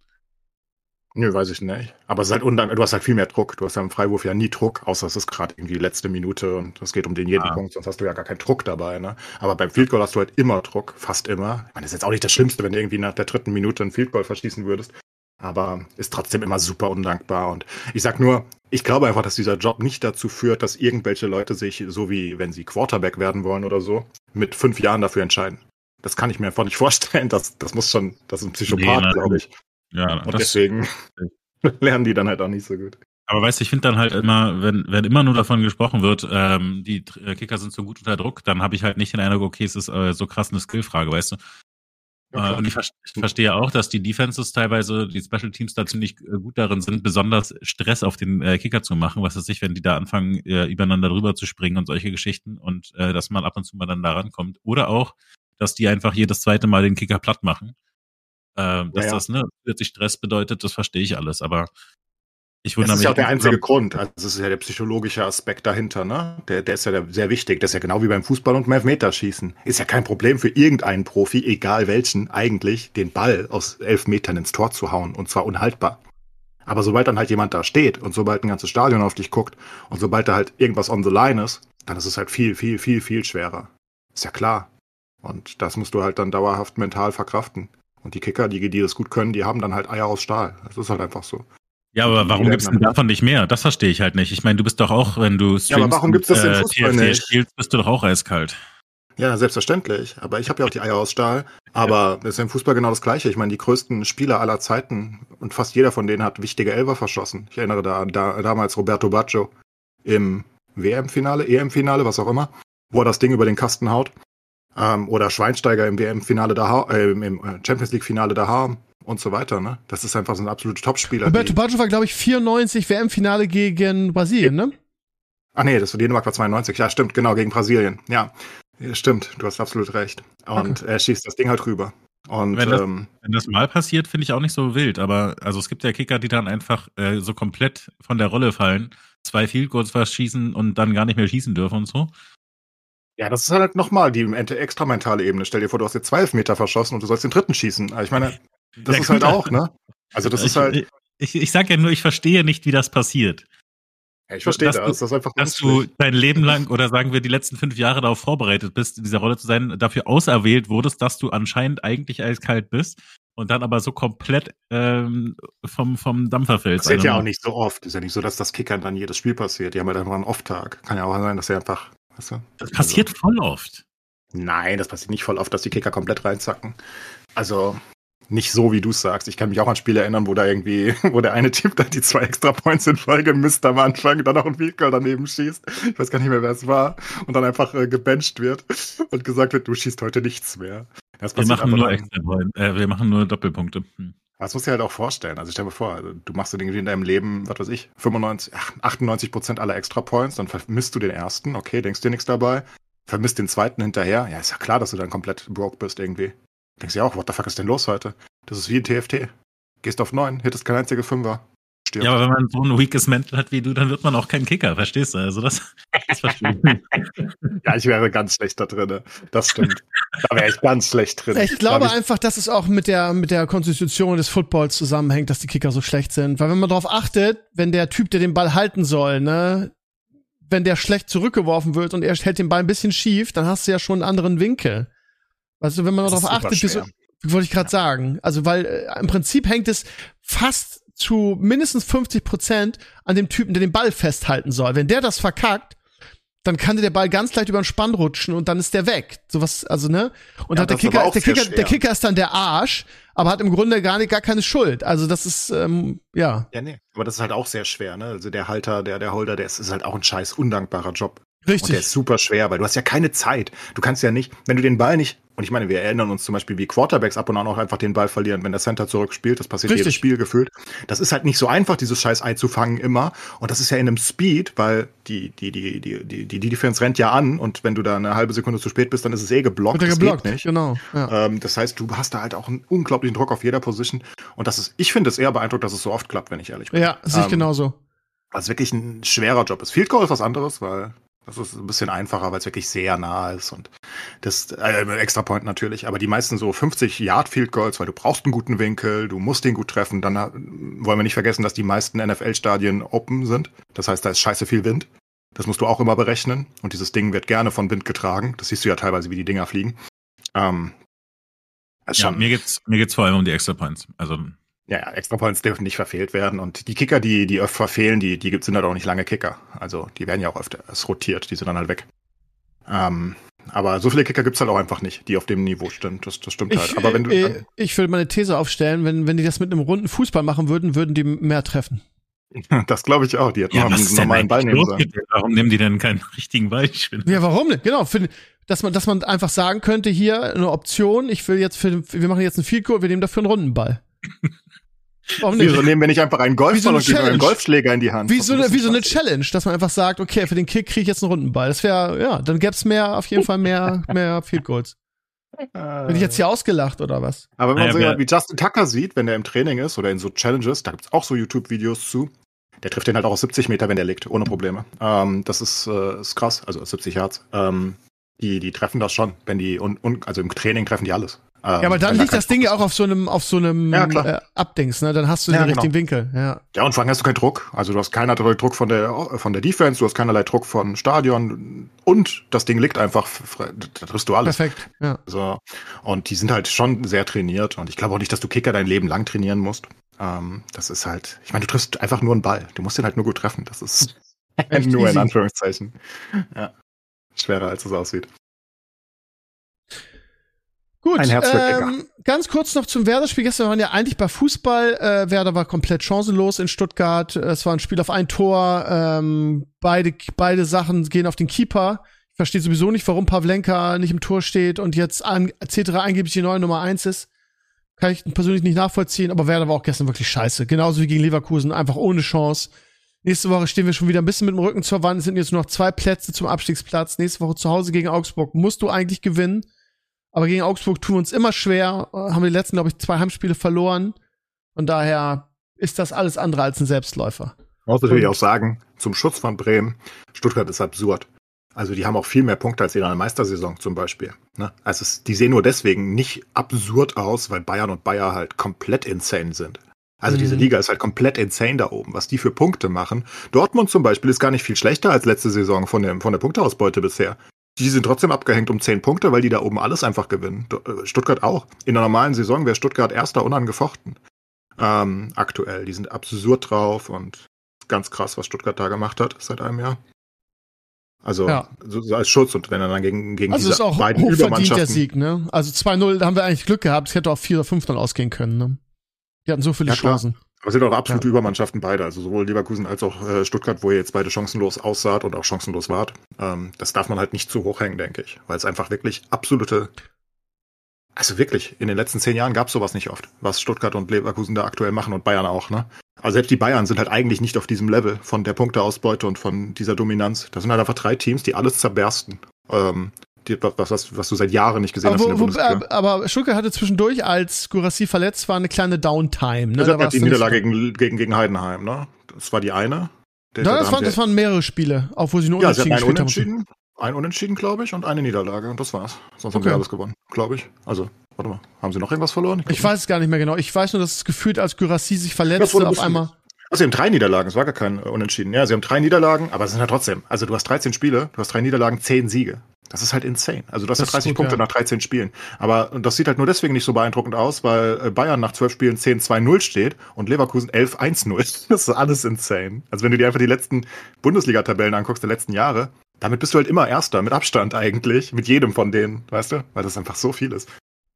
Nö, weiß ich nicht. Aber es ist halt undankbar. Du hast halt viel mehr Druck. Du hast ja im Freiwurf ja nie Druck, außer es ist gerade irgendwie die letzte Minute und es geht um den jeden ah. Punkt, sonst hast du ja gar keinen Druck dabei. Ne? Aber beim Field Goal hast du halt immer Druck, fast immer. Ich meine, das ist jetzt auch nicht das Schlimmste, wenn du irgendwie nach der dritten Minute einen Field Goal verschießen würdest aber ist trotzdem immer super undankbar. Und ich sag nur, ich glaube einfach, dass dieser Job nicht dazu führt, dass irgendwelche Leute sich, so wie wenn sie Quarterback werden wollen oder so, mit fünf Jahren dafür entscheiden. Das kann ich mir einfach nicht vorstellen. Das, das muss schon, das ist ein Psychopath, nee, glaube ich. Ja, und deswegen lernen die dann halt auch nicht so gut. Aber weißt du, ich finde dann halt immer, wenn, wenn immer nur davon gesprochen wird, ähm, die Kicker sind so gut unter Druck, dann habe ich halt nicht den Eindruck, okay, es ist äh, so krass eine Skillfrage, weißt du? Ja, und ich, ver ich, verstehe auch, dass die Defenses teilweise, die Special Teams da ziemlich äh, gut darin sind, besonders Stress auf den äh, Kicker zu machen, was weiß ich, wenn die da anfangen, äh, übereinander drüber zu springen und solche Geschichten und äh, dass man ab und zu mal dann da rankommt. Oder auch, dass die einfach jedes zweite Mal den Kicker platt machen. Äh, dass ja, ja. das ne, plötzlich Stress bedeutet, das verstehe ich alles. Aber ich wundere das ist ja auch der einzige Grund. Also das ist ja der psychologische Aspekt dahinter, ne? Der, der ist ja sehr wichtig. Das ist ja genau wie beim Fußball und beim Elfmeterschießen. Ist ja kein Problem für irgendeinen Profi, egal welchen, eigentlich den Ball aus elf Metern ins Tor zu hauen und zwar unhaltbar. Aber sobald dann halt jemand da steht und sobald ein ganzes Stadion auf dich guckt und sobald da halt irgendwas on the line ist, dann ist es halt viel, viel, viel, viel schwerer. Ist ja klar. Und das musst du halt dann dauerhaft mental verkraften. Und die Kicker, die, die das gut können, die haben dann halt Eier aus Stahl. Das ist halt einfach so. Ja, aber warum gibt's denn davon nicht mehr? Das verstehe ich halt nicht. Ich meine, du bist doch auch, wenn du streamst, ja, aber warum gibt's das im äh, TFT nicht? spielst, bist du doch auch eiskalt. Ja, selbstverständlich. Aber ich habe ja auch die Eier aus Stahl. Aber ja. ist im Fußball genau das Gleiche. Ich meine, die größten Spieler aller Zeiten und fast jeder von denen hat wichtige Elfer verschossen. Ich erinnere da, da damals Roberto Baggio im WM-Finale, EM-Finale, was auch immer, wo er das Ding über den Kasten haut. Ähm, oder Schweinsteiger im WM-Finale da, äh, im Champions League-Finale da haben und so weiter. Ne? Das ist einfach so ein absoluter Topspieler. Roberto Baggio war, glaube ich, 94 WM-Finale gegen Brasilien, ne? Ach nee, das war Dänemark war 92. Ja, stimmt, genau, gegen Brasilien. Ja, stimmt, du hast absolut recht. Und okay. er schießt das Ding halt rüber. Und, wenn, das, ähm, wenn das mal passiert, finde ich auch nicht so wild. Aber also es gibt ja Kicker, die dann einfach äh, so komplett von der Rolle fallen, zwei Field Goals verschießen und dann gar nicht mehr schießen dürfen und so. Ja, das ist halt nochmal die extra mentale Ebene. Stell dir vor, du hast jetzt zwei Meter verschossen und du sollst den dritten schießen. Also ich meine, das ja, ist halt auch, ne? Also das ich, ist halt. Ich, ich sag ja nur, ich verstehe nicht, wie das passiert. Ja, ich verstehe das. Du, das ist einfach dass du dein Leben lang oder sagen wir die letzten fünf Jahre darauf vorbereitet bist, in dieser Rolle zu sein, dafür auserwählt wurdest, dass du anscheinend eigentlich eiskalt bist und dann aber so komplett ähm, vom, vom Dampfer fällst. Das passiert ja auch nicht so oft. Ist ja nicht so, dass das Kickern dann jedes Spiel passiert. Die haben halt einfach einen Off-Tag. Kann ja auch sein, dass er einfach. Weißt du, das passiert also. voll oft. Nein, das passiert nicht voll oft, dass die Kicker komplett reinzacken. Also, nicht so, wie du es sagst. Ich kann mich auch an Spiele erinnern, wo da irgendwie, wo der eine Typ da die zwei extra Points in Folge misst am Anfang, dann auch ein Field daneben schießt. Ich weiß gar nicht mehr, wer es war. Und dann einfach äh, gebencht wird und gesagt wird, du schießt heute nichts mehr. wir machen nur extra äh, wir machen nur Doppelpunkte. Hm. Das musst du dir halt auch vorstellen. Also stell dir vor, also du machst irgendwie in deinem Leben, was weiß ich, 95, 98 Prozent aller Extra Points, dann vermisst du den ersten, okay, denkst dir nichts dabei, vermisst den zweiten hinterher. Ja, ist ja klar, dass du dann komplett broke bist irgendwie. Denkst du ja auch, what the fuck ist denn los heute? Das ist wie ein TFT. Gehst auf 9, hittest kein einziger Fünfer. Stirbt. Ja, aber wenn man so ein weakes Mental hat wie du, dann wird man auch kein Kicker, verstehst du? Also das, das verstehe ich. ja, ich wäre ganz schlecht da drin. Das stimmt. Da wäre ich ganz schlecht drin. Ich glaube ich einfach, dass es auch mit der, mit der Konstitution des Footballs zusammenhängt, dass die Kicker so schlecht sind. Weil wenn man darauf achtet, wenn der Typ, der den Ball halten soll, ne, wenn der schlecht zurückgeworfen wird und er hält den Ball ein bisschen schief, dann hast du ja schon einen anderen Winkel. Also wenn man darauf achtet, wie, wie wollte ich gerade ja. sagen, also weil äh, im Prinzip hängt es fast zu mindestens 50 Prozent an dem Typen, der den Ball festhalten soll. Wenn der das verkackt, dann kann dir der Ball ganz leicht über den Spann rutschen und dann ist der weg. Sowas, also ne? Und ja, hat der Kicker, der Kicker, der Kicker ist dann der Arsch, aber hat im Grunde gar nicht, gar keine Schuld. Also das ist, ähm, ja. Ja, nee. Aber das ist halt auch sehr schwer, ne? Also der Halter, der, der Holder, der ist, ist halt auch ein scheiß undankbarer Job. Richtig. Und der ist super schwer, weil du hast ja keine Zeit. Du kannst ja nicht, wenn du den Ball nicht, und ich meine, wir erinnern uns zum Beispiel, wie Quarterbacks ab und an auch einfach den Ball verlieren, wenn der Center zurückspielt. Das passiert Richtig. jedes Spiel gefühlt. Das ist halt nicht so einfach, dieses scheiß Ei zu fangen immer. Und das ist ja in einem Speed, weil die, die, die, die, die, die Defense rennt ja an und wenn du da eine halbe Sekunde zu spät bist, dann ist es eh geblockt. Wird das geblockt, nicht. genau. Ja. Ähm, das heißt, du hast da halt auch einen unglaublichen Druck auf jeder Position. Und das ist, ich finde es eher beeindruckend, dass es so oft klappt, wenn ich ehrlich bin. Ja, sehe ich ähm, genauso. Was wirklich ein schwerer Job ist. Field Goal ist was anderes, weil das ist ein bisschen einfacher, weil es wirklich sehr nah ist und das äh, extra Point natürlich, aber die meisten so 50 Yard Field Goals, weil du brauchst einen guten Winkel, du musst den gut treffen, dann wollen wir nicht vergessen, dass die meisten NFL Stadien open sind. Das heißt, da ist scheiße viel Wind. Das musst du auch immer berechnen und dieses Ding wird gerne von Wind getragen. Das siehst du ja teilweise, wie die Dinger fliegen. Ähm, ja, mir geht's mir geht's vor allem um die Extra Points. Also ja, Extra Points dürfen nicht verfehlt werden. Und die Kicker, die, die öfter verfehlen, die, die sind halt auch nicht lange Kicker. Also die werden ja auch öfter rotiert, die sind dann halt weg. Ähm, aber so viele Kicker gibt's halt auch einfach nicht, die auf dem Niveau stehen. Das, das stimmt halt. Ich, aber wenn du, äh, ich würde meine These aufstellen, wenn, wenn die das mit einem runden Fußball machen würden, würden die mehr treffen. Das glaube ich auch. Die hätten ja, noch einen normalen Ball nehmen sollen. Warum nehmen die denn keinen richtigen Ball? Ja, warum nicht? Genau. Für, dass man, dass man einfach sagen könnte, hier eine Option, ich will jetzt für, wir machen jetzt einen Field Goal, wir nehmen dafür einen Rundenball. Warum nicht? Wieso nehmen wir nicht einfach einen Golfball so und geben einen Golfschläger in die Hand? Wie so, eine, wie so eine Challenge, dass man einfach sagt, okay, für den Kick kriege ich jetzt einen Rundenball. Das wäre, ja, dann gäbe es mehr, auf jeden Fall mehr, mehr Field Goals. Bin ich jetzt hier ausgelacht oder was? Aber wenn man naja, so jemand wie Justin Tucker sieht, wenn der im Training ist oder in so Challenges, da gibt's auch so YouTube-Videos zu, der trifft den halt auch aus 70 Meter, wenn der liegt, ohne Probleme. Ähm, das ist, äh, ist krass, also 70 Yards. Ähm, die, die treffen das schon, wenn die, und, und also im Training treffen die alles. Ja, aber dann liegt das Ding ja auch auf so einem, auf so einem Ja, äh, Abdings, ne? Dann hast du Ja, den genau. richtigen Winkel, ja. Ja, und vor allem hast du keinen Druck. Also du hast keinerlei Druck von der, von der Defense, du hast keinerlei Druck von Stadion und das Ding liegt einfach, da triffst du alles. Perfekt, ja. So. Und die sind halt schon sehr trainiert und ich glaube auch nicht, dass du Kicker dein Leben lang trainieren musst. Ähm, das ist halt, ich meine, du triffst einfach nur einen Ball. Du musst den halt nur gut treffen. Das ist nur in easy. Anführungszeichen. Ja. Schwerer als es aussieht. Gut, Ein ähm, ganz kurz noch zum Werder-Spiel. Gestern waren ja eigentlich bei Fußball. Äh, Werder war komplett chancenlos in Stuttgart. Es war ein Spiel auf ein Tor. Ähm, beide, beide Sachen gehen auf den Keeper. Ich verstehe sowieso nicht, warum Pavlenka nicht im Tor steht und jetzt an, etc. angeblich die neue Nummer eins ist. Kann ich persönlich nicht nachvollziehen, aber Werder war auch gestern wirklich scheiße. Genauso wie gegen Leverkusen, einfach ohne Chance. Nächste Woche stehen wir schon wieder ein bisschen mit dem Rücken zur Wand. Es sind jetzt nur noch zwei Plätze zum Abstiegsplatz. Nächste Woche zu Hause gegen Augsburg musst du eigentlich gewinnen. Aber gegen Augsburg tun wir uns immer schwer. Äh, Haben wir die letzten, glaube ich, zwei Heimspiele verloren. Von daher ist das alles andere als ein Selbstläufer. Man muss natürlich Und- auch sagen, zum Schutz von Bremen, Stuttgart ist absurd. Also die haben auch viel mehr Punkte als in einer Meistersaison zum Beispiel. Ne? Also es, die sehen nur deswegen nicht absurd aus, weil Bayern und Bayer halt komplett insane sind. Also diese Mhm. Liga ist halt komplett insane da oben, was die für Punkte machen. Dortmund zum Beispiel ist gar nicht viel schlechter als letzte Saison von, dem, von der Punkteausbeute bisher. Die sind trotzdem abgehängt um 10 Punkte, weil die da oben alles einfach gewinnen. Äh, Stuttgart auch. In einer normalen Saison wäre Stuttgart erster unangefochten. Ähm, aktuell. Die sind absurd drauf und ganz krass, was Stuttgart da gemacht hat seit einem Jahr. Also Ja. so, als Schutz und wenn er dann gegen, gegen Also diese ist auch beiden der Übermannschaften Sieg, ne? Also 2-0, da haben wir eigentlich Glück gehabt. Es hätte auch 4 oder 5 0 ausgehen können, ne? Die hatten so viele Ja, klar. Chancen. Aber es sind auch absolute Übermannschaften beide, also sowohl Leverkusen als auch äh, Stuttgart, wo ihr jetzt beide chancenlos aussaht und auch chancenlos wart. Ähm, das darf man halt nicht zu hoch hängen, denke ich, weil es einfach wirklich absolute, also wirklich, in den letzten zehn Jahren gab es sowas nicht oft, was Stuttgart und Leverkusen da aktuell machen und Bayern auch, ne? Also selbst die Bayern sind halt eigentlich nicht auf diesem Level von der Punkteausbeute und von dieser Dominanz. Das sind halt einfach drei Teams, die alles zerbersten. Ähm, die, was, was, was du seit Jahren nicht gesehen Aber, hast in der wo, wo, äh, aber Stuttgart hatte zwischendurch, als Gurassi verletzt war, eine kleine Downtime. Ne? das Da halt die Niederlage gegen, gegen, gegen Heidenheim, ne? Das war die eine. Der- Ja, da das, haben waren, sie- das waren mehrere Spiele, auch wo sie nur Ja, sie hatten unentschieden ein gespielt haben. Unentschieden, ein Unentschieden, glaube ich, und eine Niederlage. Und das war's. Sonst haben Okay. sie alles gewonnen, glaube ich. Also, warte mal, haben sie noch irgendwas verloren? Ich weiß es gar nicht mehr genau. Ich weiß nur, dass es gefühlt, als Gurassi sich verletzte, auf einmal. Also, sie haben drei Niederlagen, es war gar kein äh, Unentschieden. Ja, sie haben drei Niederlagen, aber es sind ja trotzdem. Also, du hast 13 Spiele, du hast drei Niederlagen, 10 Siege. Das ist halt insane. Also, du hast ja Das ist 30 gut, Punkte ja. nach 13 Spielen. Aber das sieht halt nur deswegen nicht so beeindruckend aus, weil äh, Bayern nach 12 Spielen 10-2-0 steht und Leverkusen 11-1-0. Das ist alles insane. Also, wenn du dir einfach die letzten Bundesliga-Tabellen anguckst, der letzten Jahre, damit bist du halt immer Erster, mit Abstand eigentlich, mit jedem von denen, weißt du? Weil das einfach so viel ist.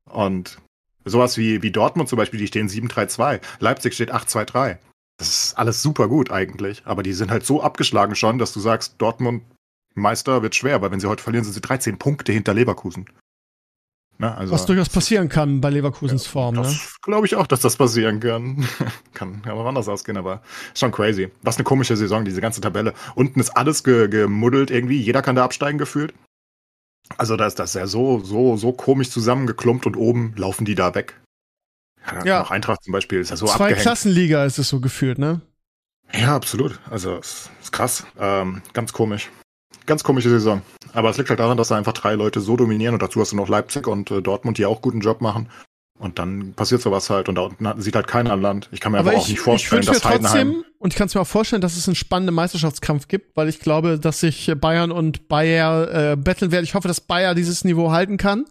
Und sowas wie, wie Dortmund zum Beispiel, die stehen 7-3-2. Leipzig steht 8-2-3. Das ist alles super gut eigentlich. Aber die sind halt so abgeschlagen schon, dass du sagst, Dortmund Meister wird schwer, weil wenn sie heute verlieren, sind sie 13 Punkte hinter Leverkusen. Ne, also, Was durchaus passieren kann bei Leverkusens Form. Ne? das glaube ich auch, dass das passieren kann. kann ja auch anders ausgehen, aber schon crazy. Was eine komische Saison, diese ganze Tabelle. Unten ist alles ge gemuddelt irgendwie. Jeder kann da absteigen gefühlt. Also da ist das ja so, so, so komisch zusammengeklumpt und oben laufen die da weg. Ja, Ja. Auch Eintracht zum Beispiel ist ja so Zwei abgehängt. Klassenliga ist es so gefühlt, ne? Ja, absolut. Also es ist krass. Ähm, ganz komisch. Ganz komische Saison. Aber es liegt halt daran, dass da einfach drei Leute so dominieren und dazu hast du noch Leipzig und äh, Dortmund, die auch guten Job machen. Und dann passiert sowas halt und da unten sieht halt keiner an Land. Ich kann mir aber, Aber auch ich, nicht ich vorstellen, mir dass Heidenheim. trotzdem, und ich kann es mir auch vorstellen, dass es einen spannenden Meisterschaftskampf gibt, weil ich glaube, dass sich Bayern und Bayer äh, betteln werden. Ich hoffe, dass Bayer dieses Niveau halten kann.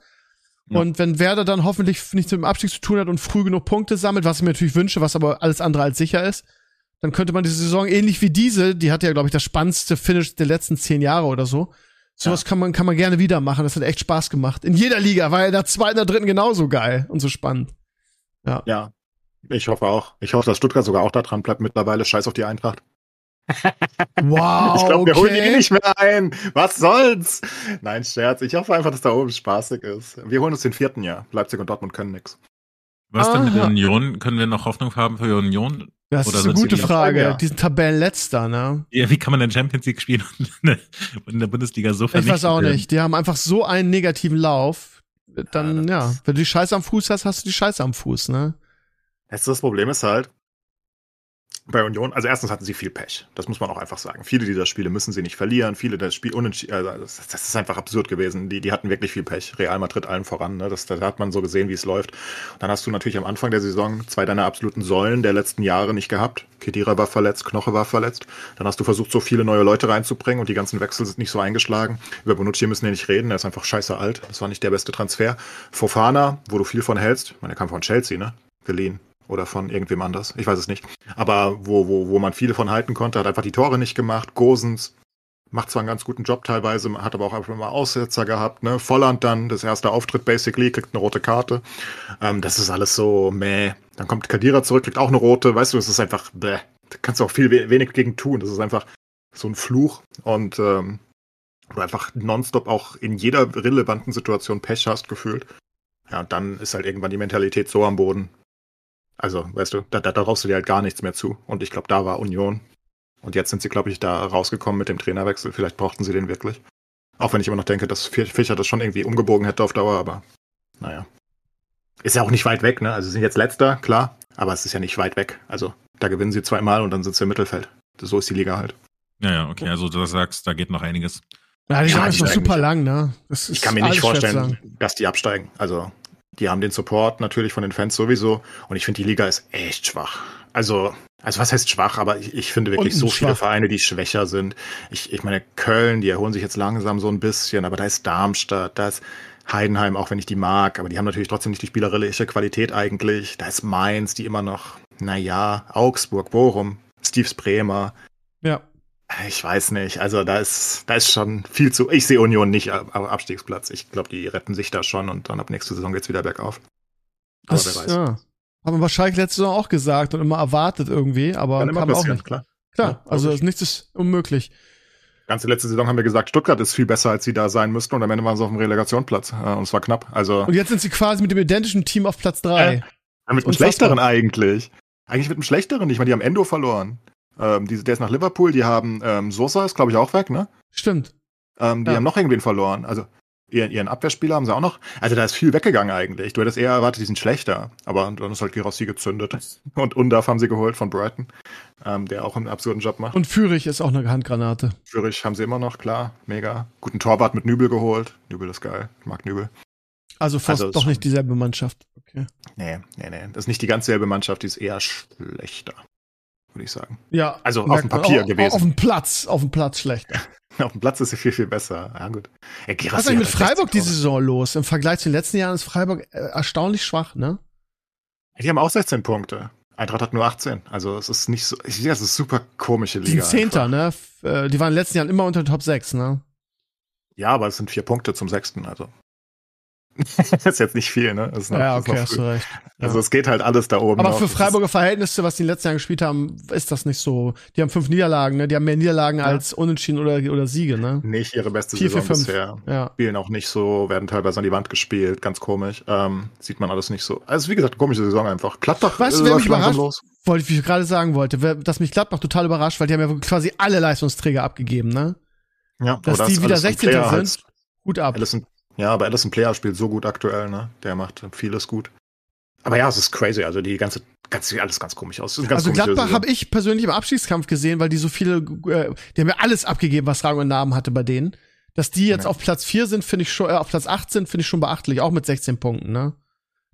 Ja. Und wenn Werder dann hoffentlich nichts mit dem Abstieg zu tun hat und früh genug Punkte sammelt, was ich mir natürlich wünsche, was aber alles andere als sicher ist, dann könnte man diese Saison ähnlich wie diese, die hatte ja, glaube ich, das spannendste Finish der letzten zehn Jahre oder so. Sowas kann man, kann man gerne wieder machen. Das hat echt Spaß gemacht. In jeder Liga war ja in der zweiten, der dritten genauso geil und so spannend. Ja, ich hoffe auch. Ich hoffe, dass Stuttgart sogar auch da dran bleibt mittlerweile. Scheiß auf die Eintracht. Wow. ich glaube, wir holen die okay. eh nicht mehr ein. Was soll's? Nein, Scherz. Ich hoffe einfach, dass da oben spaßig ist. Wir holen uns den vierten Jahr. Leipzig und Dortmund können nix. Was denn mit Aha. Union? Können wir noch Hoffnung haben für Union? Das Oder ist eine gute Frage. ja. Die sind Tabellenletzter, ne? Ja, wie kann man denn Champions League spielen und in der Bundesliga so Ich vernichten? weiß auch werden? nicht. Die haben einfach so einen negativen Lauf. Dann, Ja, ja, wenn du die Scheiße am Fuß hast, hast du die Scheiße am Fuß, ne? Das Problem ist halt, bei Union, also erstens hatten sie viel Pech. Das muss man auch einfach sagen. Viele dieser Spiele müssen sie nicht verlieren. Viele der Spiele unentschieden, also das, das, ist einfach absurd gewesen. Die, die hatten wirklich viel Pech. Real Madrid allen voran. Ne? Das, da hat man so gesehen, wie es läuft. Dann hast du natürlich am Anfang der Saison zwei deiner absoluten Säulen der letzten Jahre nicht gehabt. Kedira war verletzt, Knoche war verletzt. Dann hast du versucht, so viele neue Leute reinzubringen und die ganzen Wechsel sind nicht so eingeschlagen. Über Bonucci müssen wir nicht reden. Er ist einfach scheiße alt. Das war nicht der beste Transfer. Fofana, wo du viel von hältst. Ich meine, er kam von Chelsea, ne? Geliehen oder von irgendwem anders. Ich weiß es nicht. Aber wo, wo, wo man viele von halten konnte, hat einfach die Tore nicht gemacht. Gosens macht zwar einen ganz guten Job teilweise, hat aber auch einfach mal Aussetzer gehabt. Ne? Volland dann, das erste Auftritt basically, kriegt eine rote Karte. Ähm, das ist alles so meh. Dann kommt Kadira zurück, kriegt auch eine rote. Weißt du, das ist einfach bäh. Da kannst du auch viel wenig gegen tun. Das ist einfach so ein Fluch. Und ähm, du einfach nonstop auch in jeder relevanten Situation Pech hast gefühlt. Ja, und dann ist halt irgendwann die Mentalität so am Boden. Also, weißt du, da, da, da brauchst du dir halt gar nichts mehr zu. Und ich glaube, da war Union. Und jetzt sind sie, glaube ich, da rausgekommen mit dem Trainerwechsel. Vielleicht brauchten sie den wirklich. Auch wenn ich immer noch denke, dass Fischer das schon irgendwie umgebogen hätte auf Dauer, aber naja. Ist ja auch nicht weit weg, ne? Also sie sind jetzt letzter, klar, aber es ist ja nicht weit weg. Also da gewinnen sie zweimal und dann sind sie im Mittelfeld. So ist die Liga halt. Ja, ja, okay. Also du sagst, da geht noch einiges. Ja, die Saison ist noch super lang, ne? ich kann mir nicht vorstellen, dass die absteigen. Also die haben den Support natürlich von den Fans sowieso. Und ich finde, die Liga ist echt schwach. Also, also was heißt schwach? Aber ich, ich finde wirklich so viele Vereine, die schwächer sind. Ich, ich meine, Köln, die erholen sich jetzt langsam so ein bisschen, aber da ist Darmstadt, da ist Heidenheim, auch wenn ich die mag, aber die haben natürlich trotzdem nicht die spielerische Qualität eigentlich. Da ist Mainz, die immer noch, naja, Augsburg, Bochum, Steves Bremer. Ja. Ich weiß nicht. Also da ist, da ist schon viel zu. Ich sehe Union nicht am Abstiegsplatz. Ich glaube, die retten sich da schon und dann ab nächste Saison geht's wieder bergauf. Aber das, wer weiß. Ja. Haben wir wahrscheinlich letzte Saison auch gesagt und immer erwartet irgendwie, aber Kann passieren, auch nicht. klar. Klar, ja, also nichts ist unmöglich. Ganze letzte Saison haben wir gesagt, Stuttgart ist viel besser, als sie da sein müssten und am Ende waren sie auf dem Relegationsplatz äh, und es war knapp. Also und jetzt sind sie quasi mit dem identischen Team auf Platz drei. Ja, mit einem schlechteren eigentlich. Eigentlich mit einem schlechteren. Ich meine, die haben Endo verloren. Ähm, die, der ist nach Liverpool, die haben ähm, Sosa ist, glaube ich, auch weg, ne? Stimmt. Ähm, die ja. haben noch irgendwen verloren. Also ihren, ihren Abwehrspieler haben sie auch noch. Also da ist viel weggegangen eigentlich. Du hättest eher erwartet, die sind schlechter. Aber dann ist halt Girassi gezündet. Und Undaf haben sie geholt von Brighton, ähm, der auch einen absurden Job macht. Und Fürich ist auch eine Handgranate. Fürich haben sie immer noch, klar. Mega. Guten Torwart mit Nübel geholt. Nübel ist geil. Ich mag Nübel. Also fast also doch nicht dieselbe Mannschaft. Okay. Nee, nee, nee. Das ist nicht die ganz selbe Mannschaft, die ist eher schlechter würde ich sagen. Ja. Also auf dem Papier auf, gewesen. Auf dem Platz, auf dem Platz schlechter. auf dem Platz ist sie viel, viel besser. Ja, gut. Ja, Was ist denn mit Freiburg diese Saison los? Im Vergleich zu den letzten Jahren ist Freiburg äh, erstaunlich schwach, ne? Die haben auch 16 Punkte. Eintracht hat nur 18. Also es ist nicht so, ich sehe, es ist super komische Liga. Die sind Zehnter, ne? Äh, die waren in den letzten Jahren immer unter den Top 6, ne? Ja, aber es sind vier Punkte zum Sechsten, also. Das ist jetzt nicht viel, ne? Ja, okay, hast du recht. Ja. Also es geht halt alles da oben. Aber noch. für Freiburger Verhältnisse, was die in den letzten Jahren gespielt haben, ist das nicht so. Die haben fünf Niederlagen, ne? Die haben mehr Niederlagen ja. als Unentschieden oder, oder Siege, ne? Nicht ihre beste Vier, Saison vier, fünf. bisher. Ja. Spielen auch nicht so, werden teilweise an die Wand gespielt, ganz komisch. Ähm, sieht man alles nicht so. Also wie gesagt, komische Saison einfach. Gladbach weißt du, wer mich überrascht, los. Wollte, ich gerade sagen wollte, dass mich Gladbach total überrascht, weil die haben ja quasi alle Leistungsträger abgegeben, ne? Ja, dass die wieder 16. sind. Gut ab. Allison ja, aber Allison Player spielt so gut aktuell, ne? Der macht vieles gut. Aber ja, es ist crazy. Also die ganze, ganz, alles ganz komisch aus. Ganz also Gladbach habe ich persönlich im Abstiegskampf gesehen, weil die so viele, äh, die haben ja alles abgegeben, was Rang und Namen hatte bei denen. Dass die jetzt ja. auf Platz 4 sind, finde ich schon, äh, auf Platz 8 sind, finde ich schon beachtlich, auch mit 16 Punkten, ne?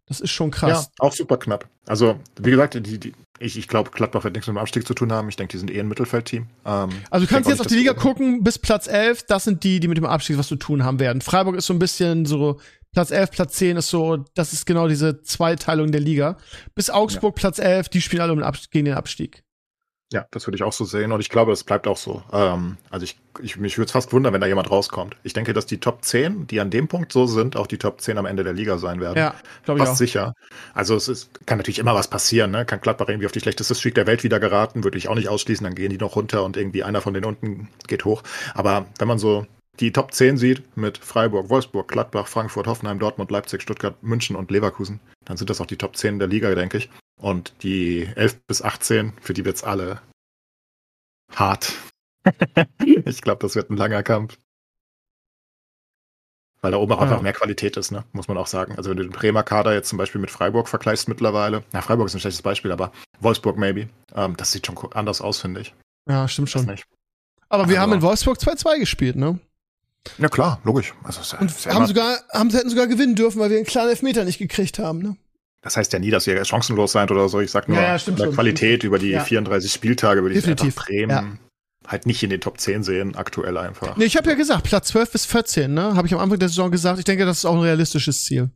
Das ist schon krass. Ja, auch super knapp. Also, wie gesagt, die, die, ich, ich glaube, Gladbach wird nichts mit dem Abstieg zu tun haben. Ich denke, die sind eher ein Mittelfeldteam. Ähm, also du kannst jetzt auf die Liga gucken, bis Platz 11, das sind die, die mit dem Abstieg was zu tun haben werden. Freiburg ist so ein bisschen so, Platz 11, Platz 10 ist so, das ist genau diese Zweiteilung der Liga. Bis Augsburg ja. Platz 11, die spielen alle um den gegen den Abstieg. Ja, das würde ich auch so sehen und ich glaube, es bleibt auch so. Ähm, also ich, ich mich würde es fast wundern, wenn da jemand rauskommt. Ich denke, dass die Top 10, die an dem Punkt so sind, auch die Top 10 am Ende der Liga sein werden. Ja, glaube ich Fast auch. sicher. Also es ist, kann natürlich immer was passieren, ne? Kann Gladbach irgendwie auf die schlechteste Streak der Welt wieder geraten, würde ich auch nicht ausschließen, dann gehen die noch runter und irgendwie einer von den unten geht hoch. Aber wenn man so die Top 10 sieht mit Freiburg, Wolfsburg, Gladbach, Frankfurt, Hoffenheim, Dortmund, Leipzig, Stuttgart, München und Leverkusen, dann sind das auch die Top 10 der Liga, denke ich. Und die 11 bis 18, für die wird's alle hart. ich glaube, das wird ein langer Kampf. Weil da oben auch Ja. einfach mehr Qualität ist, ne? muss man auch sagen. Also wenn du den Bremer Kader jetzt zum Beispiel mit Freiburg vergleichst mittlerweile, na, Freiburg ist ein schlechtes Beispiel, aber Wolfsburg maybe, ähm, das sieht schon anders aus, finde ich. Ja, stimmt schon. nicht. Aber wir Aber- haben in Wolfsburg 2-2 gespielt, ne? Ja klar, logisch. Also, Und haben sogar, haben, hätten sogar gewinnen dürfen, weil wir einen kleinen Elfmeter nicht gekriegt haben, ne? Das heißt ja nie, dass ihr chancenlos seid oder so. Ich sag nur, Ja, ja, stimmt schon, Qualität stimmt über die Ja. 34 Spieltage würde ich Definitiv, einfach Bremen halt nicht in den Top 10 sehen, aktuell einfach. Nee, ich habe ja gesagt, Platz 12 bis 14, ne? Habe ich am Anfang der Saison gesagt. Ich denke, das ist auch ein realistisches Ziel.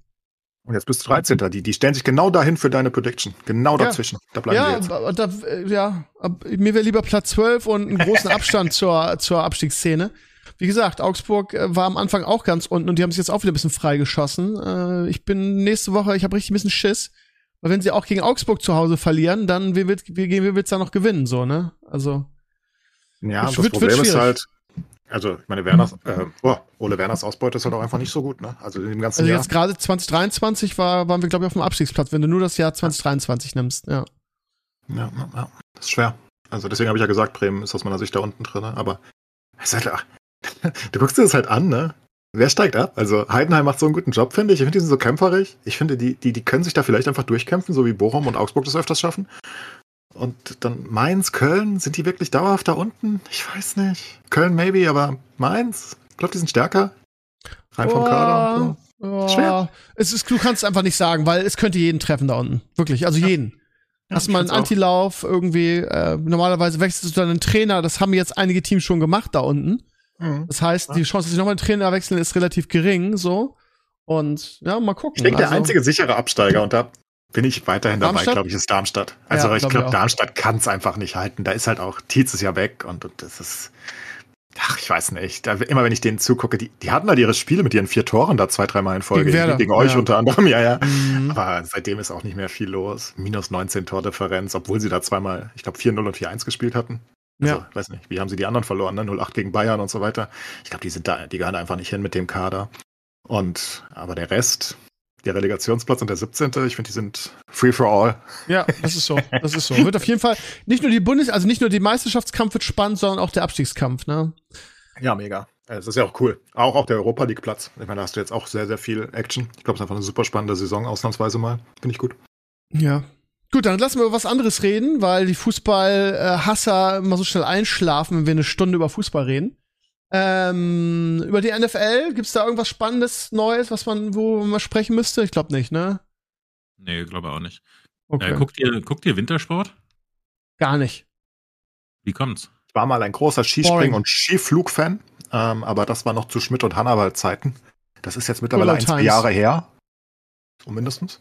Und jetzt bist du 13. Die, die stellen sich genau dahin für deine Prediction. Genau Ja. dazwischen. Da bleiben Ja, wir jetzt. da, äh, ja, mir wäre lieber Platz 12 und einen großen Abstand zur, zur Abstiegsszene. Wie gesagt, Augsburg äh, war am Anfang auch ganz unten und die haben sich jetzt auch wieder ein bisschen freigeschossen. Äh, ich bin nächste Woche, ich habe richtig ein bisschen Schiss. Weil wenn sie auch gegen Augsburg zu Hause verlieren, dann wie wird, wie, wird's da noch gewinnen, so, ne? Also, Ja, das wird- Problem wird ist halt, also ich meine, Werners, äh, oh, Ole Werners Ausbeute ist halt auch einfach nicht so gut, ne? Also in dem ganzen also Jahr. jetzt gerade 2023 war, waren wir, glaube ich, auf dem Abstiegsplatz, wenn du nur das Jahr 2023 nimmst, ja. Ja, ja, ja, das ist schwer. Also deswegen habe ich ja gesagt, Bremen ist aus meiner Sicht da unten drin, ne? aber es ist halt, ach, du guckst dir das halt an, ne? Wer steigt ab? Also Heidenheim macht so einen guten Job, finde ich. Ich finde, die sind so kämpferig. Ich finde, die, die, die können sich da vielleicht einfach durchkämpfen, so wie Bochum und Augsburg das öfters schaffen. Und dann Mainz, Köln, sind die wirklich dauerhaft da unten? Ich weiß nicht. Köln maybe, aber Mainz? Ich glaube, die sind stärker. Rein vom Kader. und so. Oh, Schwer. Es ist, du kannst es einfach nicht sagen, weil es könnte jeden treffen da unten. Wirklich, also jeden. Ja, Hast mal einen. Antilauf irgendwie, äh, normalerweise wechselst du dann einen Trainer, das haben jetzt einige Teams schon gemacht da unten. Mhm. Das heißt, die Chance, dass sie nochmal einen Trainer wechseln, ist relativ gering, so. Und ja, mal gucken. Ich denke, der Also, einzige sichere Absteiger, und da bin ich weiterhin dabei, Darmstadt? glaube ich, ist Darmstadt. Also Ja, ich glaub ich glaube. Darmstadt kann es einfach nicht halten. Da ist halt auch, Tietz ist ja weg und, und das ist, ach, ich weiß nicht. Da, immer wenn ich denen zugucke, die, die hatten halt ihre Spiele mit ihren vier Toren da zwei, dreimal in Folge. Gegen Gegen euch ja. unter anderem, ja, ja. Mhm. Aber seitdem ist auch nicht mehr viel los. Minus 19 Tordifferenz, obwohl sie da zweimal, ich glaube, 4-0 und 4-1 gespielt hatten. Also, Ja. weiß nicht, wie haben sie die anderen verloren, ne? 0-8 gegen Bayern und so weiter. Ich glaube, die sind da, die gehören einfach nicht hin mit dem Kader. Und, aber der Rest, der Relegationsplatz und der 17., ich finde, die sind free for all. Ja, das ist so. Das ist so. Wird auf jeden Fall nicht nur die Bundes-, also nicht nur die Meisterschaftskampf wird spannend, sondern auch der Abstiegskampf, ne? Ja, mega. Es ist ja auch cool. Auch, auch der Europa League Platz. Ich meine, da hast du jetzt auch sehr, sehr viel Action. Ich glaube, es ist einfach eine super spannende Saison, ausnahmsweise mal. Finde ich gut. Ja. Gut, dann lassen wir über was anderes reden, weil die Fußball-Hasser immer so schnell einschlafen, wenn wir eine Stunde über Fußball reden. Ähm, über die NFL, gibt's da irgendwas Spannendes, Neues, was man, wo man sprechen müsste? Ich glaube nicht, ne? Nee, glaube auch nicht. Okay. Äh, guckt, ihr, guckt ihr Wintersport? Gar nicht. Wie kommt's? Ich war mal ein großer Skispring- Boring. und Skiflug-Fan, ähm, aber das war noch zu Schmidt und Hannawald-Zeiten. Das ist jetzt mittlerweile ein, zwei. Jahre her. So mindestens.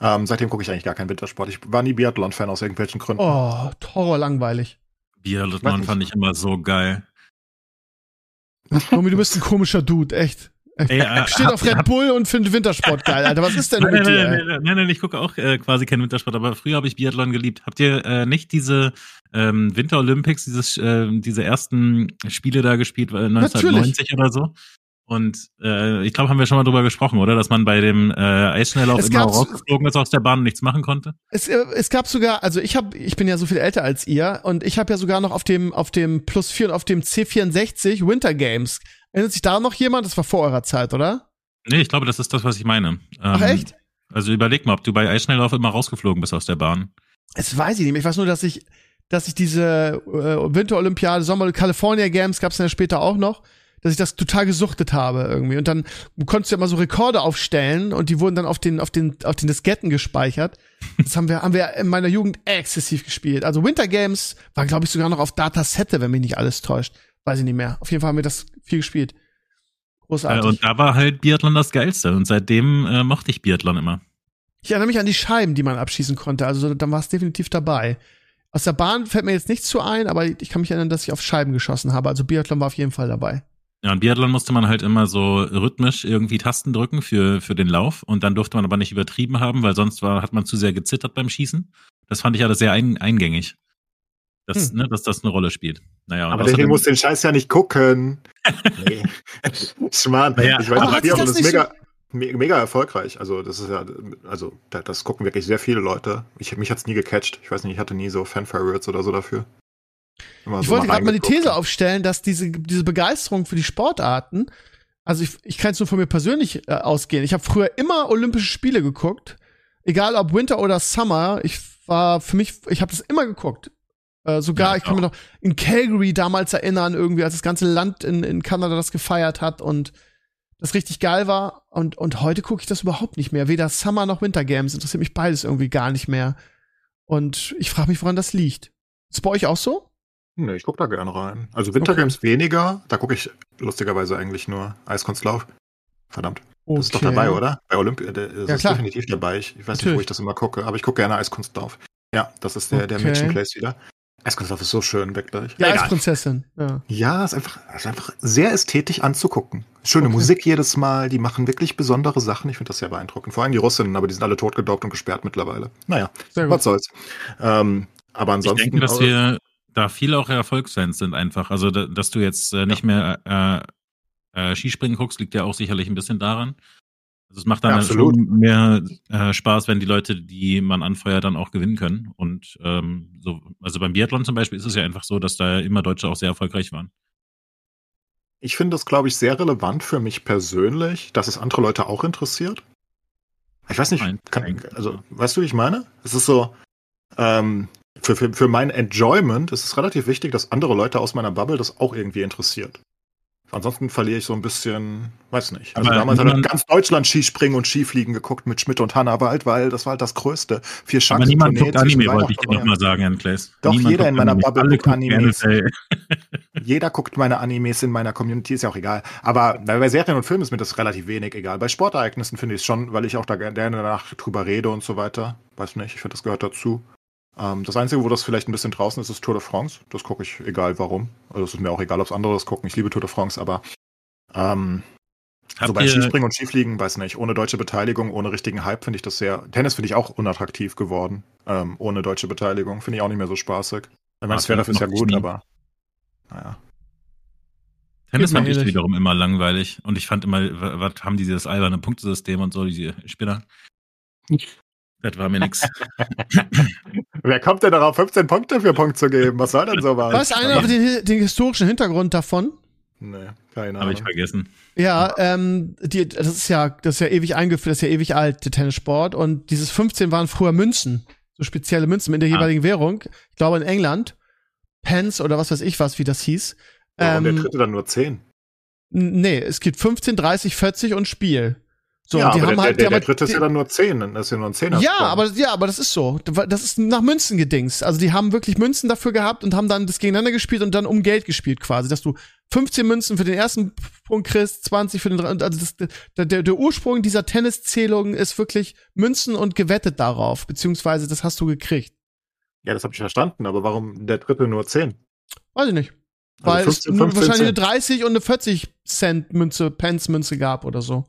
Ähm, seitdem gucke ich eigentlich gar keinen Wintersport. Ich war nie Biathlon-Fan aus irgendwelchen Gründen. Oh, Horror langweilig. Biathlon fand ich immer so geil. Romy, du bist ein komischer Dude, echt. echt. Ey, äh, Steht hab- auf Red hab- Bull und findet Wintersport geil, Alter. Was ist denn Nein, mit nein, dir? nein, nein, nein, nein, ich gucke auch äh, quasi keinen Wintersport, aber früher habe ich Biathlon geliebt. Habt ihr äh, nicht diese ähm, Winter Olympics, dieses, äh, diese ersten Spiele da gespielt, äh, 1990 oder so? Und äh, ich glaube, haben wir schon mal drüber gesprochen, oder? Dass man bei dem äh, Eisschnelllauf Es immer rausgeflogen ist aus der Bahn und nichts machen konnte. Es, äh, es gab sogar, also ich habe, ich bin ja so viel älter als ihr und ich habe ja sogar noch auf dem auf dem Plus 4 und auf dem C64 Winter Games. Erinnert sich da noch jemand? Das war vor eurer Zeit, oder? Nee, ich glaube, das ist das, was ich meine. Ähm, Ach echt? Also überleg mal, ob du bei Eisschnelllauf immer rausgeflogen bist aus der Bahn. Das weiß ich nicht. mehr. Ich weiß nur, dass ich, dass ich diese äh, Winterolympiade, Sommer California Games gab's dann ja später auch noch, dass ich das total gesuchtet habe irgendwie. Und dann konntest du ja immer so Rekorde aufstellen und die wurden dann auf den, auf den, auf den Disketten gespeichert. Das haben wir, haben wir in meiner Jugend exzessiv gespielt. Also Winter Games war, glaube ich, sogar noch auf Datasette, wenn mich nicht alles täuscht. Weiß ich nicht mehr. Auf jeden Fall haben wir das viel gespielt. Äh, Großartig. und da war halt Biathlon das Geilste. Und seitdem äh, mochte ich Biathlon immer. Ich erinnere mich an die Scheiben, die man abschießen konnte. Also dann war es definitiv dabei. Aus der Bahn fällt mir jetzt nichts zu ein, aber ich kann mich erinnern, dass ich auf Scheiben geschossen habe. Also Biathlon war auf jeden Fall dabei. Ja, und Biathlon musste man halt immer so rhythmisch irgendwie Tasten drücken für, für den Lauf. Und dann durfte man aber nicht übertrieben haben, weil sonst war, hat man zu sehr gezittert beim Schießen. Das fand ich alles sehr ein, eingängig. Das, Hm. ne, dass das eine Rolle spielt. Naja, aber deswegen du den Scheiß ja nicht gucken. nee. Schmarrn. Naja, ich weiß aber nicht, Biathlon das ist mega, me- mega erfolgreich. Also, das ist ja, also, da- das gucken wirklich sehr viele Leute. Ich, mich hat's nie gecatcht. Ich weiß nicht, ich hatte nie so Fan-Favorites oder so dafür. Immer Ich so wollte gerade mal die. These aufstellen, dass diese, diese Begeisterung für die Sportarten also ich, ich kann jetzt nur von mir persönlich äh, ausgehen. Ich habe früher immer Olympische Spiele geguckt, egal ob Winter oder Summer. Ich war für mich, ich habe das immer geguckt. Äh, sogar, Ja, ich kann mich noch in Calgary damals erinnern, irgendwie, als das ganze Land in, in Kanada das gefeiert hat und das richtig geil war. Und, und heute gucke ich das überhaupt nicht mehr. Weder Summer noch Winter Games. Interessiert mich beides irgendwie gar nicht mehr. Und ich frage mich, woran das liegt. Ist bei euch auch so? Nee, ich gucke da gerne rein. Also Wintergames weniger, da gucke ich lustigerweise eigentlich nur Eiskunstlauf. Verdammt. Das ist doch dabei, oder? Bei Olympia, das Ja, ist klar. definitiv dabei. Ich, ich weiß nicht, Natürlich. wo ich das immer gucke, aber ich gucke gerne Eiskunstlauf. Ja, das ist der, der Okay. Mädchen Place wieder. Eiskunstlauf ist so schön, wirklich. Die Egal. Eisprinzessin. Ja. Ja, ist einfach, ist einfach sehr ästhetisch anzugucken. Schöne Okay. Musik jedes Mal, die machen wirklich besondere Sachen. Ich finde das sehr beeindruckend. Vor allem die Russinnen, aber die sind alle totgedaubt und gesperrt mittlerweile. Naja, Sehr was soll's. Ähm, aber Ich ansonsten. denke, dass wir da viel auch Erfolgsfans sind einfach. Also, da, dass du jetzt äh, nicht mehr äh, äh, Skispringen guckst, liegt ja auch sicherlich ein bisschen daran. Also es macht dann Ja, halt absolut. mehr äh, Spaß, wenn die Leute, die man anfeuert, dann auch gewinnen können. Und ähm, so, also beim Biathlon zum Beispiel ist es ja einfach so, dass da immer Deutsche auch sehr erfolgreich waren. Ich finde das, glaube ich, sehr relevant für mich persönlich, dass es andere Leute auch interessiert. Ich weiß nicht, Nein, kann, also, weißt du, wie ich meine? Es ist so, ähm, für, für, für mein Enjoyment ist es relativ wichtig, dass andere Leute aus meiner Bubble das auch irgendwie interessiert. Ansonsten verliere ich so ein bisschen, weiß nicht. Also Aber damals hat niemand- ganz Deutschland Skispringen und Skifliegen geguckt mit Schmidt und Hannawald, weil das war halt das Größte. Vier Aber Chancen. niemand Tournee guckt Anime, wollte ich dir nochmal sagen, Herrn Klaes. Doch, Niemand jeder in meiner Anime. Bubble Alle guckt Animes. NFL. Jeder guckt meine Animes in meiner Community, ist ja auch egal. Aber bei Serien und Filmen ist mir das relativ wenig egal. Bei Sportereignissen finde ich es schon, weil ich auch da gerne danach drüber rede und so weiter. Weiß nicht, ich finde, das gehört dazu. Ähm, das Einzige, wo das vielleicht ein bisschen draußen ist, ist Tour de France. Das gucke ich, egal warum. Also es ist mir auch egal, ob es andere das gucken. Ich liebe Tour de France, aber ähm, Habt so bei ihr- Skispringen und Skifliegen, weiß nicht, ohne deutsche Beteiligung, ohne richtigen Hype finde ich das sehr. Tennis finde ich auch unattraktiv geworden. Ähm, ohne deutsche Beteiligung finde ich auch nicht mehr so spaßig. Ich meine, Ah, das wäre dafür ist ja gut, nie. aber naja. Tennis fand ich wiederum immer langweilig. Und ich fand immer, wa- was haben die dieses alberne Punktesystem und so, diese Spinner. Das war mir nix. Wer kommt denn darauf, 15 Punkte für Punkt zu geben? Was soll denn sowas? Weiß einer den, den historischen Hintergrund davon? Nee, keine Habe ich Ahnung. vergessen. Ja, ähm, die, das ist ja, das ist ja ewig eingeführt, das ist ja ewig alt, der Tennissport. Und dieses 15 waren früher Münzen, so spezielle Münzen in der Ah. jeweiligen Währung. Ich glaube in England, Pence oder was weiß ich was, wie das hieß. Warum der Ähm, dritte dann nur 10? n- nee, es gibt 15, 30, 40 und Spiel. So, ja, aber der, halt, der, die der haben dritte halt- ist ja dann nur 10. Das ist ja nur ein Zehner. Ja, aber ja, aber das ist so. Das ist nach Münzen gedingst. Also die haben wirklich Münzen dafür gehabt und haben dann das gegeneinander gespielt und dann um Geld gespielt quasi, dass du 15 Münzen für den ersten Punkt kriegst, 20 für den dritten. Also das, der, der, der Ursprung dieser Tenniszählung ist wirklich Münzen und gewettet darauf, beziehungsweise das hast du gekriegt. Ja, das habe ich verstanden, aber warum der dritte nur 10? Weiß ich nicht. Also Weil 15, es nur 15 wahrscheinlich eine Cent. 30 und eine 40 Cent Münze, Pence Münze gab oder so.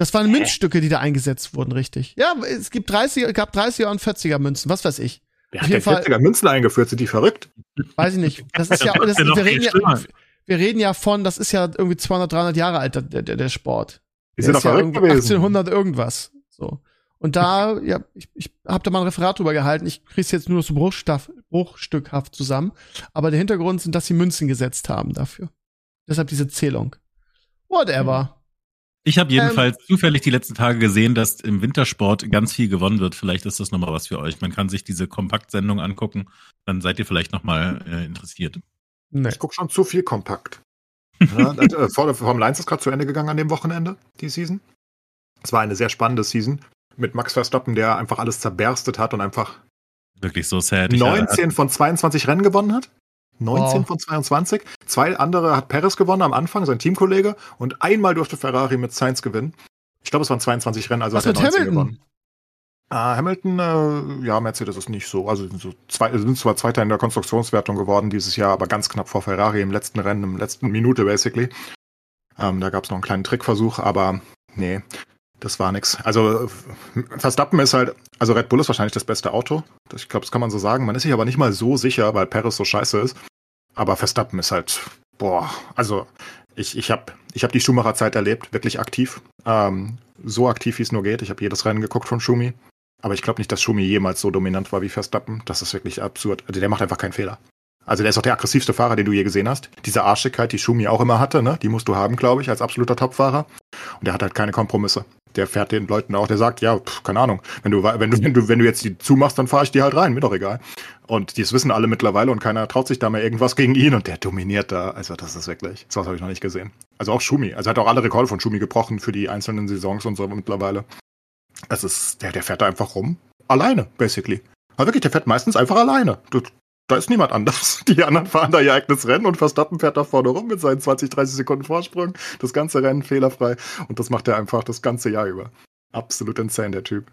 Das waren Münzstücke, die da eingesetzt wurden, richtig. Ja, es gibt 30, gab 30er und 40er Münzen, was weiß ich. Wer Auf hat jeden denn Fall- 40er Münzen eingeführt? Sind die verrückt? Weiß ich nicht. Das ist ja, Das ja wir, reden ja wir reden ja von, das ist ja irgendwie 200, 300 Jahre alt, der, der, der Sport. Die sind doch ist ja verrückt gewesen. 1800 irgendwas. So. Und da, ja, ich, ich habe da mal ein Referat drüber gehalten. Ich krieg's jetzt nur so bruchstaff, bruchstückhaft zusammen. Aber der Hintergrund sind, dass sie Münzen gesetzt haben dafür. Deshalb diese Zählung. Whatever. Ich habe Ähm, jedenfalls zufällig die letzten Tage gesehen, dass im Wintersport ganz viel gewonnen wird. Vielleicht ist das nochmal was für euch. Man kann sich diese Kompaktsendung angucken. Dann seid ihr vielleicht nochmal äh, interessiert. Nee. Ich gucke schon zu viel kompakt. Ja, das, äh, Formel Formel 1 ist gerade zu Ende gegangen an dem Wochenende, die Season. Es war eine sehr spannende Season mit Max Verstappen, der einfach alles zerberstet hat und einfach Wirklich so sad. Ich, 19 von 22 Rennen gewonnen hat. 19 Wow. von 22. Zwei andere hat Perez gewonnen am Anfang, sein Teamkollege. Und einmal durfte Ferrari mit Sainz gewinnen. Ich glaube, es waren 22 Rennen, also Was hat er mit 19 Hamilton? gewonnen. Ah, Hamilton, äh, ja, Mercedes ist nicht so. Also sind so zwei, sind zwar Zweiter in der Konstruktionswertung geworden dieses Jahr, aber ganz knapp vor Ferrari im letzten Rennen, im letzten Minute basically. Ähm, da gab es noch einen kleinen Trickversuch, aber nee, das war nix. Also Verstappen ist halt, also Red Bull ist wahrscheinlich das beste Auto. Ich glaube, das kann man so sagen. Man ist sich aber nicht mal so sicher, weil Perez so scheiße ist. Aber Verstappen ist halt, boah, also ich, ich habe ich hab die Schumacher-Zeit erlebt, wirklich aktiv. Ähm, so aktiv, wie es nur geht. Ich habe jedes Rennen geguckt von Schumi. Aber ich glaube nicht, dass Schumi jemals so dominant war wie Verstappen. Das ist wirklich absurd. Also der macht einfach keinen Fehler. Also der ist auch der aggressivste Fahrer, den du je gesehen hast. Diese Arschigkeit, die Schumi auch immer hatte, ne? Die musst du haben, glaube ich, als absoluter Topfahrer. Und der hat halt keine Kompromisse. Der fährt den Leuten auch, der sagt, ja, pff, keine Ahnung, wenn du, wenn du, wenn du, wenn du jetzt die zumachst, dann fahre ich die halt rein, mir doch egal. Und das wissen alle mittlerweile und keiner traut sich da mehr irgendwas gegen ihn und der dominiert da. Also das ist wirklich, sowas habe ich noch nicht gesehen. Also auch Schumi. Also hat auch alle Rekorde von Schumi gebrochen für die einzelnen Saisons und so mittlerweile. Das ist, der, der fährt da einfach rum. Alleine, basically. Aber wirklich, der fährt meistens einfach alleine. Da ist niemand anders. Die anderen fahren da ihr eigenes Rennen und Verstappen fährt da vorne rum mit seinen 20, 30 Sekunden Vorsprung. Das ganze Rennen fehlerfrei. Und das macht er einfach das ganze Jahr über. Absolut insane, der Typ.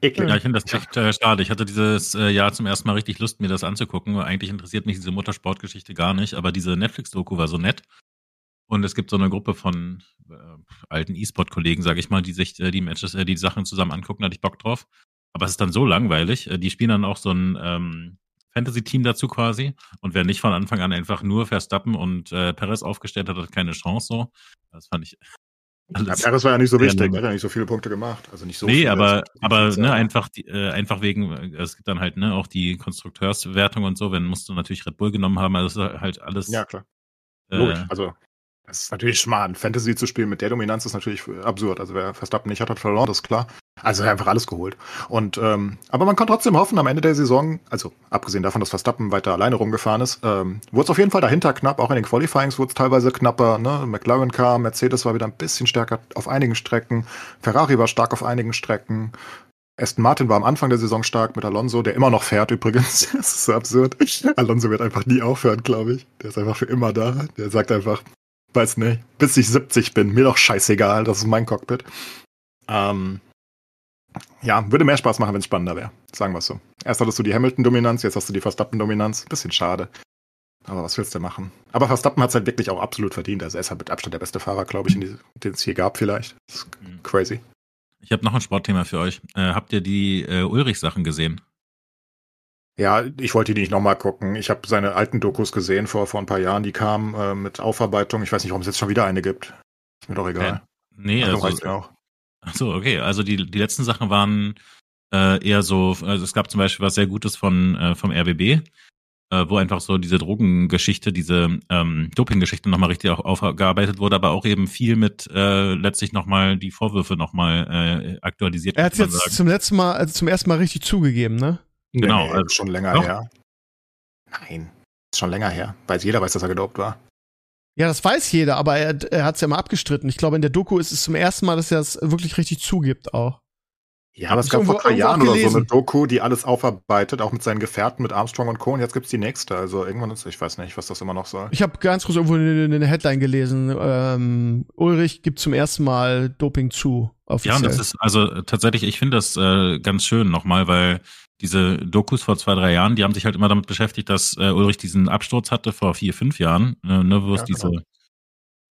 Eklig. Ja, ich finde das echt äh, schade. Ich hatte dieses äh, Jahr zum ersten Mal richtig Lust, mir das anzugucken. Eigentlich interessiert mich diese Motorsportgeschichte gar nicht, aber diese Netflix-Doku war so nett. Und es gibt so eine Gruppe von äh, alten E-Sport-Kollegen, sage ich mal, die sich äh, die Matches, äh, die Sachen zusammen angucken, da hatte ich Bock drauf. Aber es ist dann so langweilig. Äh, die spielen dann auch so ein ähm, Fantasy-Team dazu quasi. Und wer nicht von Anfang an einfach nur Verstappen und äh, Perez aufgestellt hat, hat keine Chance so. Das fand ich. Alles ja, Perez war ja nicht so wichtig, er hat ja nicht so viele Punkte gemacht. Also nicht so nee, viele, aber, aber ne, einfach, die, äh, einfach wegen, äh, es gibt dann halt ne, auch die Konstrukteurswertung und so, wenn musst du natürlich Red Bull genommen haben, also halt alles. Ja, klar. Logisch. Äh, also das ist natürlich schmarrn. Fantasy zu spielen mit der Dominanz ist natürlich absurd. Also wer Verstappen nicht hat, hat verloren, das ist klar. Also einfach alles geholt. Und ähm, aber man kann trotzdem hoffen, am Ende der Saison, also abgesehen davon, dass Verstappen weiter alleine rumgefahren ist, ähm, wurde es auf jeden Fall dahinter knapp. Auch in den Qualifyings wurde es teilweise knapper. Ne? McLaren kam, Mercedes war wieder ein bisschen stärker auf einigen Strecken, Ferrari war stark auf einigen Strecken. Aston Martin war am Anfang der Saison stark mit Alonso, der immer noch fährt übrigens. das ist so absurd. Alonso wird einfach nie aufhören, glaube ich. Der ist einfach für immer da. Der sagt einfach, weiß nicht, bis ich 70 bin, mir doch scheißegal, das ist mein Cockpit. Ähm, ja, würde mehr Spaß machen, wenn es spannender wäre. Sagen wir es so. Erst hattest du die Hamilton-Dominanz, jetzt hast du die Verstappen-Dominanz. Bisschen schade. Aber was willst du machen? Aber Verstappen hat es halt wirklich auch absolut verdient. Also er ist halt mit Abstand der beste Fahrer, glaube ich, den es hier gab vielleicht. Das ist mhm. crazy. Ich habe noch ein Sportthema für euch. Äh, habt ihr die äh, Ulrich-Sachen gesehen? Ja, ich wollte die nicht nochmal gucken. Ich habe seine alten Dokus gesehen vor, vor ein paar Jahren, die kamen äh, mit Aufarbeitung. Ich weiß nicht, warum es jetzt schon wieder eine gibt. Ist mir doch egal. Äh, nee, also, also auch. Ach so, okay. Also die, die letzten Sachen waren äh, eher so, also es gab zum Beispiel was sehr Gutes von äh, vom RBB, äh, wo einfach so diese Drogengeschichte, diese ähm, Dopinggeschichte nochmal richtig auch aufgearbeitet wurde, aber auch eben viel mit äh, letztlich nochmal die Vorwürfe nochmal äh, aktualisiert. Er hat jetzt sagen. zum letzten Mal, also zum ersten Mal richtig zugegeben, ne? Genau. Nee, also schon länger doch. her. Nein, ist schon länger her. Weiß jeder weiß, dass er gedopt war. Ja, das weiß jeder, aber er, er hat es ja mal abgestritten. Ich glaube, in der Doku ist es zum ersten Mal, dass er es wirklich richtig zugibt auch. Ja, aber es gab vor drei Jahren oder so eine Doku, die alles aufarbeitet, auch mit seinen Gefährten, mit Armstrong und Co. Und jetzt gibt's die nächste. Also irgendwann ist, ich weiß nicht, was das immer noch soll. Ich habe ganz kurz irgendwo eine, eine Headline gelesen. Ähm, Ulrich gibt zum ersten Mal Doping zu. Offiziell. Ja, und das ist also tatsächlich, ich finde das äh, ganz schön nochmal, weil diese Dokus vor zwei, drei Jahren, die haben sich halt immer damit beschäftigt, dass äh, Ulrich diesen Absturz hatte vor vier, fünf Jahren, äh, ne, wo es ja, diese genau.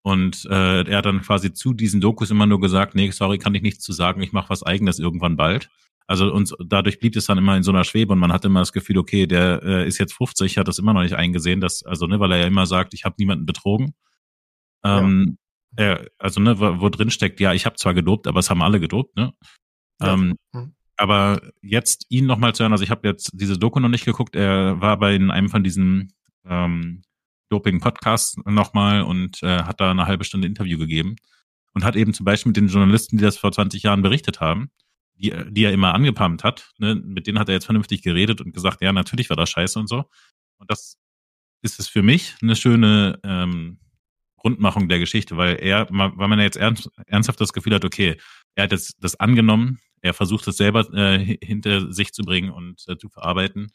und äh, er hat dann quasi zu diesen Dokus immer nur gesagt, nee, sorry, kann ich nichts zu sagen, ich mache was eigenes irgendwann bald. Also und dadurch blieb es dann immer in so einer Schwebe und man hatte immer das Gefühl, okay, der äh, ist jetzt 50, hat das immer noch nicht eingesehen, dass, also ne, weil er ja immer sagt, ich habe niemanden betrogen. Ähm, ja. er, also ne, wo, wo drin steckt, ja, ich habe zwar gedopt, aber es haben alle gedopt, ne? Ja. Ähm, mhm. Aber jetzt ihn nochmal zu hören, also ich habe jetzt diese Doku noch nicht geguckt, er war bei in einem von diesen ähm, Doping-Podcasts nochmal und äh, hat da eine halbe Stunde Interview gegeben und hat eben zum Beispiel mit den Journalisten, die das vor 20 Jahren berichtet haben, die, die er immer angepumpt hat, ne, mit denen hat er jetzt vernünftig geredet und gesagt, ja, natürlich war das scheiße und so. Und das ist es für mich eine schöne ähm, Rundmachung der Geschichte, weil er, weil man ja jetzt ernst, ernsthaft das Gefühl hat, okay, er hat jetzt das angenommen, er versucht es selber äh, hinter sich zu bringen und äh, zu verarbeiten.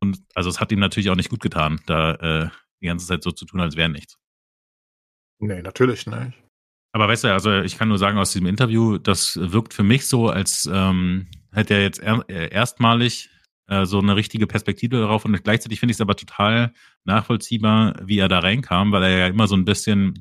Und also es hat ihm natürlich auch nicht gut getan, da äh, die ganze Zeit so zu tun, als wäre nichts. Nee, natürlich nicht. Aber weißt du, also ich kann nur sagen, aus diesem Interview, das wirkt für mich so, als ähm, hätte er jetzt er, äh, erstmalig äh, so eine richtige Perspektive darauf und gleichzeitig finde ich es aber total nachvollziehbar, wie er da reinkam, weil er ja immer so ein bisschen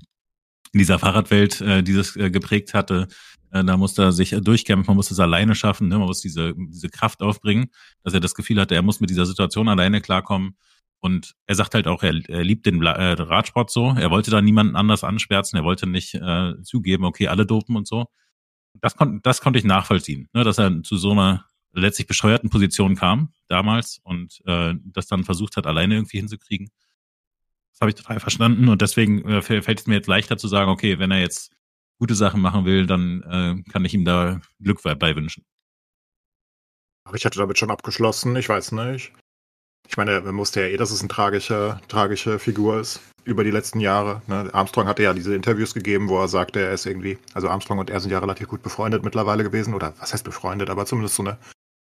in dieser Fahrradwelt äh, dieses äh, geprägt hatte, da musste er sich durchkämpfen, man muss es alleine schaffen, ne? man muss diese, diese Kraft aufbringen, dass er das Gefühl hatte, er muss mit dieser Situation alleine klarkommen. Und er sagt halt auch, er, er liebt den äh, Radsport so. Er wollte da niemanden anders anschwärzen. Er wollte nicht äh, zugeben, okay, alle dopen und so. Das, kon das konnte ich nachvollziehen, ne, dass er zu so einer letztlich bescheuerten Position kam damals und äh, das dann versucht hat, alleine irgendwie hinzukriegen. Das habe ich total verstanden und deswegen äh, fällt es mir jetzt leichter zu sagen, okay, wenn er jetzt gute Sachen machen will, dann äh, kann ich ihm da Glück bei wünschen. Aber ich hatte damit schon abgeschlossen, ich weiß nicht. Ich meine, man wusste ja eh, dass es eine tragische, tragische Figur ist über die letzten Jahre. Ne? Armstrong hatte ja diese Interviews gegeben, wo er sagte, er ist irgendwie, also Armstrong und er sind ja relativ gut befreundet mittlerweile gewesen, oder was heißt befreundet, aber zumindest so eine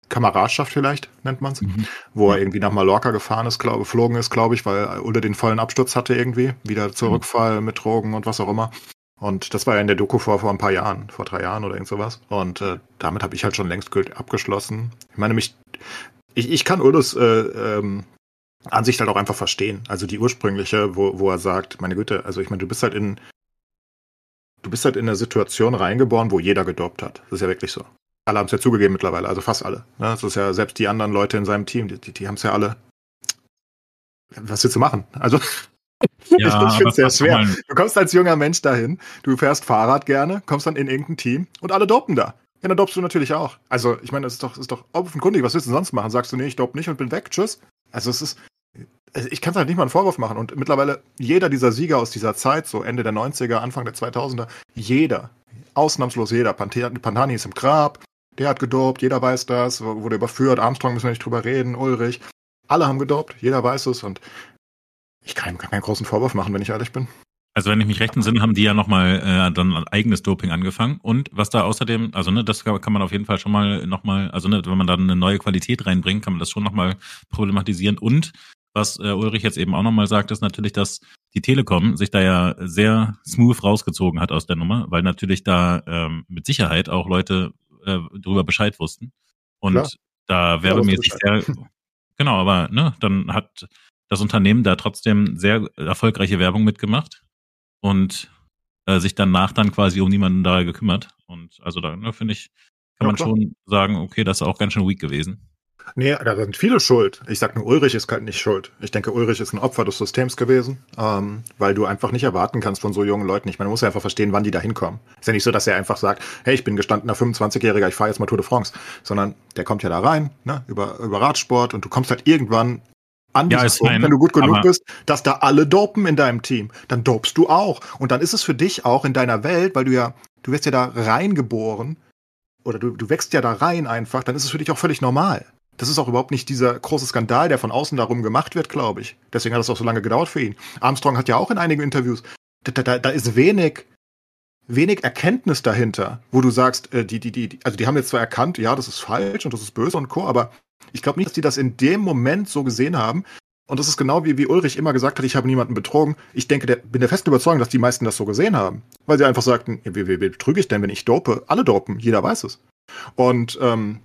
Kameradschaft vielleicht, nennt man es, mhm. wo er irgendwie nach Mallorca gefahren ist, glaube geflogen ist, glaube ich, weil er unter den vollen Absturz hatte irgendwie, wieder Zurückfall mhm. mit Drogen und was auch immer. Und das war ja in der Doku vor, vor ein paar Jahren, vor drei Jahren oder irgend sowas. Und äh, damit habe ich halt schon längst abgeschlossen. Ich meine, mich, ich, ich kann Ulus äh, ähm, Ansicht halt auch einfach verstehen. Also die ursprüngliche, wo, wo er sagt, meine Güte, also ich meine, du bist halt in, du bist halt in eine Situation reingeboren, wo jeder gedopt hat. Das ist ja wirklich so. Alle haben es ja zugegeben mittlerweile, also fast alle. Ne? Das ist ja selbst die anderen Leute in seinem Team, die, die, die haben es ja alle. Was willst du machen? Also ja, ich finde es sehr schwer. Du kommst als junger Mensch dahin, du fährst Fahrrad gerne, kommst dann in irgendein Team und alle dopen da. Ja, dann dopst du natürlich auch. Also, ich meine, das ist doch, ist doch offenkundig. Was willst du sonst machen? Sagst du, nee, ich dope nicht und bin weg, tschüss. Also, es ist, also ich kann es halt nicht mal einen Vorwurf machen. Und mittlerweile jeder dieser Sieger aus dieser Zeit, so Ende der 90er, Anfang der 2000er, jeder, ausnahmslos jeder, Pantani ist im Grab, der hat gedopt, jeder weiß das, wurde überführt, Armstrong müssen wir nicht drüber reden, Ulrich, alle haben gedopt, jeder weiß es und ich kann ihm keinen großen Vorwurf machen, wenn ich ehrlich bin. Also wenn ich mich recht entsinne, haben die ja nochmal äh, dann ein eigenes Doping angefangen. Und was da außerdem, also ne, das kann man auf jeden Fall schon mal nochmal, also ne, wenn man da eine neue Qualität reinbringt, kann man das schon nochmal problematisieren. Und was äh, Ulrich jetzt eben auch nochmal sagt, ist natürlich, dass die Telekom sich da ja sehr smooth rausgezogen hat aus der Nummer, weil natürlich da ähm, mit Sicherheit auch Leute äh, darüber Bescheid wussten. Und Klar. da werbemäßig sehr, genau, aber ne, dann hat das Unternehmen da trotzdem sehr erfolgreiche Werbung mitgemacht und äh, sich danach dann quasi um niemanden da gekümmert. Und also da ne, finde ich, kann ja, man klar. schon sagen, okay, das ist auch ganz schön weak gewesen. Nee, da sind viele schuld. Ich sag nur, Ulrich ist halt nicht schuld. Ich denke, Ulrich ist ein Opfer des Systems gewesen, ähm, weil du einfach nicht erwarten kannst von so jungen Leuten. Ich meine, man muss ja einfach verstehen, wann die da hinkommen. Ist ja nicht so, dass er einfach sagt, hey, ich bin gestandener 25-Jähriger, ich fahre jetzt mal Tour de France. Sondern der kommt ja da rein, ne, über, über Radsport und du kommst halt irgendwann an ja, Punkt, mein, wenn du gut genug bist, dass da alle dopen in deinem Team. Dann dopst du auch. Und dann ist es für dich auch in deiner Welt, weil du ja, du wirst ja da reingeboren oder du, du wächst ja da rein einfach, dann ist es für dich auch völlig normal. Das ist auch überhaupt nicht dieser große Skandal, der von außen darum gemacht wird, glaube ich. Deswegen hat es auch so lange gedauert für ihn. Armstrong hat ja auch in einigen Interviews, da, da, da ist wenig, wenig Erkenntnis dahinter, wo du sagst, äh, die, die, die, also die haben jetzt zwar erkannt, ja, das ist falsch und das ist böse und co., aber ich glaube nicht, dass die das in dem Moment so gesehen haben. Und das ist genau wie, wie Ulrich immer gesagt hat, ich habe niemanden betrogen. Ich denke, der, bin der festen Überzeugung, dass die meisten das so gesehen haben. Weil sie einfach sagten, ja, wie, wie, wie betrüge ich denn, wenn ich dope? Alle dopen, jeder weiß es. Und ähm,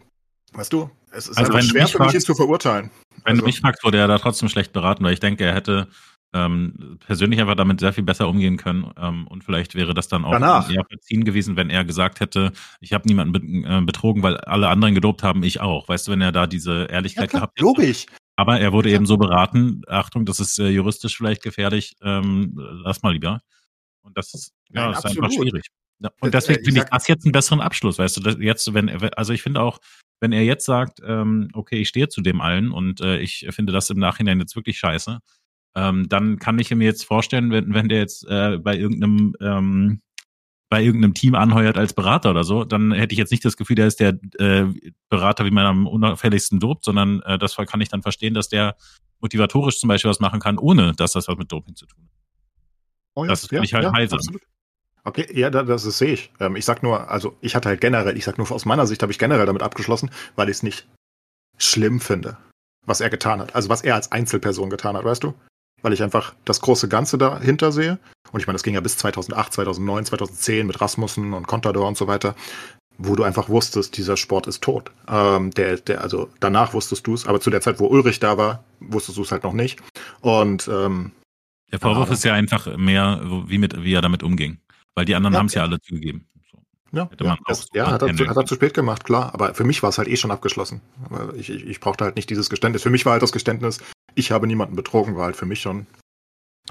weißt du, es ist also einfach schwer für mich, ihn zu verurteilen. Wenn also, du mich fragst, wurde er da trotzdem schlecht beraten, weil ich denke, er hätte ähm, persönlich einfach damit sehr viel besser umgehen können. Ähm, und vielleicht wäre das dann auch Danach. eher verziehen gewesen, wenn er gesagt hätte, ich habe niemanden äh, betrogen, weil alle anderen gedopt haben, ich auch. Weißt du, wenn er da diese Ehrlichkeit ja, klar, gehabt hätte. Logisch. Aber er wurde ja. eben so beraten, Achtung, das ist äh, juristisch vielleicht gefährlich, ähm, lass mal lieber. Und das ist, ja, Nein, ist einfach schwierig. Ja, und äh, deswegen finde ich das jetzt einen besseren Abschluss, weißt du, jetzt, wenn, also ich finde auch, wenn er jetzt sagt, ähm, okay, ich stehe zu dem allen und äh, ich finde das im Nachhinein jetzt wirklich scheiße, ähm, dann kann ich mir jetzt vorstellen, wenn, wenn der jetzt äh, bei irgendeinem ähm, bei irgendeinem Team anheuert als Berater oder so, dann hätte ich jetzt nicht das Gefühl, der ist der äh, Berater, wie man am unauffälligsten dopt, sondern äh, das kann ich dann verstehen, dass der motivatorisch zum Beispiel was machen kann, ohne dass das was mit Doping zu tun hat. Oh ja, das ist ja, ich halt ja, heilsam. Absolut. Okay, ja, das, das sehe ich. Ähm, ich sag nur, also ich hatte halt generell, ich sag nur aus meiner Sicht habe ich generell damit abgeschlossen, weil ich es nicht schlimm finde, was er getan hat. Also was er als Einzelperson getan hat, weißt du? Weil ich einfach das große Ganze dahinter sehe. Und ich meine, das ging ja bis 2008, 2009, 2010 mit Rasmussen und Contador und so weiter, wo du einfach wusstest, dieser Sport ist tot. Ähm, der, der, also danach wusstest du es, aber zu der Zeit, wo Ulrich da war, wusstest du es halt noch nicht. Und ähm, der Vorwurf ist ja einfach mehr, wie, mit, wie er damit umging. Weil die anderen ja, haben es ja alle zugegeben. Ja, ja, das, ja hat, er zu, hat er zu spät gemacht, klar. Aber für mich war es halt eh schon abgeschlossen. Ich, ich, ich brauchte halt nicht dieses Geständnis. Für mich war halt das Geständnis, ich habe niemanden betrogen, war halt für mich schon.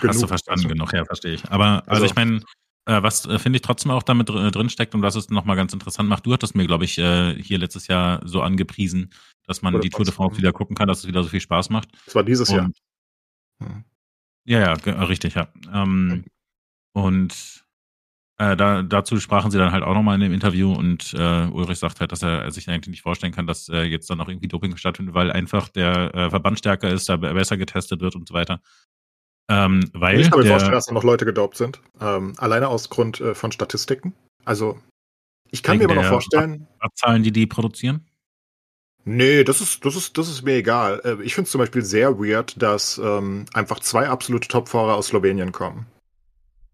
Genug. Hast du verstanden also, genug, ja, verstehe ich. Aber also, also ich meine, Äh, was äh, finde ich trotzdem auch damit dr drin steckt und was es nochmal ganz interessant macht, du hattest mir, glaube ich, äh, hier letztes Jahr so angepriesen, dass man die Tour de France wieder gucken kann, dass es wieder so viel Spaß macht. Das war dieses Jahr. Und, Hm. ja, ja, ge- richtig, ja. Ähm, und äh, da, dazu sprachen sie dann halt auch nochmal in dem Interview und äh, Ulrich sagt halt, dass er sich eigentlich nicht vorstellen kann, dass äh, jetzt dann noch irgendwie Doping stattfindet, weil einfach der äh, Verband stärker ist, da be- besser getestet wird und so weiter. Ähm, weil Ich kann mir vorstellen, dass da noch Leute gedopt sind. Ähm, alleine aus Grund äh, von Statistiken. Also, ich kann mir aber noch vorstellen, Abzahlen, die die produzieren. nee, das ist, das ist, das ist mir egal. Äh, ich finde es zum Beispiel sehr weird, dass ähm, einfach zwei absolute Topfahrer aus Slowenien kommen.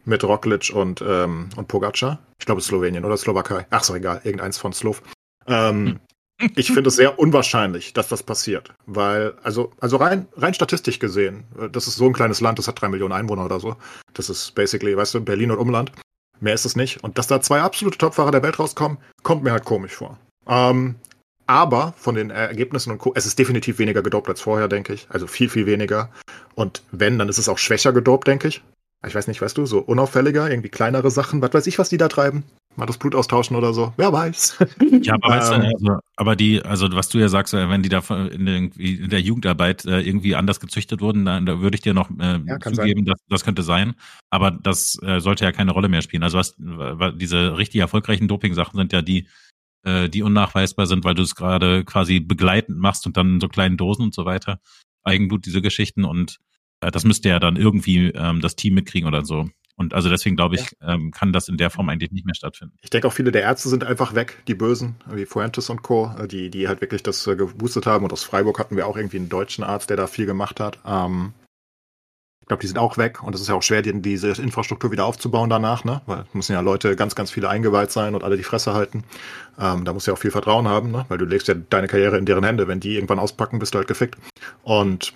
Mit Roglic und, ähm, und Pogacar. Ich glaube, es ist Slowenien oder Slowakei. Ach so, egal, irgendeins von Slov. Ähm, ich finde es sehr unwahrscheinlich, dass das passiert. Weil, also, also rein, rein statistisch gesehen, äh, das ist so ein kleines Land, das hat drei Millionen Einwohner oder so. Das ist basically, weißt du, Berlin und Umland. Mehr ist es nicht. Und dass da zwei absolute Topfahrer der Welt rauskommen, kommt mir halt komisch vor. Ähm, aber von den Ergebnissen und Co. Es ist definitiv weniger gedopt als vorher, denke ich. Also viel, viel weniger. Und wenn, dann ist es auch schwächer gedopt, denke ich. Ich weiß nicht, weißt du, so unauffälliger, irgendwie kleinere Sachen. Was weiß ich, was die da treiben? Mal das Blut austauschen oder so. Wer weiß. Ja, aber weißt du, Ähm. also, aber die, also was du ja sagst, äh, wenn die da in der, irgendwie in der Jugendarbeit äh, irgendwie anders gezüchtet wurden, dann da würde ich dir noch äh, Ja, zugeben, dass das könnte sein. Aber das äh, sollte ja keine Rolle mehr spielen. Also was, wa- diese richtig erfolgreichen Doping-Sachen sind ja die, äh, die unnachweisbar sind, weil du es gerade quasi begleitend machst und dann in so kleinen Dosen und so weiter. Eigenblut, diese Geschichten und das müsste ja dann irgendwie ähm, das Team mitkriegen oder so. Und also deswegen glaube ich, ähm, kann das in der Form eigentlich nicht mehr stattfinden. Ich denke auch viele der Ärzte sind einfach weg, die Bösen, wie Fuentes und Co., äh, die, die halt wirklich das äh, geboostet haben. Und aus Freiburg hatten wir auch irgendwie einen deutschen Arzt, der da viel gemacht hat. Ähm, ich glaube, die sind auch weg und es ist ja auch schwer, die, diese Infrastruktur wieder aufzubauen danach, ne? Weil es müssen ja Leute ganz, ganz viele eingeweiht sein und alle die Fresse halten. Ähm, da musst du ja auch viel Vertrauen haben, ne? Weil du legst ja deine Karriere in deren Hände. Wenn die irgendwann auspacken, bist du halt gefickt. Und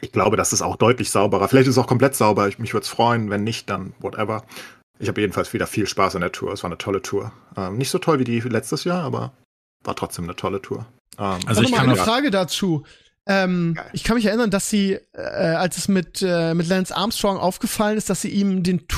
ich glaube, das ist auch deutlich sauberer. Vielleicht ist es auch komplett sauber. Ich, mich würde es freuen, wenn nicht, dann whatever. Ich habe jedenfalls wieder viel Spaß an der Tour. Es war eine tolle Tour. Ähm, nicht so toll wie die letztes Jahr, aber war trotzdem eine tolle Tour. Ähm, Also ich noch kann mal eine Frage dazu. Ähm, ich kann mich erinnern, dass sie, äh, als es mit, äh, mit Lance Armstrong aufgefallen ist, dass sie ihm den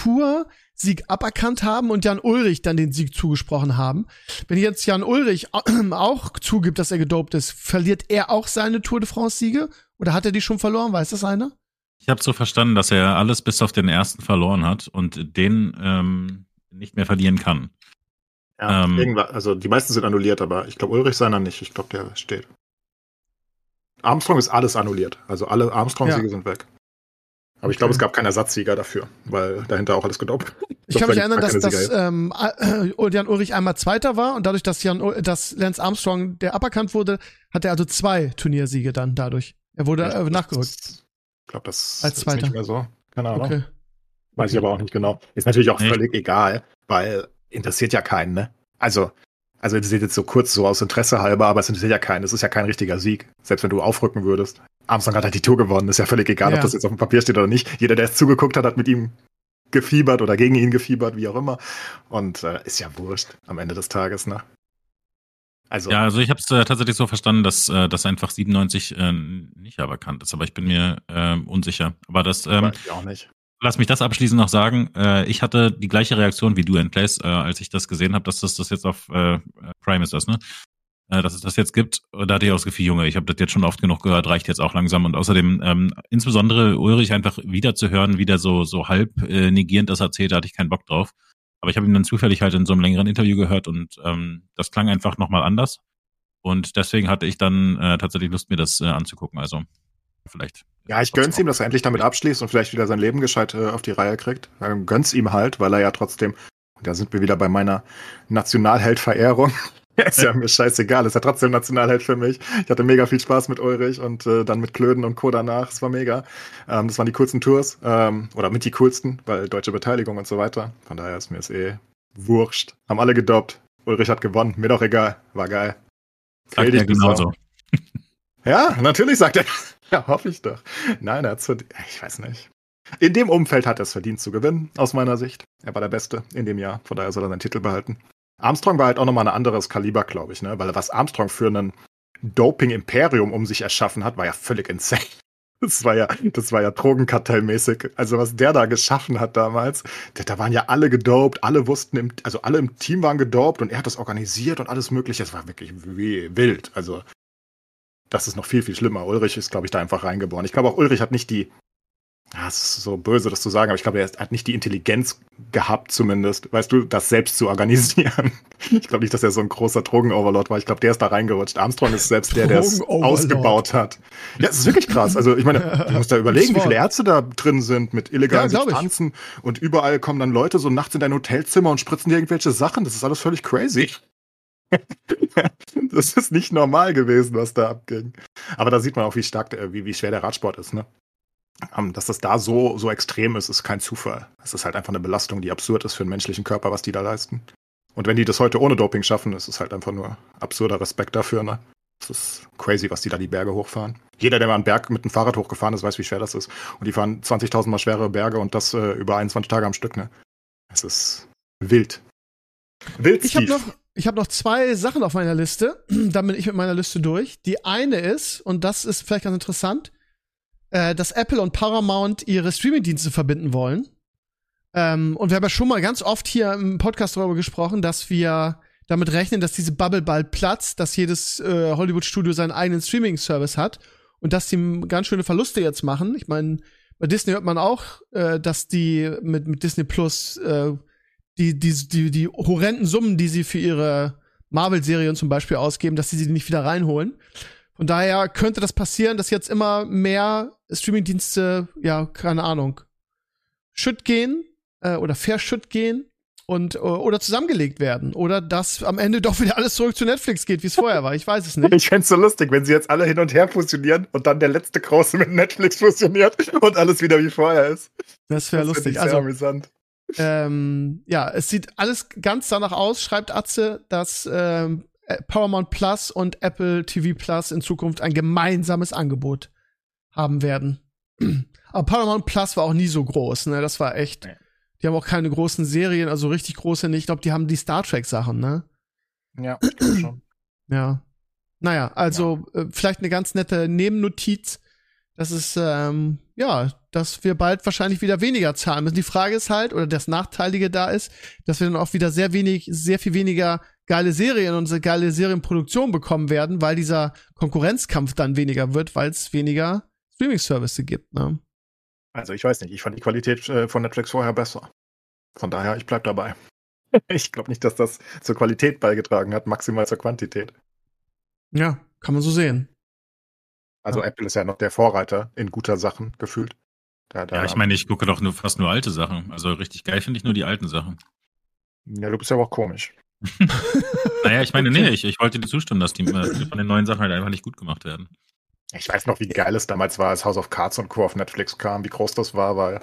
Tour-Sieg aberkannt haben und Jan Ulrich dann den Sieg zugesprochen haben. Wenn jetzt Jan Ulrich auch zugibt, dass er gedopt ist, verliert er auch seine Tour de France-Siege? Oder hat er die schon verloren? Weiß das einer? Ich habe so verstanden, dass er alles bis auf den ersten verloren hat und den ähm, nicht mehr verlieren kann. ja, ähm, also die meisten sind annulliert, aber ich glaube Ulrich seiner nicht. Ich glaube, der steht. Armstrong ist alles annulliert. Also alle Armstrong-Siege Ja. sind weg. Aber ich glaube, es gab keinen Ersatzsieger dafür, weil dahinter auch alles gedopt. Ich kann mich erinnern, dass, dass ähm, äh, Jan Ulrich einmal Zweiter war und dadurch, dass, Jan, dass Lance Armstrong der aberkannt wurde, hat er also zwei Turniersiege dann dadurch. Er wurde äh, nachgerückt. Ich glaube, das Als ist Zweiter. nicht mehr so. Keine Ahnung. Okay. Weiß ich aber auch nicht genau. Ist natürlich auch Nee. völlig egal, weil interessiert ja keinen, ne? Also, also das ist jetzt so kurz so aus Interesse halber, aber es interessiert ja keinen. Es ist ja kein richtiger Sieg. Selbst wenn du aufrücken würdest. Armstrong hat halt die Tour gewonnen. Ist ja völlig egal, Ja. ob das jetzt auf dem Papier steht oder nicht. Jeder, der es zugeguckt hat, hat mit ihm gefiebert oder gegen ihn gefiebert, wie auch immer. Und äh, ist ja wurscht am Ende des Tages, ne? Also, Ja, also ich habe es äh, tatsächlich so verstanden, dass äh, das einfach 97 äh, nicht aberkannt ist, aber ich bin mir äh, unsicher. Aber das, ähm, weiß ich auch nicht. Lass mich das abschließend noch sagen. Äh, ich hatte die gleiche Reaktion wie du, Endplace, äh, als ich das gesehen habe, dass das, das jetzt auf äh, Prime ist, das, ne? Äh, dass es das jetzt gibt. Da hatte ich auch das Gefühl, Junge, ich habe das jetzt schon oft genug gehört, reicht jetzt auch langsam. Und außerdem, ähm, insbesondere Ulrich einfach wieder zu hören, wie der so, so halb äh, negierend das erzählt, da hatte ich keinen Bock drauf. Aber ich habe ihn dann zufällig halt in so einem längeren Interview gehört und ähm, das klang einfach nochmal anders. Und deswegen hatte ich dann äh, tatsächlich Lust, mir das äh, anzugucken. Also vielleicht. Ja, ich gönn's ihm, dass er endlich damit abschließt und vielleicht wieder sein Leben gescheit äh, auf die Reihe kriegt. Ähm, gönn's ihm halt, weil er ja trotzdem, und da sind wir wieder bei meiner Nationalheld-Verehrung. ist ja mir scheißegal, ist ja trotzdem Nationalheld für mich. Ich hatte mega viel Spaß mit Ulrich und äh, dann mit Klöden und Co. danach. Es war mega. Ähm, das waren die coolsten Tours, ähm, oder mit die coolsten, weil deutsche Beteiligung und so weiter. Von daher ist mir es eh wurscht. Haben alle gedopt. Ulrich hat gewonnen, mir doch egal. War geil. Sagt er genauso. Ja, natürlich sagt er. Ja, hoffe ich doch. Nein, er hat's verdient. Ich weiß nicht. In dem Umfeld hat er es verdient zu gewinnen, aus meiner Sicht. Er war der Beste in dem Jahr, von daher soll er seinen Titel behalten. Armstrong war halt auch nochmal ein anderes Kaliber, glaube ich, ne? Weil was Armstrong für ein Doping-Imperium um sich erschaffen hat, war ja völlig insane. Das war ja, das war ja Drogenkartellmäßig. Also was der da geschaffen hat damals, da, da waren ja alle gedopt, alle wussten, im, also alle im Team waren gedopt und er hat das organisiert und alles mögliche. Es war wirklich wild. Also das ist noch viel, viel schlimmer. Ulrich ist, glaube ich, da einfach reingeboren. Ich glaube auch Ulrich hat nicht die, ja, es ist so böse, das zu sagen, aber ich glaube, er hat nicht die Intelligenz gehabt, zumindest, weißt du, das selbst zu organisieren. Ich glaube nicht, dass er so ein großer Drogenoverlord war. Ich glaube, der ist da reingerutscht. Armstrong ist selbst der, der es ausgebaut hat. Ja, es ist wirklich krass. Also, ich meine, du musst da überlegen, wie viele Ärzte da drin sind mit illegalen ja, Substanzen. Und überall kommen dann Leute so nachts in dein Hotelzimmer und spritzen dir irgendwelche Sachen. Das ist alles völlig crazy. das ist nicht normal gewesen, was da abging. Aber da sieht man auch, wie stark, wie, wie schwer der Radsport ist, ne? Dass das da so, so extrem ist, ist kein Zufall. Es ist halt einfach eine Belastung, die absurd ist für den menschlichen Körper, was die da leisten. Und wenn die das heute ohne Doping schaffen, ist es halt einfach nur absurder Respekt dafür, ne? Es ist crazy, was die da die Berge hochfahren. Jeder, der mal einen Berg mit dem Fahrrad hochgefahren ist, weiß, wie schwer das ist. Und die fahren 20.000 mal schwere Berge und das äh, über 21 Tage am Stück, ne? Es ist wild. Wild, Ich habe noch, ich hab noch zwei Sachen auf meiner Liste. Dann bin ich mit meiner Liste durch. Die eine ist, und das ist vielleicht ganz interessant, äh, dass Apple und Paramount ihre Streamingdienste verbinden wollen. Ähm, und wir haben ja schon mal ganz oft hier im Podcast darüber gesprochen, dass wir damit rechnen, dass diese Bubble bald platzt, dass jedes äh, Hollywood-Studio seinen eigenen Streaming-Service hat und dass die ganz schöne Verluste jetzt machen. Ich meine, bei Disney hört man auch, äh, dass die mit, mit Disney Plus äh, die, die, die, die horrenden Summen, die sie für ihre Marvel-Serien zum Beispiel ausgeben, dass sie sie nicht wieder reinholen. Von daher könnte das passieren, dass jetzt immer mehr Streamingdienste, ja, keine Ahnung, schütt gehen äh, oder verschütt gehen und äh, oder zusammengelegt werden oder dass am Ende doch wieder alles zurück zu Netflix geht, wie es vorher war. Ich weiß es nicht. Ich fände so lustig, wenn sie jetzt alle hin und her fusionieren und dann der letzte große mit Netflix fusioniert und alles wieder wie vorher ist. Das wäre lustig. Also amüsant. Ähm, ja, es sieht alles ganz danach aus, schreibt Atze, dass ähm, Paramount Plus und Apple TV Plus in Zukunft ein gemeinsames Angebot haben werden. Aber Paramount Plus war auch nie so groß, ne? Das war echt. Die haben auch keine großen Serien, also richtig große nicht. Ich glaube, die haben die Star Trek Sachen, ne? Ja, schon. Ja. Naja, also ja. Äh, vielleicht eine ganz nette Nebennotiz. Das ist, ähm, ja, dass wir bald wahrscheinlich wieder weniger zahlen müssen. Die Frage ist halt, oder das Nachteilige da ist, dass wir dann auch wieder sehr wenig, sehr viel weniger geile Serien und geile Serienproduktion bekommen werden, weil dieser Konkurrenzkampf dann weniger wird, weil es weniger Streaming-Services gibt, ne? Also ich weiß nicht, ich fand die Qualität äh, von Netflix vorher besser. Von daher, ich bleib dabei. ich glaube nicht, dass das zur Qualität beigetragen hat, maximal zur Quantität. Ja, kann man so sehen. Also ja. Apple ist ja noch der Vorreiter in guter Sachen gefühlt. Da, da ja, ich meine, ich gucke doch nur fast nur alte Sachen. Also richtig geil finde ich nur die alten Sachen. Ja, du bist ja auch komisch. naja, ich meine, nee, ich, ich wollte dir zustimmen, dass die äh, von den neuen Sachen halt einfach nicht gut gemacht werden. Ich weiß noch, wie geil es damals war, als House of Cards und Co. auf Netflix kam, wie groß das war, weil,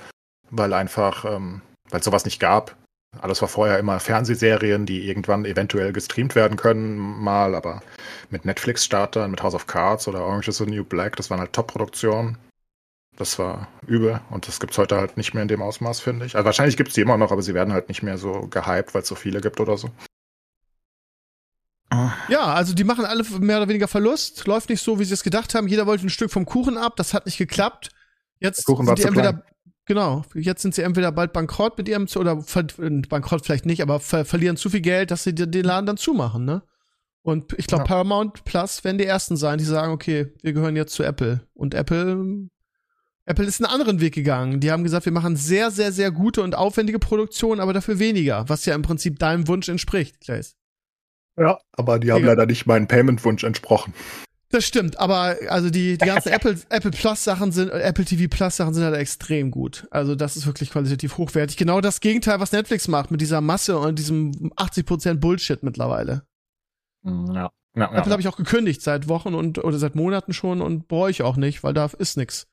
weil einfach, ähm, weil es sowas nicht gab. Alles war vorher immer Fernsehserien, die irgendwann eventuell gestreamt werden können, mal, aber mit Netflix-Startern, mit House of Cards oder Orange is the New Black, das waren halt Top-Produktionen. Das war übel und das gibt's heute halt nicht mehr in dem Ausmaß, finde ich. Also wahrscheinlich gibt's die immer noch, aber sie werden halt nicht mehr so gehypt, weil es so viele gibt oder so. Ja, also die machen alle mehr oder weniger Verlust. Läuft nicht so, wie sie es gedacht haben. Jeder wollte ein Stück vom Kuchen ab. Das hat nicht geklappt. Jetzt Kuchen sind die entweder, klein. genau, jetzt sind sie entweder bald bankrott mit ihrem, oder äh, bankrott vielleicht nicht, aber ver verlieren zu viel Geld, dass sie den Laden dann zumachen, ne? Und ich glaube, ja. Paramount Plus werden die ersten sein, die sagen, okay, wir gehören jetzt zu Apple. Und Apple, Apple ist einen anderen Weg gegangen. Die haben gesagt, wir machen sehr, sehr, sehr gute und aufwendige Produktionen, aber dafür weniger, was ja im Prinzip deinem Wunsch entspricht, Claes. Ja, aber die haben ja. leider nicht meinen Payment-Wunsch entsprochen. Das stimmt, aber also die, die ganzen Apple, Apple Plus Sachen sind, Apple TV Plus Sachen sind halt extrem gut. Also das ist wirklich qualitativ hochwertig. Genau das Gegenteil, was Netflix macht mit dieser Masse und diesem 80% Bullshit mittlerweile. Mm, ja. ja Apple ja. habe ich auch gekündigt seit Wochen und oder seit Monaten schon und bereue ich auch nicht, weil da ist nix.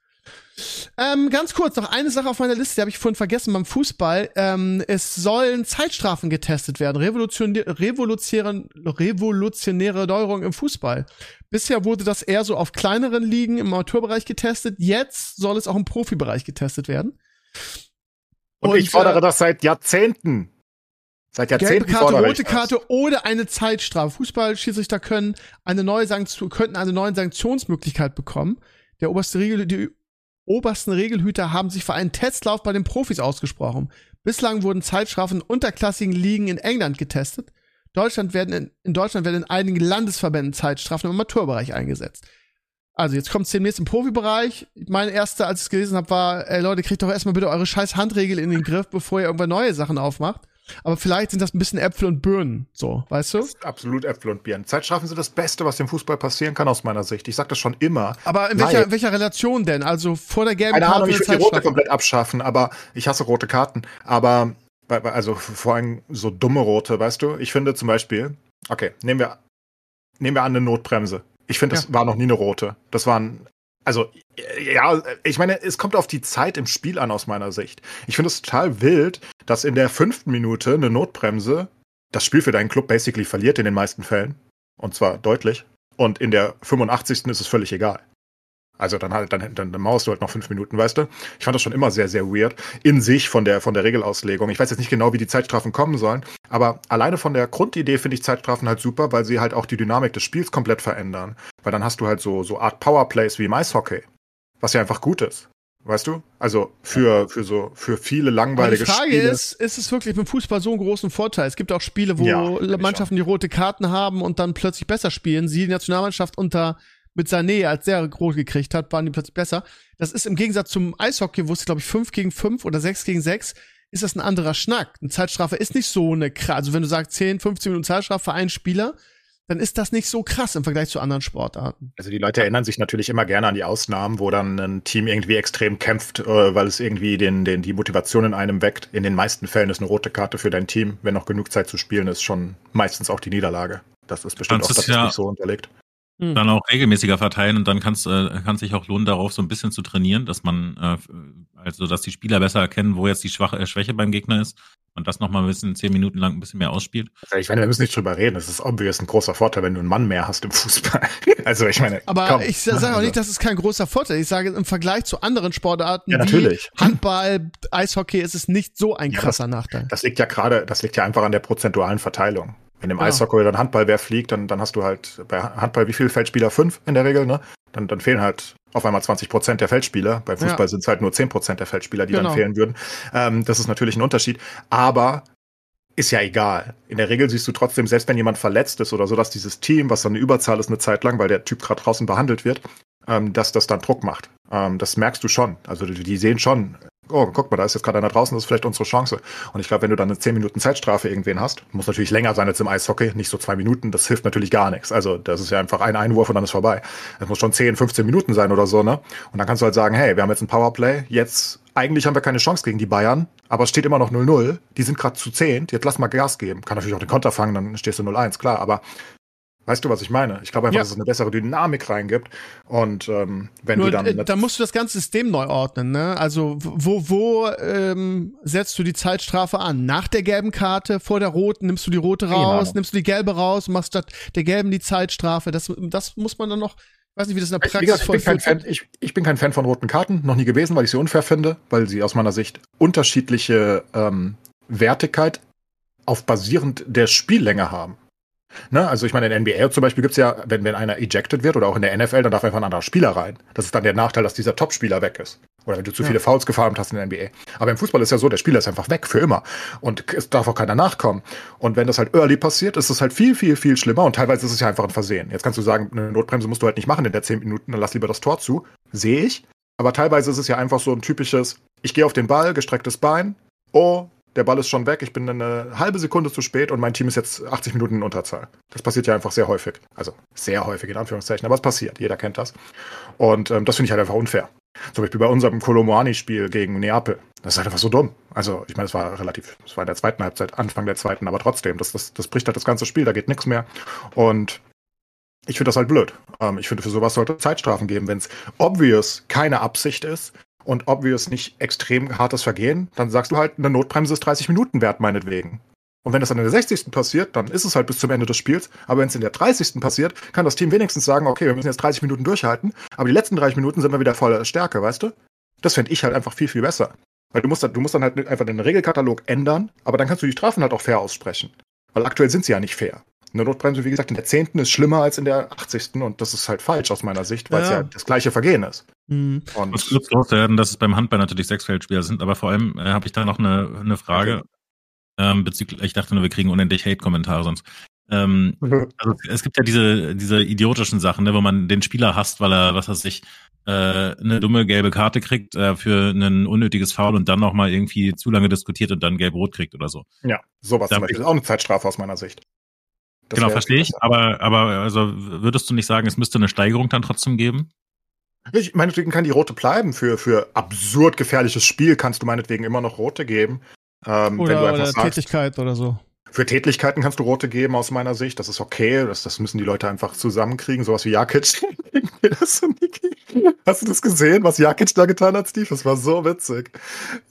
Ähm, ganz kurz, noch eine Sache auf meiner Liste, die habe ich vorhin vergessen beim Fußball. Ähm, es sollen Zeitstrafen getestet werden. Revolutionäre, revolutionäre, revolutionäre Neuerungen im Fußball. Bisher wurde das eher so auf kleineren Ligen im Amateurbereich getestet. Jetzt soll es auch im Profibereich getestet werden. Und, Und ich fordere äh, das seit Jahrzehnten. Seit Jahrzehnten Gelbe Karte, rote Karte oder eine Zeitstrafe. Fußballschiedsrichter können eine neue Sanktion, könnten eine neue Sanktionsmöglichkeit bekommen. Der oberste Regel, die obersten Regelhüter haben sich für einen Testlauf bei den Profis ausgesprochen. Bislang wurden Zeitstrafen unterklassigen Ligen in England getestet. Deutschland werden in, in Deutschland werden in einigen Landesverbänden Zeitstrafen im Amateurbereich eingesetzt. Also jetzt kommt es demnächst im Profibereich. Mein erster, als ich es gelesen habe, war, ey Leute, kriegt doch erstmal bitte eure scheiß Handregel in den Griff, bevor ihr irgendwann neue Sachen aufmacht. Aber vielleicht sind das ein bisschen Äpfel und Birnen, so, weißt du? absolut Äpfel und Birnen. Zeitstrafen sind das Beste, was dem Fußball passieren kann, aus meiner Sicht. Ich sag das schon immer. Aber in welcher, welcher Relation denn? Also vor der gelben Keine Karte Ahnung, ich würde die rote komplett abschaffen, aber ich hasse rote Karten. Aber, also vor allem so dumme rote, weißt du? Ich finde zum Beispiel, okay, nehmen wir, nehmen wir an eine Notbremse. Ich finde, das Ja. war noch nie eine rote. Das waren, also, ja, ich meine, es kommt auf die Zeit im Spiel an, aus meiner Sicht. Ich finde es total wild, dass in der fünften Minute eine Notbremse das Spiel für deinen Club basically verliert in den meisten Fällen. Und zwar deutlich. Und in der 85. ist es völlig egal. Also dann halt, dann, dann, dann mauerst du halt noch fünf Minuten, weißt du? Ich fand das schon immer sehr, sehr weird. In sich von der, von der Regelauslegung. Ich weiß jetzt nicht genau, wie die Zeitstrafen kommen sollen, aber alleine von der Grundidee finde ich Zeitstrafen halt super, weil sie halt auch die Dynamik des Spiels komplett verändern. Weil dann hast du halt so, so Art Powerplays wie im Eishockey. Was ja einfach gut ist. Weißt du? Also für, für so, für viele Aber die langweilige Frage Spiele. ist, ist es wirklich mit Fußball so einen großen Vorteil? Es gibt auch Spiele, wo Ja, Mannschaften die rote Karten haben und dann plötzlich besser spielen. Sie, die Nationalmannschaft unter mit Sané, als der rot gekriegt hat, waren die plötzlich besser. Das ist im Gegensatz zum Eishockey, wo es, glaube ich, 5 gegen 5 oder 6 gegen 6, ist das ein anderer Schnack. Eine Zeitstrafe ist nicht so eine krass. Also wenn du sagst 10, 15 Minuten Zeitstrafe für einen Spieler, dann ist das nicht so krass im Vergleich zu anderen Sportarten. Also die Leute erinnern sich natürlich immer gerne an die Ausnahmen, wo dann ein Team irgendwie extrem kämpft, äh, weil es irgendwie den, den, die Motivation in einem weckt. In den meisten Fällen ist eine rote Karte für dein Team, wenn noch genug Zeit zu spielen ist, schon meistens auch die Niederlage. Das ist bestimmt Das auch ist das ja- nicht so unterlegt. dann auch regelmäßiger verteilen und dann kann's, äh, kann sich auch lohnen, darauf so ein bisschen zu trainieren, dass man, äh, also dass die Spieler besser erkennen, wo jetzt die Schwache, äh, Schwäche beim Gegner ist und das nochmal ein bisschen zehn Minuten lang ein bisschen mehr ausspielt. Also ich meine, wir müssen nicht drüber reden. Es ist obvious ein großer Vorteil, wenn du einen Mann mehr hast im Fußball. Also ich meine, Aber komm. ich sage auch Also, nicht, dass es kein großer Vorteil ist. Ich sage, im Vergleich zu anderen Sportarten Ja, natürlich. wie Handball, Eishockey ist es nicht so ein Ja, krasser Nachteil. Das liegt ja gerade, das liegt ja einfach an der prozentualen Verteilung. Wenn im Genau. Eishockey oder Handball wer fliegt, dann, dann hast du halt bei Handball wie viel Feldspieler? Fünf in der Regel, ne? Dann, dann fehlen halt auf einmal 20 Prozent der Feldspieler. Bei Fußball Ja. sind es halt nur 10 Prozent der Feldspieler, die Genau. dann fehlen würden. Ähm, das ist natürlich ein Unterschied. Aber ist ja egal. In der Regel siehst du trotzdem, selbst wenn jemand verletzt ist oder so, dass dieses Team, was dann eine Überzahl ist eine Zeit lang, weil der Typ gerade draußen behandelt wird, ähm, dass das dann Druck macht. Ähm, das merkst du schon. Also die, die sehen schon, oh, guck mal, da ist jetzt gerade einer draußen, das ist vielleicht unsere Chance. Und ich glaube, wenn du dann eine 10 Minuten Zeitstrafe irgendwen hast, muss natürlich länger sein als im Eishockey, nicht so zwei Minuten, das hilft natürlich gar nichts. Also das ist ja einfach ein Einwurf und dann ist vorbei. Das muss schon 10, 15 Minuten sein oder so, ne? Und dann kannst du halt sagen, hey, wir haben jetzt ein Powerplay, jetzt eigentlich haben wir keine Chance gegen die Bayern, aber es steht immer noch 0-0, die sind gerade zu 10, jetzt lass mal Gas geben. Kann natürlich auch den Konter fangen, dann stehst du 0-1, klar, aber Weißt du, was ich meine? Ich glaube einfach, Ja. dass es eine bessere Dynamik reingibt. Und ähm, wenn Nur, die dann. äh, da musst du das ganze System neu ordnen, ne? Also wo, wo ähm, setzt du die Zeitstrafe an? Nach der gelben Karte, vor der roten, nimmst du die rote Keine raus, Ahnung. nimmst du die gelbe raus, machst statt der gelben die Zeitstrafe. Das, das muss man dann noch, ich weiß nicht, wie das in der wie Praxis gesagt, ich, bin kein Fan, ich, ich bin kein Fan von roten Karten, noch nie gewesen, weil ich sie unfair finde, weil sie aus meiner Sicht unterschiedliche ähm, Wertigkeit auf basierend der Spiellänge haben. Ne? Also ich meine, in der NBA zum Beispiel gibt's ja, wenn, wenn einer ejected wird oder auch in der NFL, dann darf einfach ein anderer Spieler rein. Das ist dann der Nachteil, dass dieser Top-Spieler weg ist. Oder wenn du zu Ja. viele Fouls gefarmt hast in der NBA. Aber im Fußball ist ja so, der Spieler ist einfach weg für immer. Und es darf auch keiner nachkommen. Und wenn das halt early passiert, ist es halt viel, viel, viel schlimmer. Und teilweise ist es ja einfach ein Versehen. Jetzt kannst du sagen, eine Notbremse musst du halt nicht machen in der 10 Minuten, dann lass lieber das Tor zu. Sehe ich. Aber teilweise ist es ja einfach so ein typisches, ich gehe auf den Ball, gestrecktes Bein, oh, der Ball ist schon weg, ich bin eine halbe Sekunde zu spät und mein Team ist jetzt 80 Minuten in Unterzahl. Das passiert ja einfach sehr häufig. Also sehr häufig in Anführungszeichen, aber es passiert, jeder kennt das. Und ähm, das finde ich halt einfach unfair. Zum Beispiel bei unserem Kolomoani-Spiel gegen Neapel. Das ist halt einfach so dumm. Also, ich meine, es war relativ, es war in der zweiten Halbzeit, Anfang der zweiten, aber trotzdem, das, das, das bricht halt das ganze Spiel, da geht nichts mehr. Und ich finde das halt blöd. Ähm, ich finde, für sowas sollte Zeitstrafen geben. Wenn es obvious keine Absicht ist und obvious nicht extrem hartes Vergehen, dann sagst du halt, eine Notbremse ist 30 Minuten wert, meinetwegen. Und wenn das dann in der 60. passiert, dann ist es halt bis zum Ende des Spiels. Aber wenn es in der 30. passiert, kann das Team wenigstens sagen, okay, wir müssen jetzt 30 Minuten durchhalten, aber die letzten 30 Minuten sind wir wieder voller Stärke, weißt du? Das fände ich halt einfach viel, viel besser. Weil du musst, dann- du musst dann halt einfach den Regelkatalog ändern, aber dann kannst du die Strafen halt auch fair aussprechen. Weil aktuell sind sie ja nicht fair. Eine Notbremse, wie gesagt, in der 10. ist schlimmer als in der 80. und das ist halt falsch aus meiner Sicht, weil es Ja. ja das gleiche Vergehen ist. Mhm. Und muss kurz loswerden, dass es beim Handball natürlich sechs Feldspieler sind, aber vor allem äh, habe ich da noch eine, eine Frage okay. ähm, bezüglich, ich dachte nur, wir kriegen unendlich Hate-Kommentare sonst. Ähm, also es gibt ja diese, diese idiotischen Sachen, ne, wo man den Spieler hasst, weil er, was weiß ich, äh, eine dumme gelbe Karte kriegt äh, für ein unnötiges Foul und dann nochmal irgendwie zu lange diskutiert und dann gelb-rot kriegt oder so. Ja, sowas da zum Beispiel ist auch eine Zeitstrafe aus meiner Sicht. Das genau, verstehe ich. Aber, aber also würdest du nicht sagen, es müsste eine Steigerung dann trotzdem geben? Ich, meinetwegen kann die rote bleiben. Für, für absurd gefährliches Spiel kannst du meinetwegen immer noch rote geben. Ähm, oder, oder sagst, Tätigkeit oder so. Für Tätigkeiten kannst du rote geben aus meiner Sicht. Das ist okay. Das, das müssen die Leute einfach zusammenkriegen. Sowas wie Jakic. Hast du das gesehen, was Jakic da getan hat, Steve? Es war so witzig.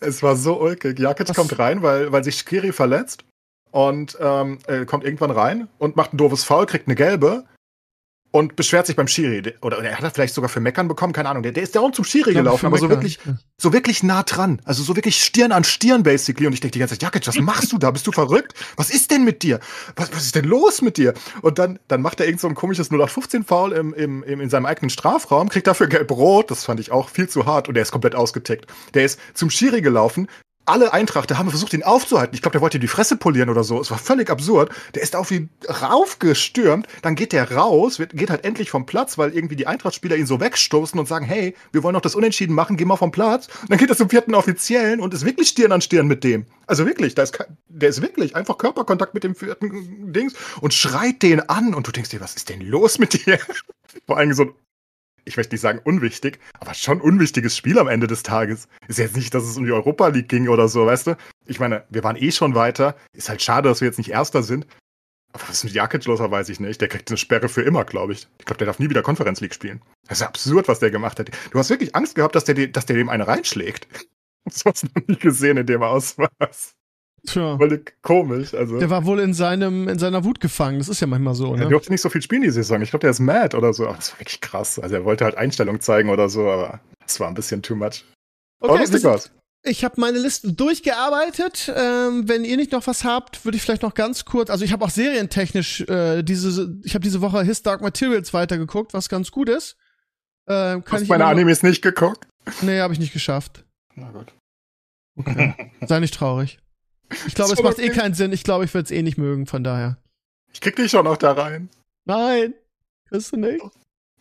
Es war so ulkig. Jakic was? kommt rein, weil, weil sich Skiri verletzt und ähm, kommt irgendwann rein und macht ein doofes Foul, kriegt eine gelbe und beschwert sich beim Schiri. Oder, oder er hat vielleicht sogar für Meckern bekommen, keine Ahnung. Der, der ist ja auch zum Schiri ja, gelaufen, aber so wirklich, so wirklich nah dran. Also so wirklich Stirn an Stirn, basically. Und ich denke die ganze Zeit, Jakic, was machst du da? Bist du verrückt? Was ist denn mit dir? Was, was ist denn los mit dir? Und dann, dann macht er irgend so ein komisches 0815-Foul im, im, im, in seinem eigenen Strafraum, kriegt dafür gelb-rot. Das fand ich auch viel zu hart. Und er ist komplett ausgetickt. Der ist zum Schiri gelaufen, alle Eintrachter haben versucht, ihn aufzuhalten. Ich glaube, der wollte die Fresse polieren oder so. Es war völlig absurd. Der ist auf ihn raufgestürmt. Dann geht der raus, wird, geht halt endlich vom Platz, weil irgendwie die Eintrachtspieler ihn so wegstoßen und sagen, hey, wir wollen noch das Unentschieden machen, geh mal vom Platz. Und dann geht er zum vierten Offiziellen und ist wirklich Stirn an Stirn mit dem. Also wirklich, da ist, der ist wirklich einfach Körperkontakt mit dem vierten Dings und schreit den an. Und du denkst dir, was ist denn los mit dir? Vor allem so ein ich möchte nicht sagen unwichtig, aber schon unwichtiges Spiel am Ende des Tages. Ist jetzt nicht, dass es um die Europa League ging oder so, weißt du? Ich meine, wir waren eh schon weiter. Ist halt schade, dass wir jetzt nicht Erster sind. Aber was ist mit Jakic los, weiß ich nicht. Der kriegt eine Sperre für immer, glaube ich. Ich glaube, der darf nie wieder Conference League spielen. Das ist absurd, was der gemacht hat. Du hast wirklich Angst gehabt, dass der, dass der dem eine reinschlägt. Das hast du noch nie gesehen in dem Ausmaß. Tja. Völlig komisch. Also. Der war wohl in seinem, in seiner Wut gefangen. Das ist ja manchmal so, ne? Er durfte nicht so viel spielen die Saison. Ich glaube, der ist mad oder so. Aber das war wirklich krass. Also er wollte halt Einstellung zeigen oder so, aber das war ein bisschen too much. Okay, lustig war's. Ich habe meine Listen durchgearbeitet. Ähm, wenn ihr nicht noch was habt, würde ich vielleicht noch ganz kurz. Also ich habe auch serientechnisch äh, diese. Ich habe diese Woche His Dark Materials weitergeguckt, was ganz gut ist. Ähm, kann Hast ich meine Animes nicht geguckt? Nee, habe ich nicht geschafft. Na gut. Okay. Sei nicht traurig. Ich glaube, es macht eh keinen Sinn. Ich glaube, ich würde es eh nicht mögen, von daher. Ich krieg dich schon noch da rein. Nein, kriegst du nicht.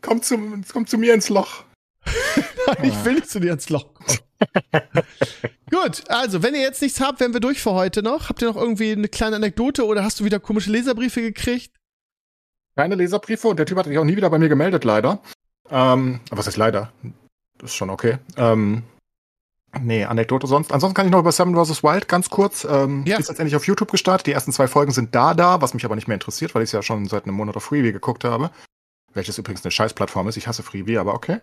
Komm zu, komm zu mir ins Loch. Nein, ich will nicht zu dir ins Loch kommen. Gut, also, wenn ihr jetzt nichts habt, wären wir durch für heute noch. Habt ihr noch irgendwie eine kleine Anekdote oder hast du wieder komische Leserbriefe gekriegt? Keine Leserbriefe und der Typ hat sich auch nie wieder bei mir gemeldet, leider. Ähm, aber was heißt leider? Das ist schon okay. Ähm, Nee, Anekdote sonst. Ansonsten kann ich noch über Seven vs. Wild ganz kurz. Ähm, ja. Ist jetzt endlich auf YouTube gestartet. Die ersten zwei Folgen sind da, da, was mich aber nicht mehr interessiert, weil ich es ja schon seit einem Monat auf Freebie geguckt habe. Welches übrigens eine Scheißplattform ist. Ich hasse Freebie, aber okay.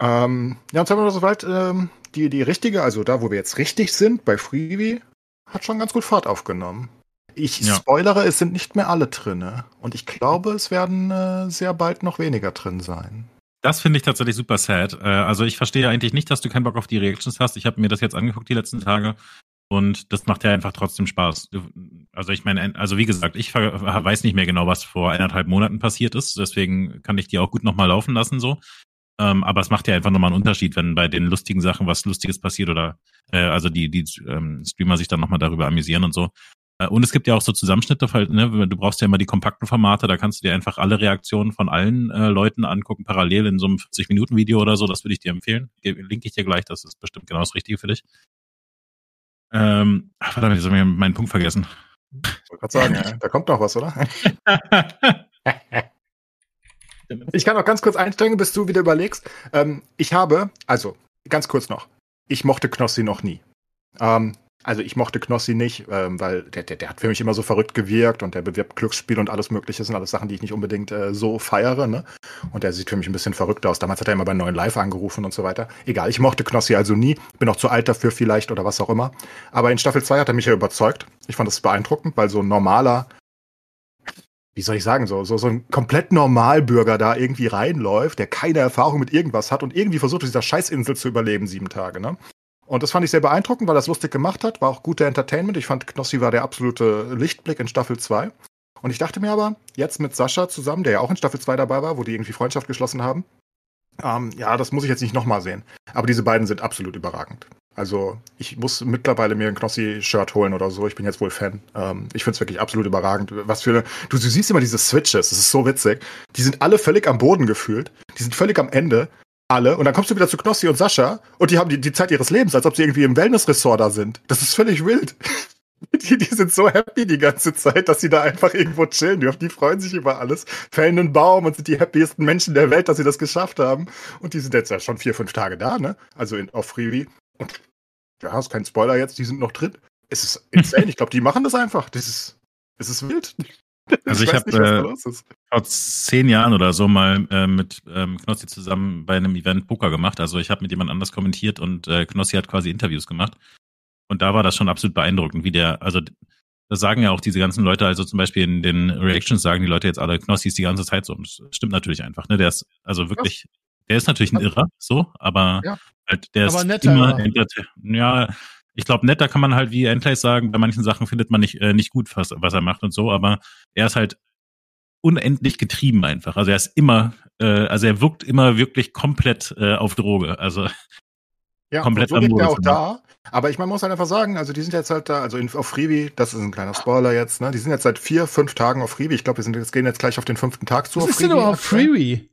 Ähm, ja, und Seven vs. Wild, ähm, die, die richtige, also da, wo wir jetzt richtig sind, bei Freebie, hat schon ganz gut Fahrt aufgenommen. Ich ja. spoilere, es sind nicht mehr alle drinne. Und ich glaube, es werden äh, sehr bald noch weniger drin sein. Das finde ich tatsächlich super sad. Äh, also ich verstehe eigentlich nicht, dass du keinen Bock auf die Reactions hast. Ich habe mir das jetzt angeguckt die letzten Tage und das macht ja einfach trotzdem Spaß. Also ich meine, also wie gesagt, ich weiß nicht mehr genau, was vor eineinhalb Monaten passiert ist. Deswegen kann ich die auch gut nochmal laufen lassen so. Ähm, aber es macht ja einfach nochmal einen Unterschied, wenn bei den lustigen Sachen was Lustiges passiert oder äh, also die, die ähm, Streamer sich dann nochmal darüber amüsieren und so. Äh, und es gibt ja auch so Zusammenschnitte, ne? du brauchst ja immer die kompakten Formate, da kannst du dir einfach alle Reaktionen von allen äh, Leuten angucken, parallel in so einem 40-Minuten-Video oder so, das würde ich dir empfehlen. Linke ich dir gleich, das ist bestimmt genau das Richtige für dich. Ähm, ach, verdammt, jetzt habe ich meinen Punkt vergessen. Ich wollte gerade sagen, ja, da kommt noch was, oder? ich kann noch ganz kurz einsteigen, bis du wieder überlegst. Ähm, ich habe, also ganz kurz noch, ich mochte Knossi noch nie. Ähm, also ich mochte Knossi nicht, ähm, weil der, der, der hat für mich immer so verrückt gewirkt und der bewirbt Glücksspiel und alles mögliche. Sind alles Sachen, die ich nicht unbedingt äh, so feiere. Ne? Und der sieht für mich ein bisschen verrückt aus. Damals hat er immer bei neuen Live angerufen und so weiter. Egal, ich mochte Knossi also nie. Bin auch zu alt dafür vielleicht oder was auch immer. Aber in Staffel 2 hat er mich ja überzeugt. Ich fand das beeindruckend, weil so ein normaler, wie soll ich sagen, so, so, so ein komplett Normalbürger da irgendwie reinläuft, der keine Erfahrung mit irgendwas hat und irgendwie versucht, auf dieser Scheißinsel zu überleben, sieben Tage. Ne? Und das fand ich sehr beeindruckend, weil das lustig gemacht hat. War auch guter Entertainment. Ich fand, Knossi war der absolute Lichtblick in Staffel 2. Und ich dachte mir aber, jetzt mit Sascha zusammen, der ja auch in Staffel 2 dabei war, wo die irgendwie Freundschaft geschlossen haben, Ähm, ja, das muss ich jetzt nicht nochmal sehen. Aber diese beiden sind absolut überragend. Also ich muss mittlerweile mir ein Knossi-Shirt holen oder so. Ich bin jetzt wohl Fan. Ähm, ich finde es wirklich absolut überragend. Was für eine. Du, du siehst immer diese Switches, das ist so witzig. Die sind alle völlig am Boden gefühlt. Die sind völlig am Ende. Alle. Und dann kommst du wieder zu Knossi und Sascha und die haben die, die Zeit ihres Lebens, als ob sie irgendwie im Wellness-Ressort da sind. Das ist völlig wild. Die, die sind so happy die ganze Zeit, dass sie da einfach irgendwo chillen dürfen. Die freuen sich über alles, fällen einen Baum und sind die happiesten Menschen der Welt, dass sie das geschafft haben. Und die sind jetzt ja schon vier, fünf Tage da, ne? Also in, auf Freebie. Und ja, ist kein Spoiler jetzt, die sind noch drin. Es ist insane. ich glaube, die machen das einfach. Das ist, es ist wild. Also ich, ich habe äh, vor zehn Jahren oder so mal äh, mit ähm, Knossi zusammen bei einem Event Poker gemacht. Also ich habe mit jemand anders kommentiert und äh, Knossi hat quasi Interviews gemacht. Und da war das schon absolut beeindruckend, wie der, also das sagen ja auch diese ganzen Leute, also zum Beispiel in den Reactions sagen die Leute jetzt alle, Knossi ist die ganze Zeit so. Und das stimmt natürlich einfach, ne? Der ist also wirklich, der ist natürlich ein Irrer, so, aber ja. halt, der aber ist netter, immer, ja, ja ich glaube, netter kann man halt wie Endlace sagen, bei manchen Sachen findet man nicht, äh, nicht gut, was, was er macht und so, aber er ist halt unendlich getrieben einfach. Also er ist immer, äh, also er wirkt immer wirklich komplett äh, auf Droge. Also ja, komplett und so liegt er auch da. Aber ich man muss halt einfach sagen, also die sind jetzt halt da, also in, auf Freebie, das ist ein kleiner Spoiler jetzt, ne? Die sind jetzt seit vier, fünf Tagen auf Freebie. Ich glaube, wir sind jetzt gehen jetzt gleich auf den fünften Tag zu. Was ist denn überhaupt Freebie?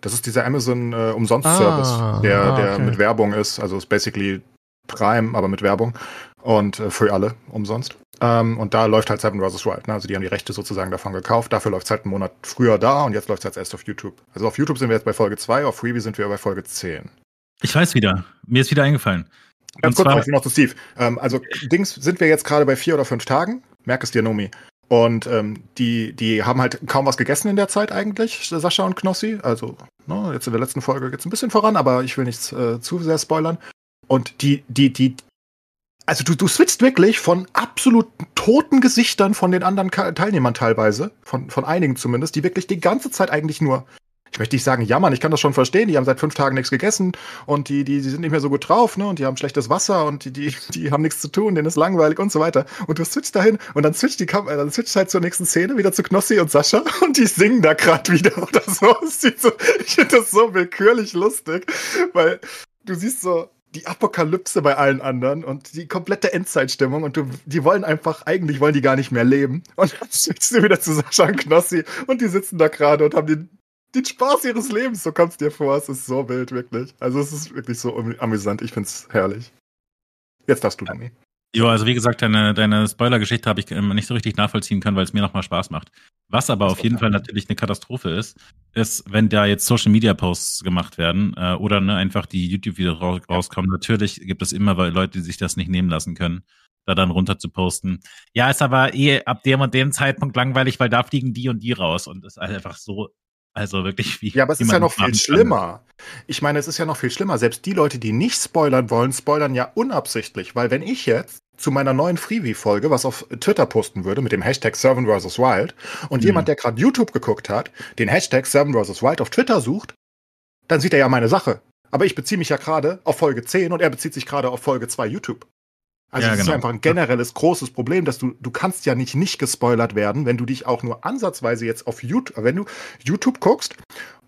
Das ist dieser Amazon äh, Umsonst-Service, ah, der, ah, okay. der mit Werbung ist. Also ist basically Prime, aber mit Werbung. Und äh, für alle umsonst. Ähm, und da läuft halt Seven vs. Wild. Ne? Also die haben die Rechte sozusagen davon gekauft. Dafür läuft es halt einen Monat früher da und jetzt läuft es halt erst auf YouTube. Also auf YouTube sind wir jetzt bei Folge 2, auf Freebie sind wir bei Folge 10. Ich weiß wieder. Mir ist wieder eingefallen. Ganz kurz noch, noch zu Steve. Ähm, also Dings sind wir jetzt gerade bei vier oder fünf Tagen. Merk es dir, Nomi. Und ähm, die, die haben halt kaum was gegessen in der Zeit eigentlich, Sascha und Knossi. Also, ne, jetzt in der letzten Folge geht es ein bisschen voran, aber ich will nichts äh, zu sehr spoilern. Und die, die, die, also du, du switcht wirklich von absolut toten Gesichtern von den anderen Teilnehmern teilweise, von, von einigen zumindest, die wirklich die ganze Zeit eigentlich nur ich möchte nicht sagen jammern, ich kann das schon verstehen, die haben seit fünf Tagen nichts gegessen und die, die, die sind nicht mehr so gut drauf, ne, und die haben schlechtes Wasser und die, die, die haben nichts zu tun, denen ist langweilig und so weiter. Und du switcht dahin und dann switcht die Kam dann switcht halt zur nächsten Szene wieder zu Knossi und Sascha und die singen da gerade wieder oder so ich finde das so willkürlich lustig, weil du siehst so, die Apokalypse bei allen anderen und die komplette Endzeitstimmung und du, die wollen einfach, eigentlich wollen die gar nicht mehr leben. Und dann switchst du wieder zu Sascha und Knossi und die sitzen da gerade und haben den den Spaß ihres Lebens. So kommst dir vor. Es ist so wild, wirklich. Also es ist wirklich so amüsant. Ich find's herrlich. Jetzt darfst du, Domi. Jo, also wie gesagt, deine, deine Spoiler-Geschichte habe ich nicht so richtig nachvollziehen können, weil es mir nochmal Spaß macht. Was aber auf jeden Fall natürlich eine Katastrophe ist, ist, wenn da jetzt Social Media Posts gemacht werden äh, oder ne, einfach die YouTube-Videos raus, rauskommen. Natürlich gibt es immer Leute, die sich das nicht nehmen lassen können, da dann runter zu posten. Ja, ist aber eh ab dem und dem Zeitpunkt langweilig, weil da fliegen die und die raus und ist einfach so also wirklich wie. Ja, aber es ist ja noch viel schlimmer. Ich meine, es ist ja noch viel schlimmer. Selbst die Leute, die nicht spoilern wollen, spoilern ja unabsichtlich. Weil wenn ich jetzt zu meiner neuen Freebie-Folge was auf Twitter posten würde mit dem Hashtag Seven vs. Wild und mhm. jemand, der gerade YouTube geguckt hat, den Hashtag Seven vs. Wild auf Twitter sucht, dann sieht er ja meine Sache. Aber ich beziehe mich ja gerade auf Folge 10 und er bezieht sich gerade auf Folge 2 YouTube. Also ja, es genau. ist einfach ein generelles großes Problem, dass du, du kannst ja nicht nicht gespoilert werden, wenn du dich auch nur ansatzweise jetzt auf YouTube, wenn du YouTube guckst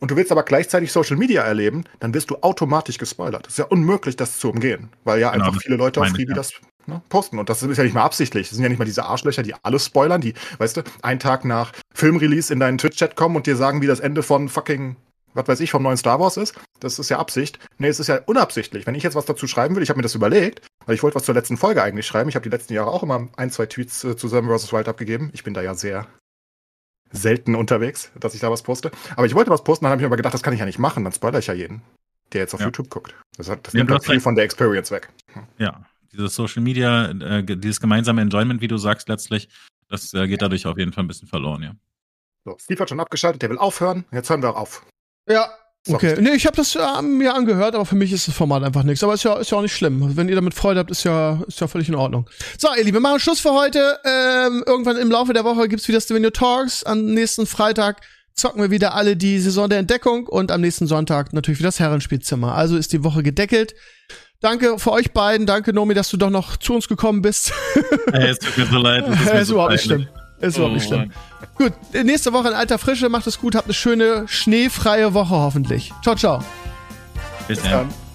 und du willst aber gleichzeitig Social Media erleben, dann wirst du automatisch gespoilert. Es ist ja unmöglich, das zu umgehen, weil ja genau, einfach viele Leute auf Freebie ja. das ne, posten. Und das ist ja nicht mal absichtlich. Das sind ja nicht mal diese Arschlöcher, die alles spoilern, die, weißt du, einen Tag nach Filmrelease in deinen Twitch-Chat kommen und dir sagen, wie das Ende von fucking was weiß ich, vom neuen Star Wars ist. Das ist ja Absicht. Nee, es ist ja unabsichtlich. Wenn ich jetzt was dazu schreiben will, ich habe mir das überlegt, weil ich wollte was zur letzten Folge eigentlich schreiben. Ich habe die letzten Jahre auch immer ein, zwei Tweets äh, zu Seven vs. Wild abgegeben. Ich bin da ja sehr selten unterwegs, dass ich da was poste. Aber ich wollte was posten, dann habe ich mir aber gedacht, das kann ich ja nicht machen, dann spoilere ich ja jeden, der jetzt auf ja. YouTube guckt. Das, hat, das nimmt halt viel von der Experience weg. Ja, dieses Social Media, äh, dieses gemeinsame Enjoyment, wie du sagst letztlich, das äh, geht dadurch auf jeden Fall ein bisschen verloren, ja. So, Steve hat schon abgeschaltet, der will aufhören. Jetzt hören wir auch auf. Ja, Okay, nee, ich habe das äh, mir angehört, aber für mich ist das Format einfach nichts. Aber ist ja, ist ja auch nicht schlimm. Wenn ihr damit Freude habt, ist ja, ist ja völlig in Ordnung. So, ihr Lieben, wir machen Schluss für heute. Ähm, irgendwann im Laufe der Woche gibt's wieder Stevenio Talks. Am nächsten Freitag zocken wir wieder alle die Saison der Entdeckung und am nächsten Sonntag natürlich wieder das Herrenspielzimmer. Also ist die Woche gedeckelt. Danke für euch beiden. Danke, Nomi, dass du doch noch zu uns gekommen bist. Hey, es tut mir so leid. Das ist, ist überhaupt nicht schlimm. Ist überhaupt nicht schlimm. Gut, nächste Woche in alter Frische. Macht es gut. Habt eine schöne, schneefreie Woche hoffentlich. Ciao, ciao. Bis Bis dann. dann.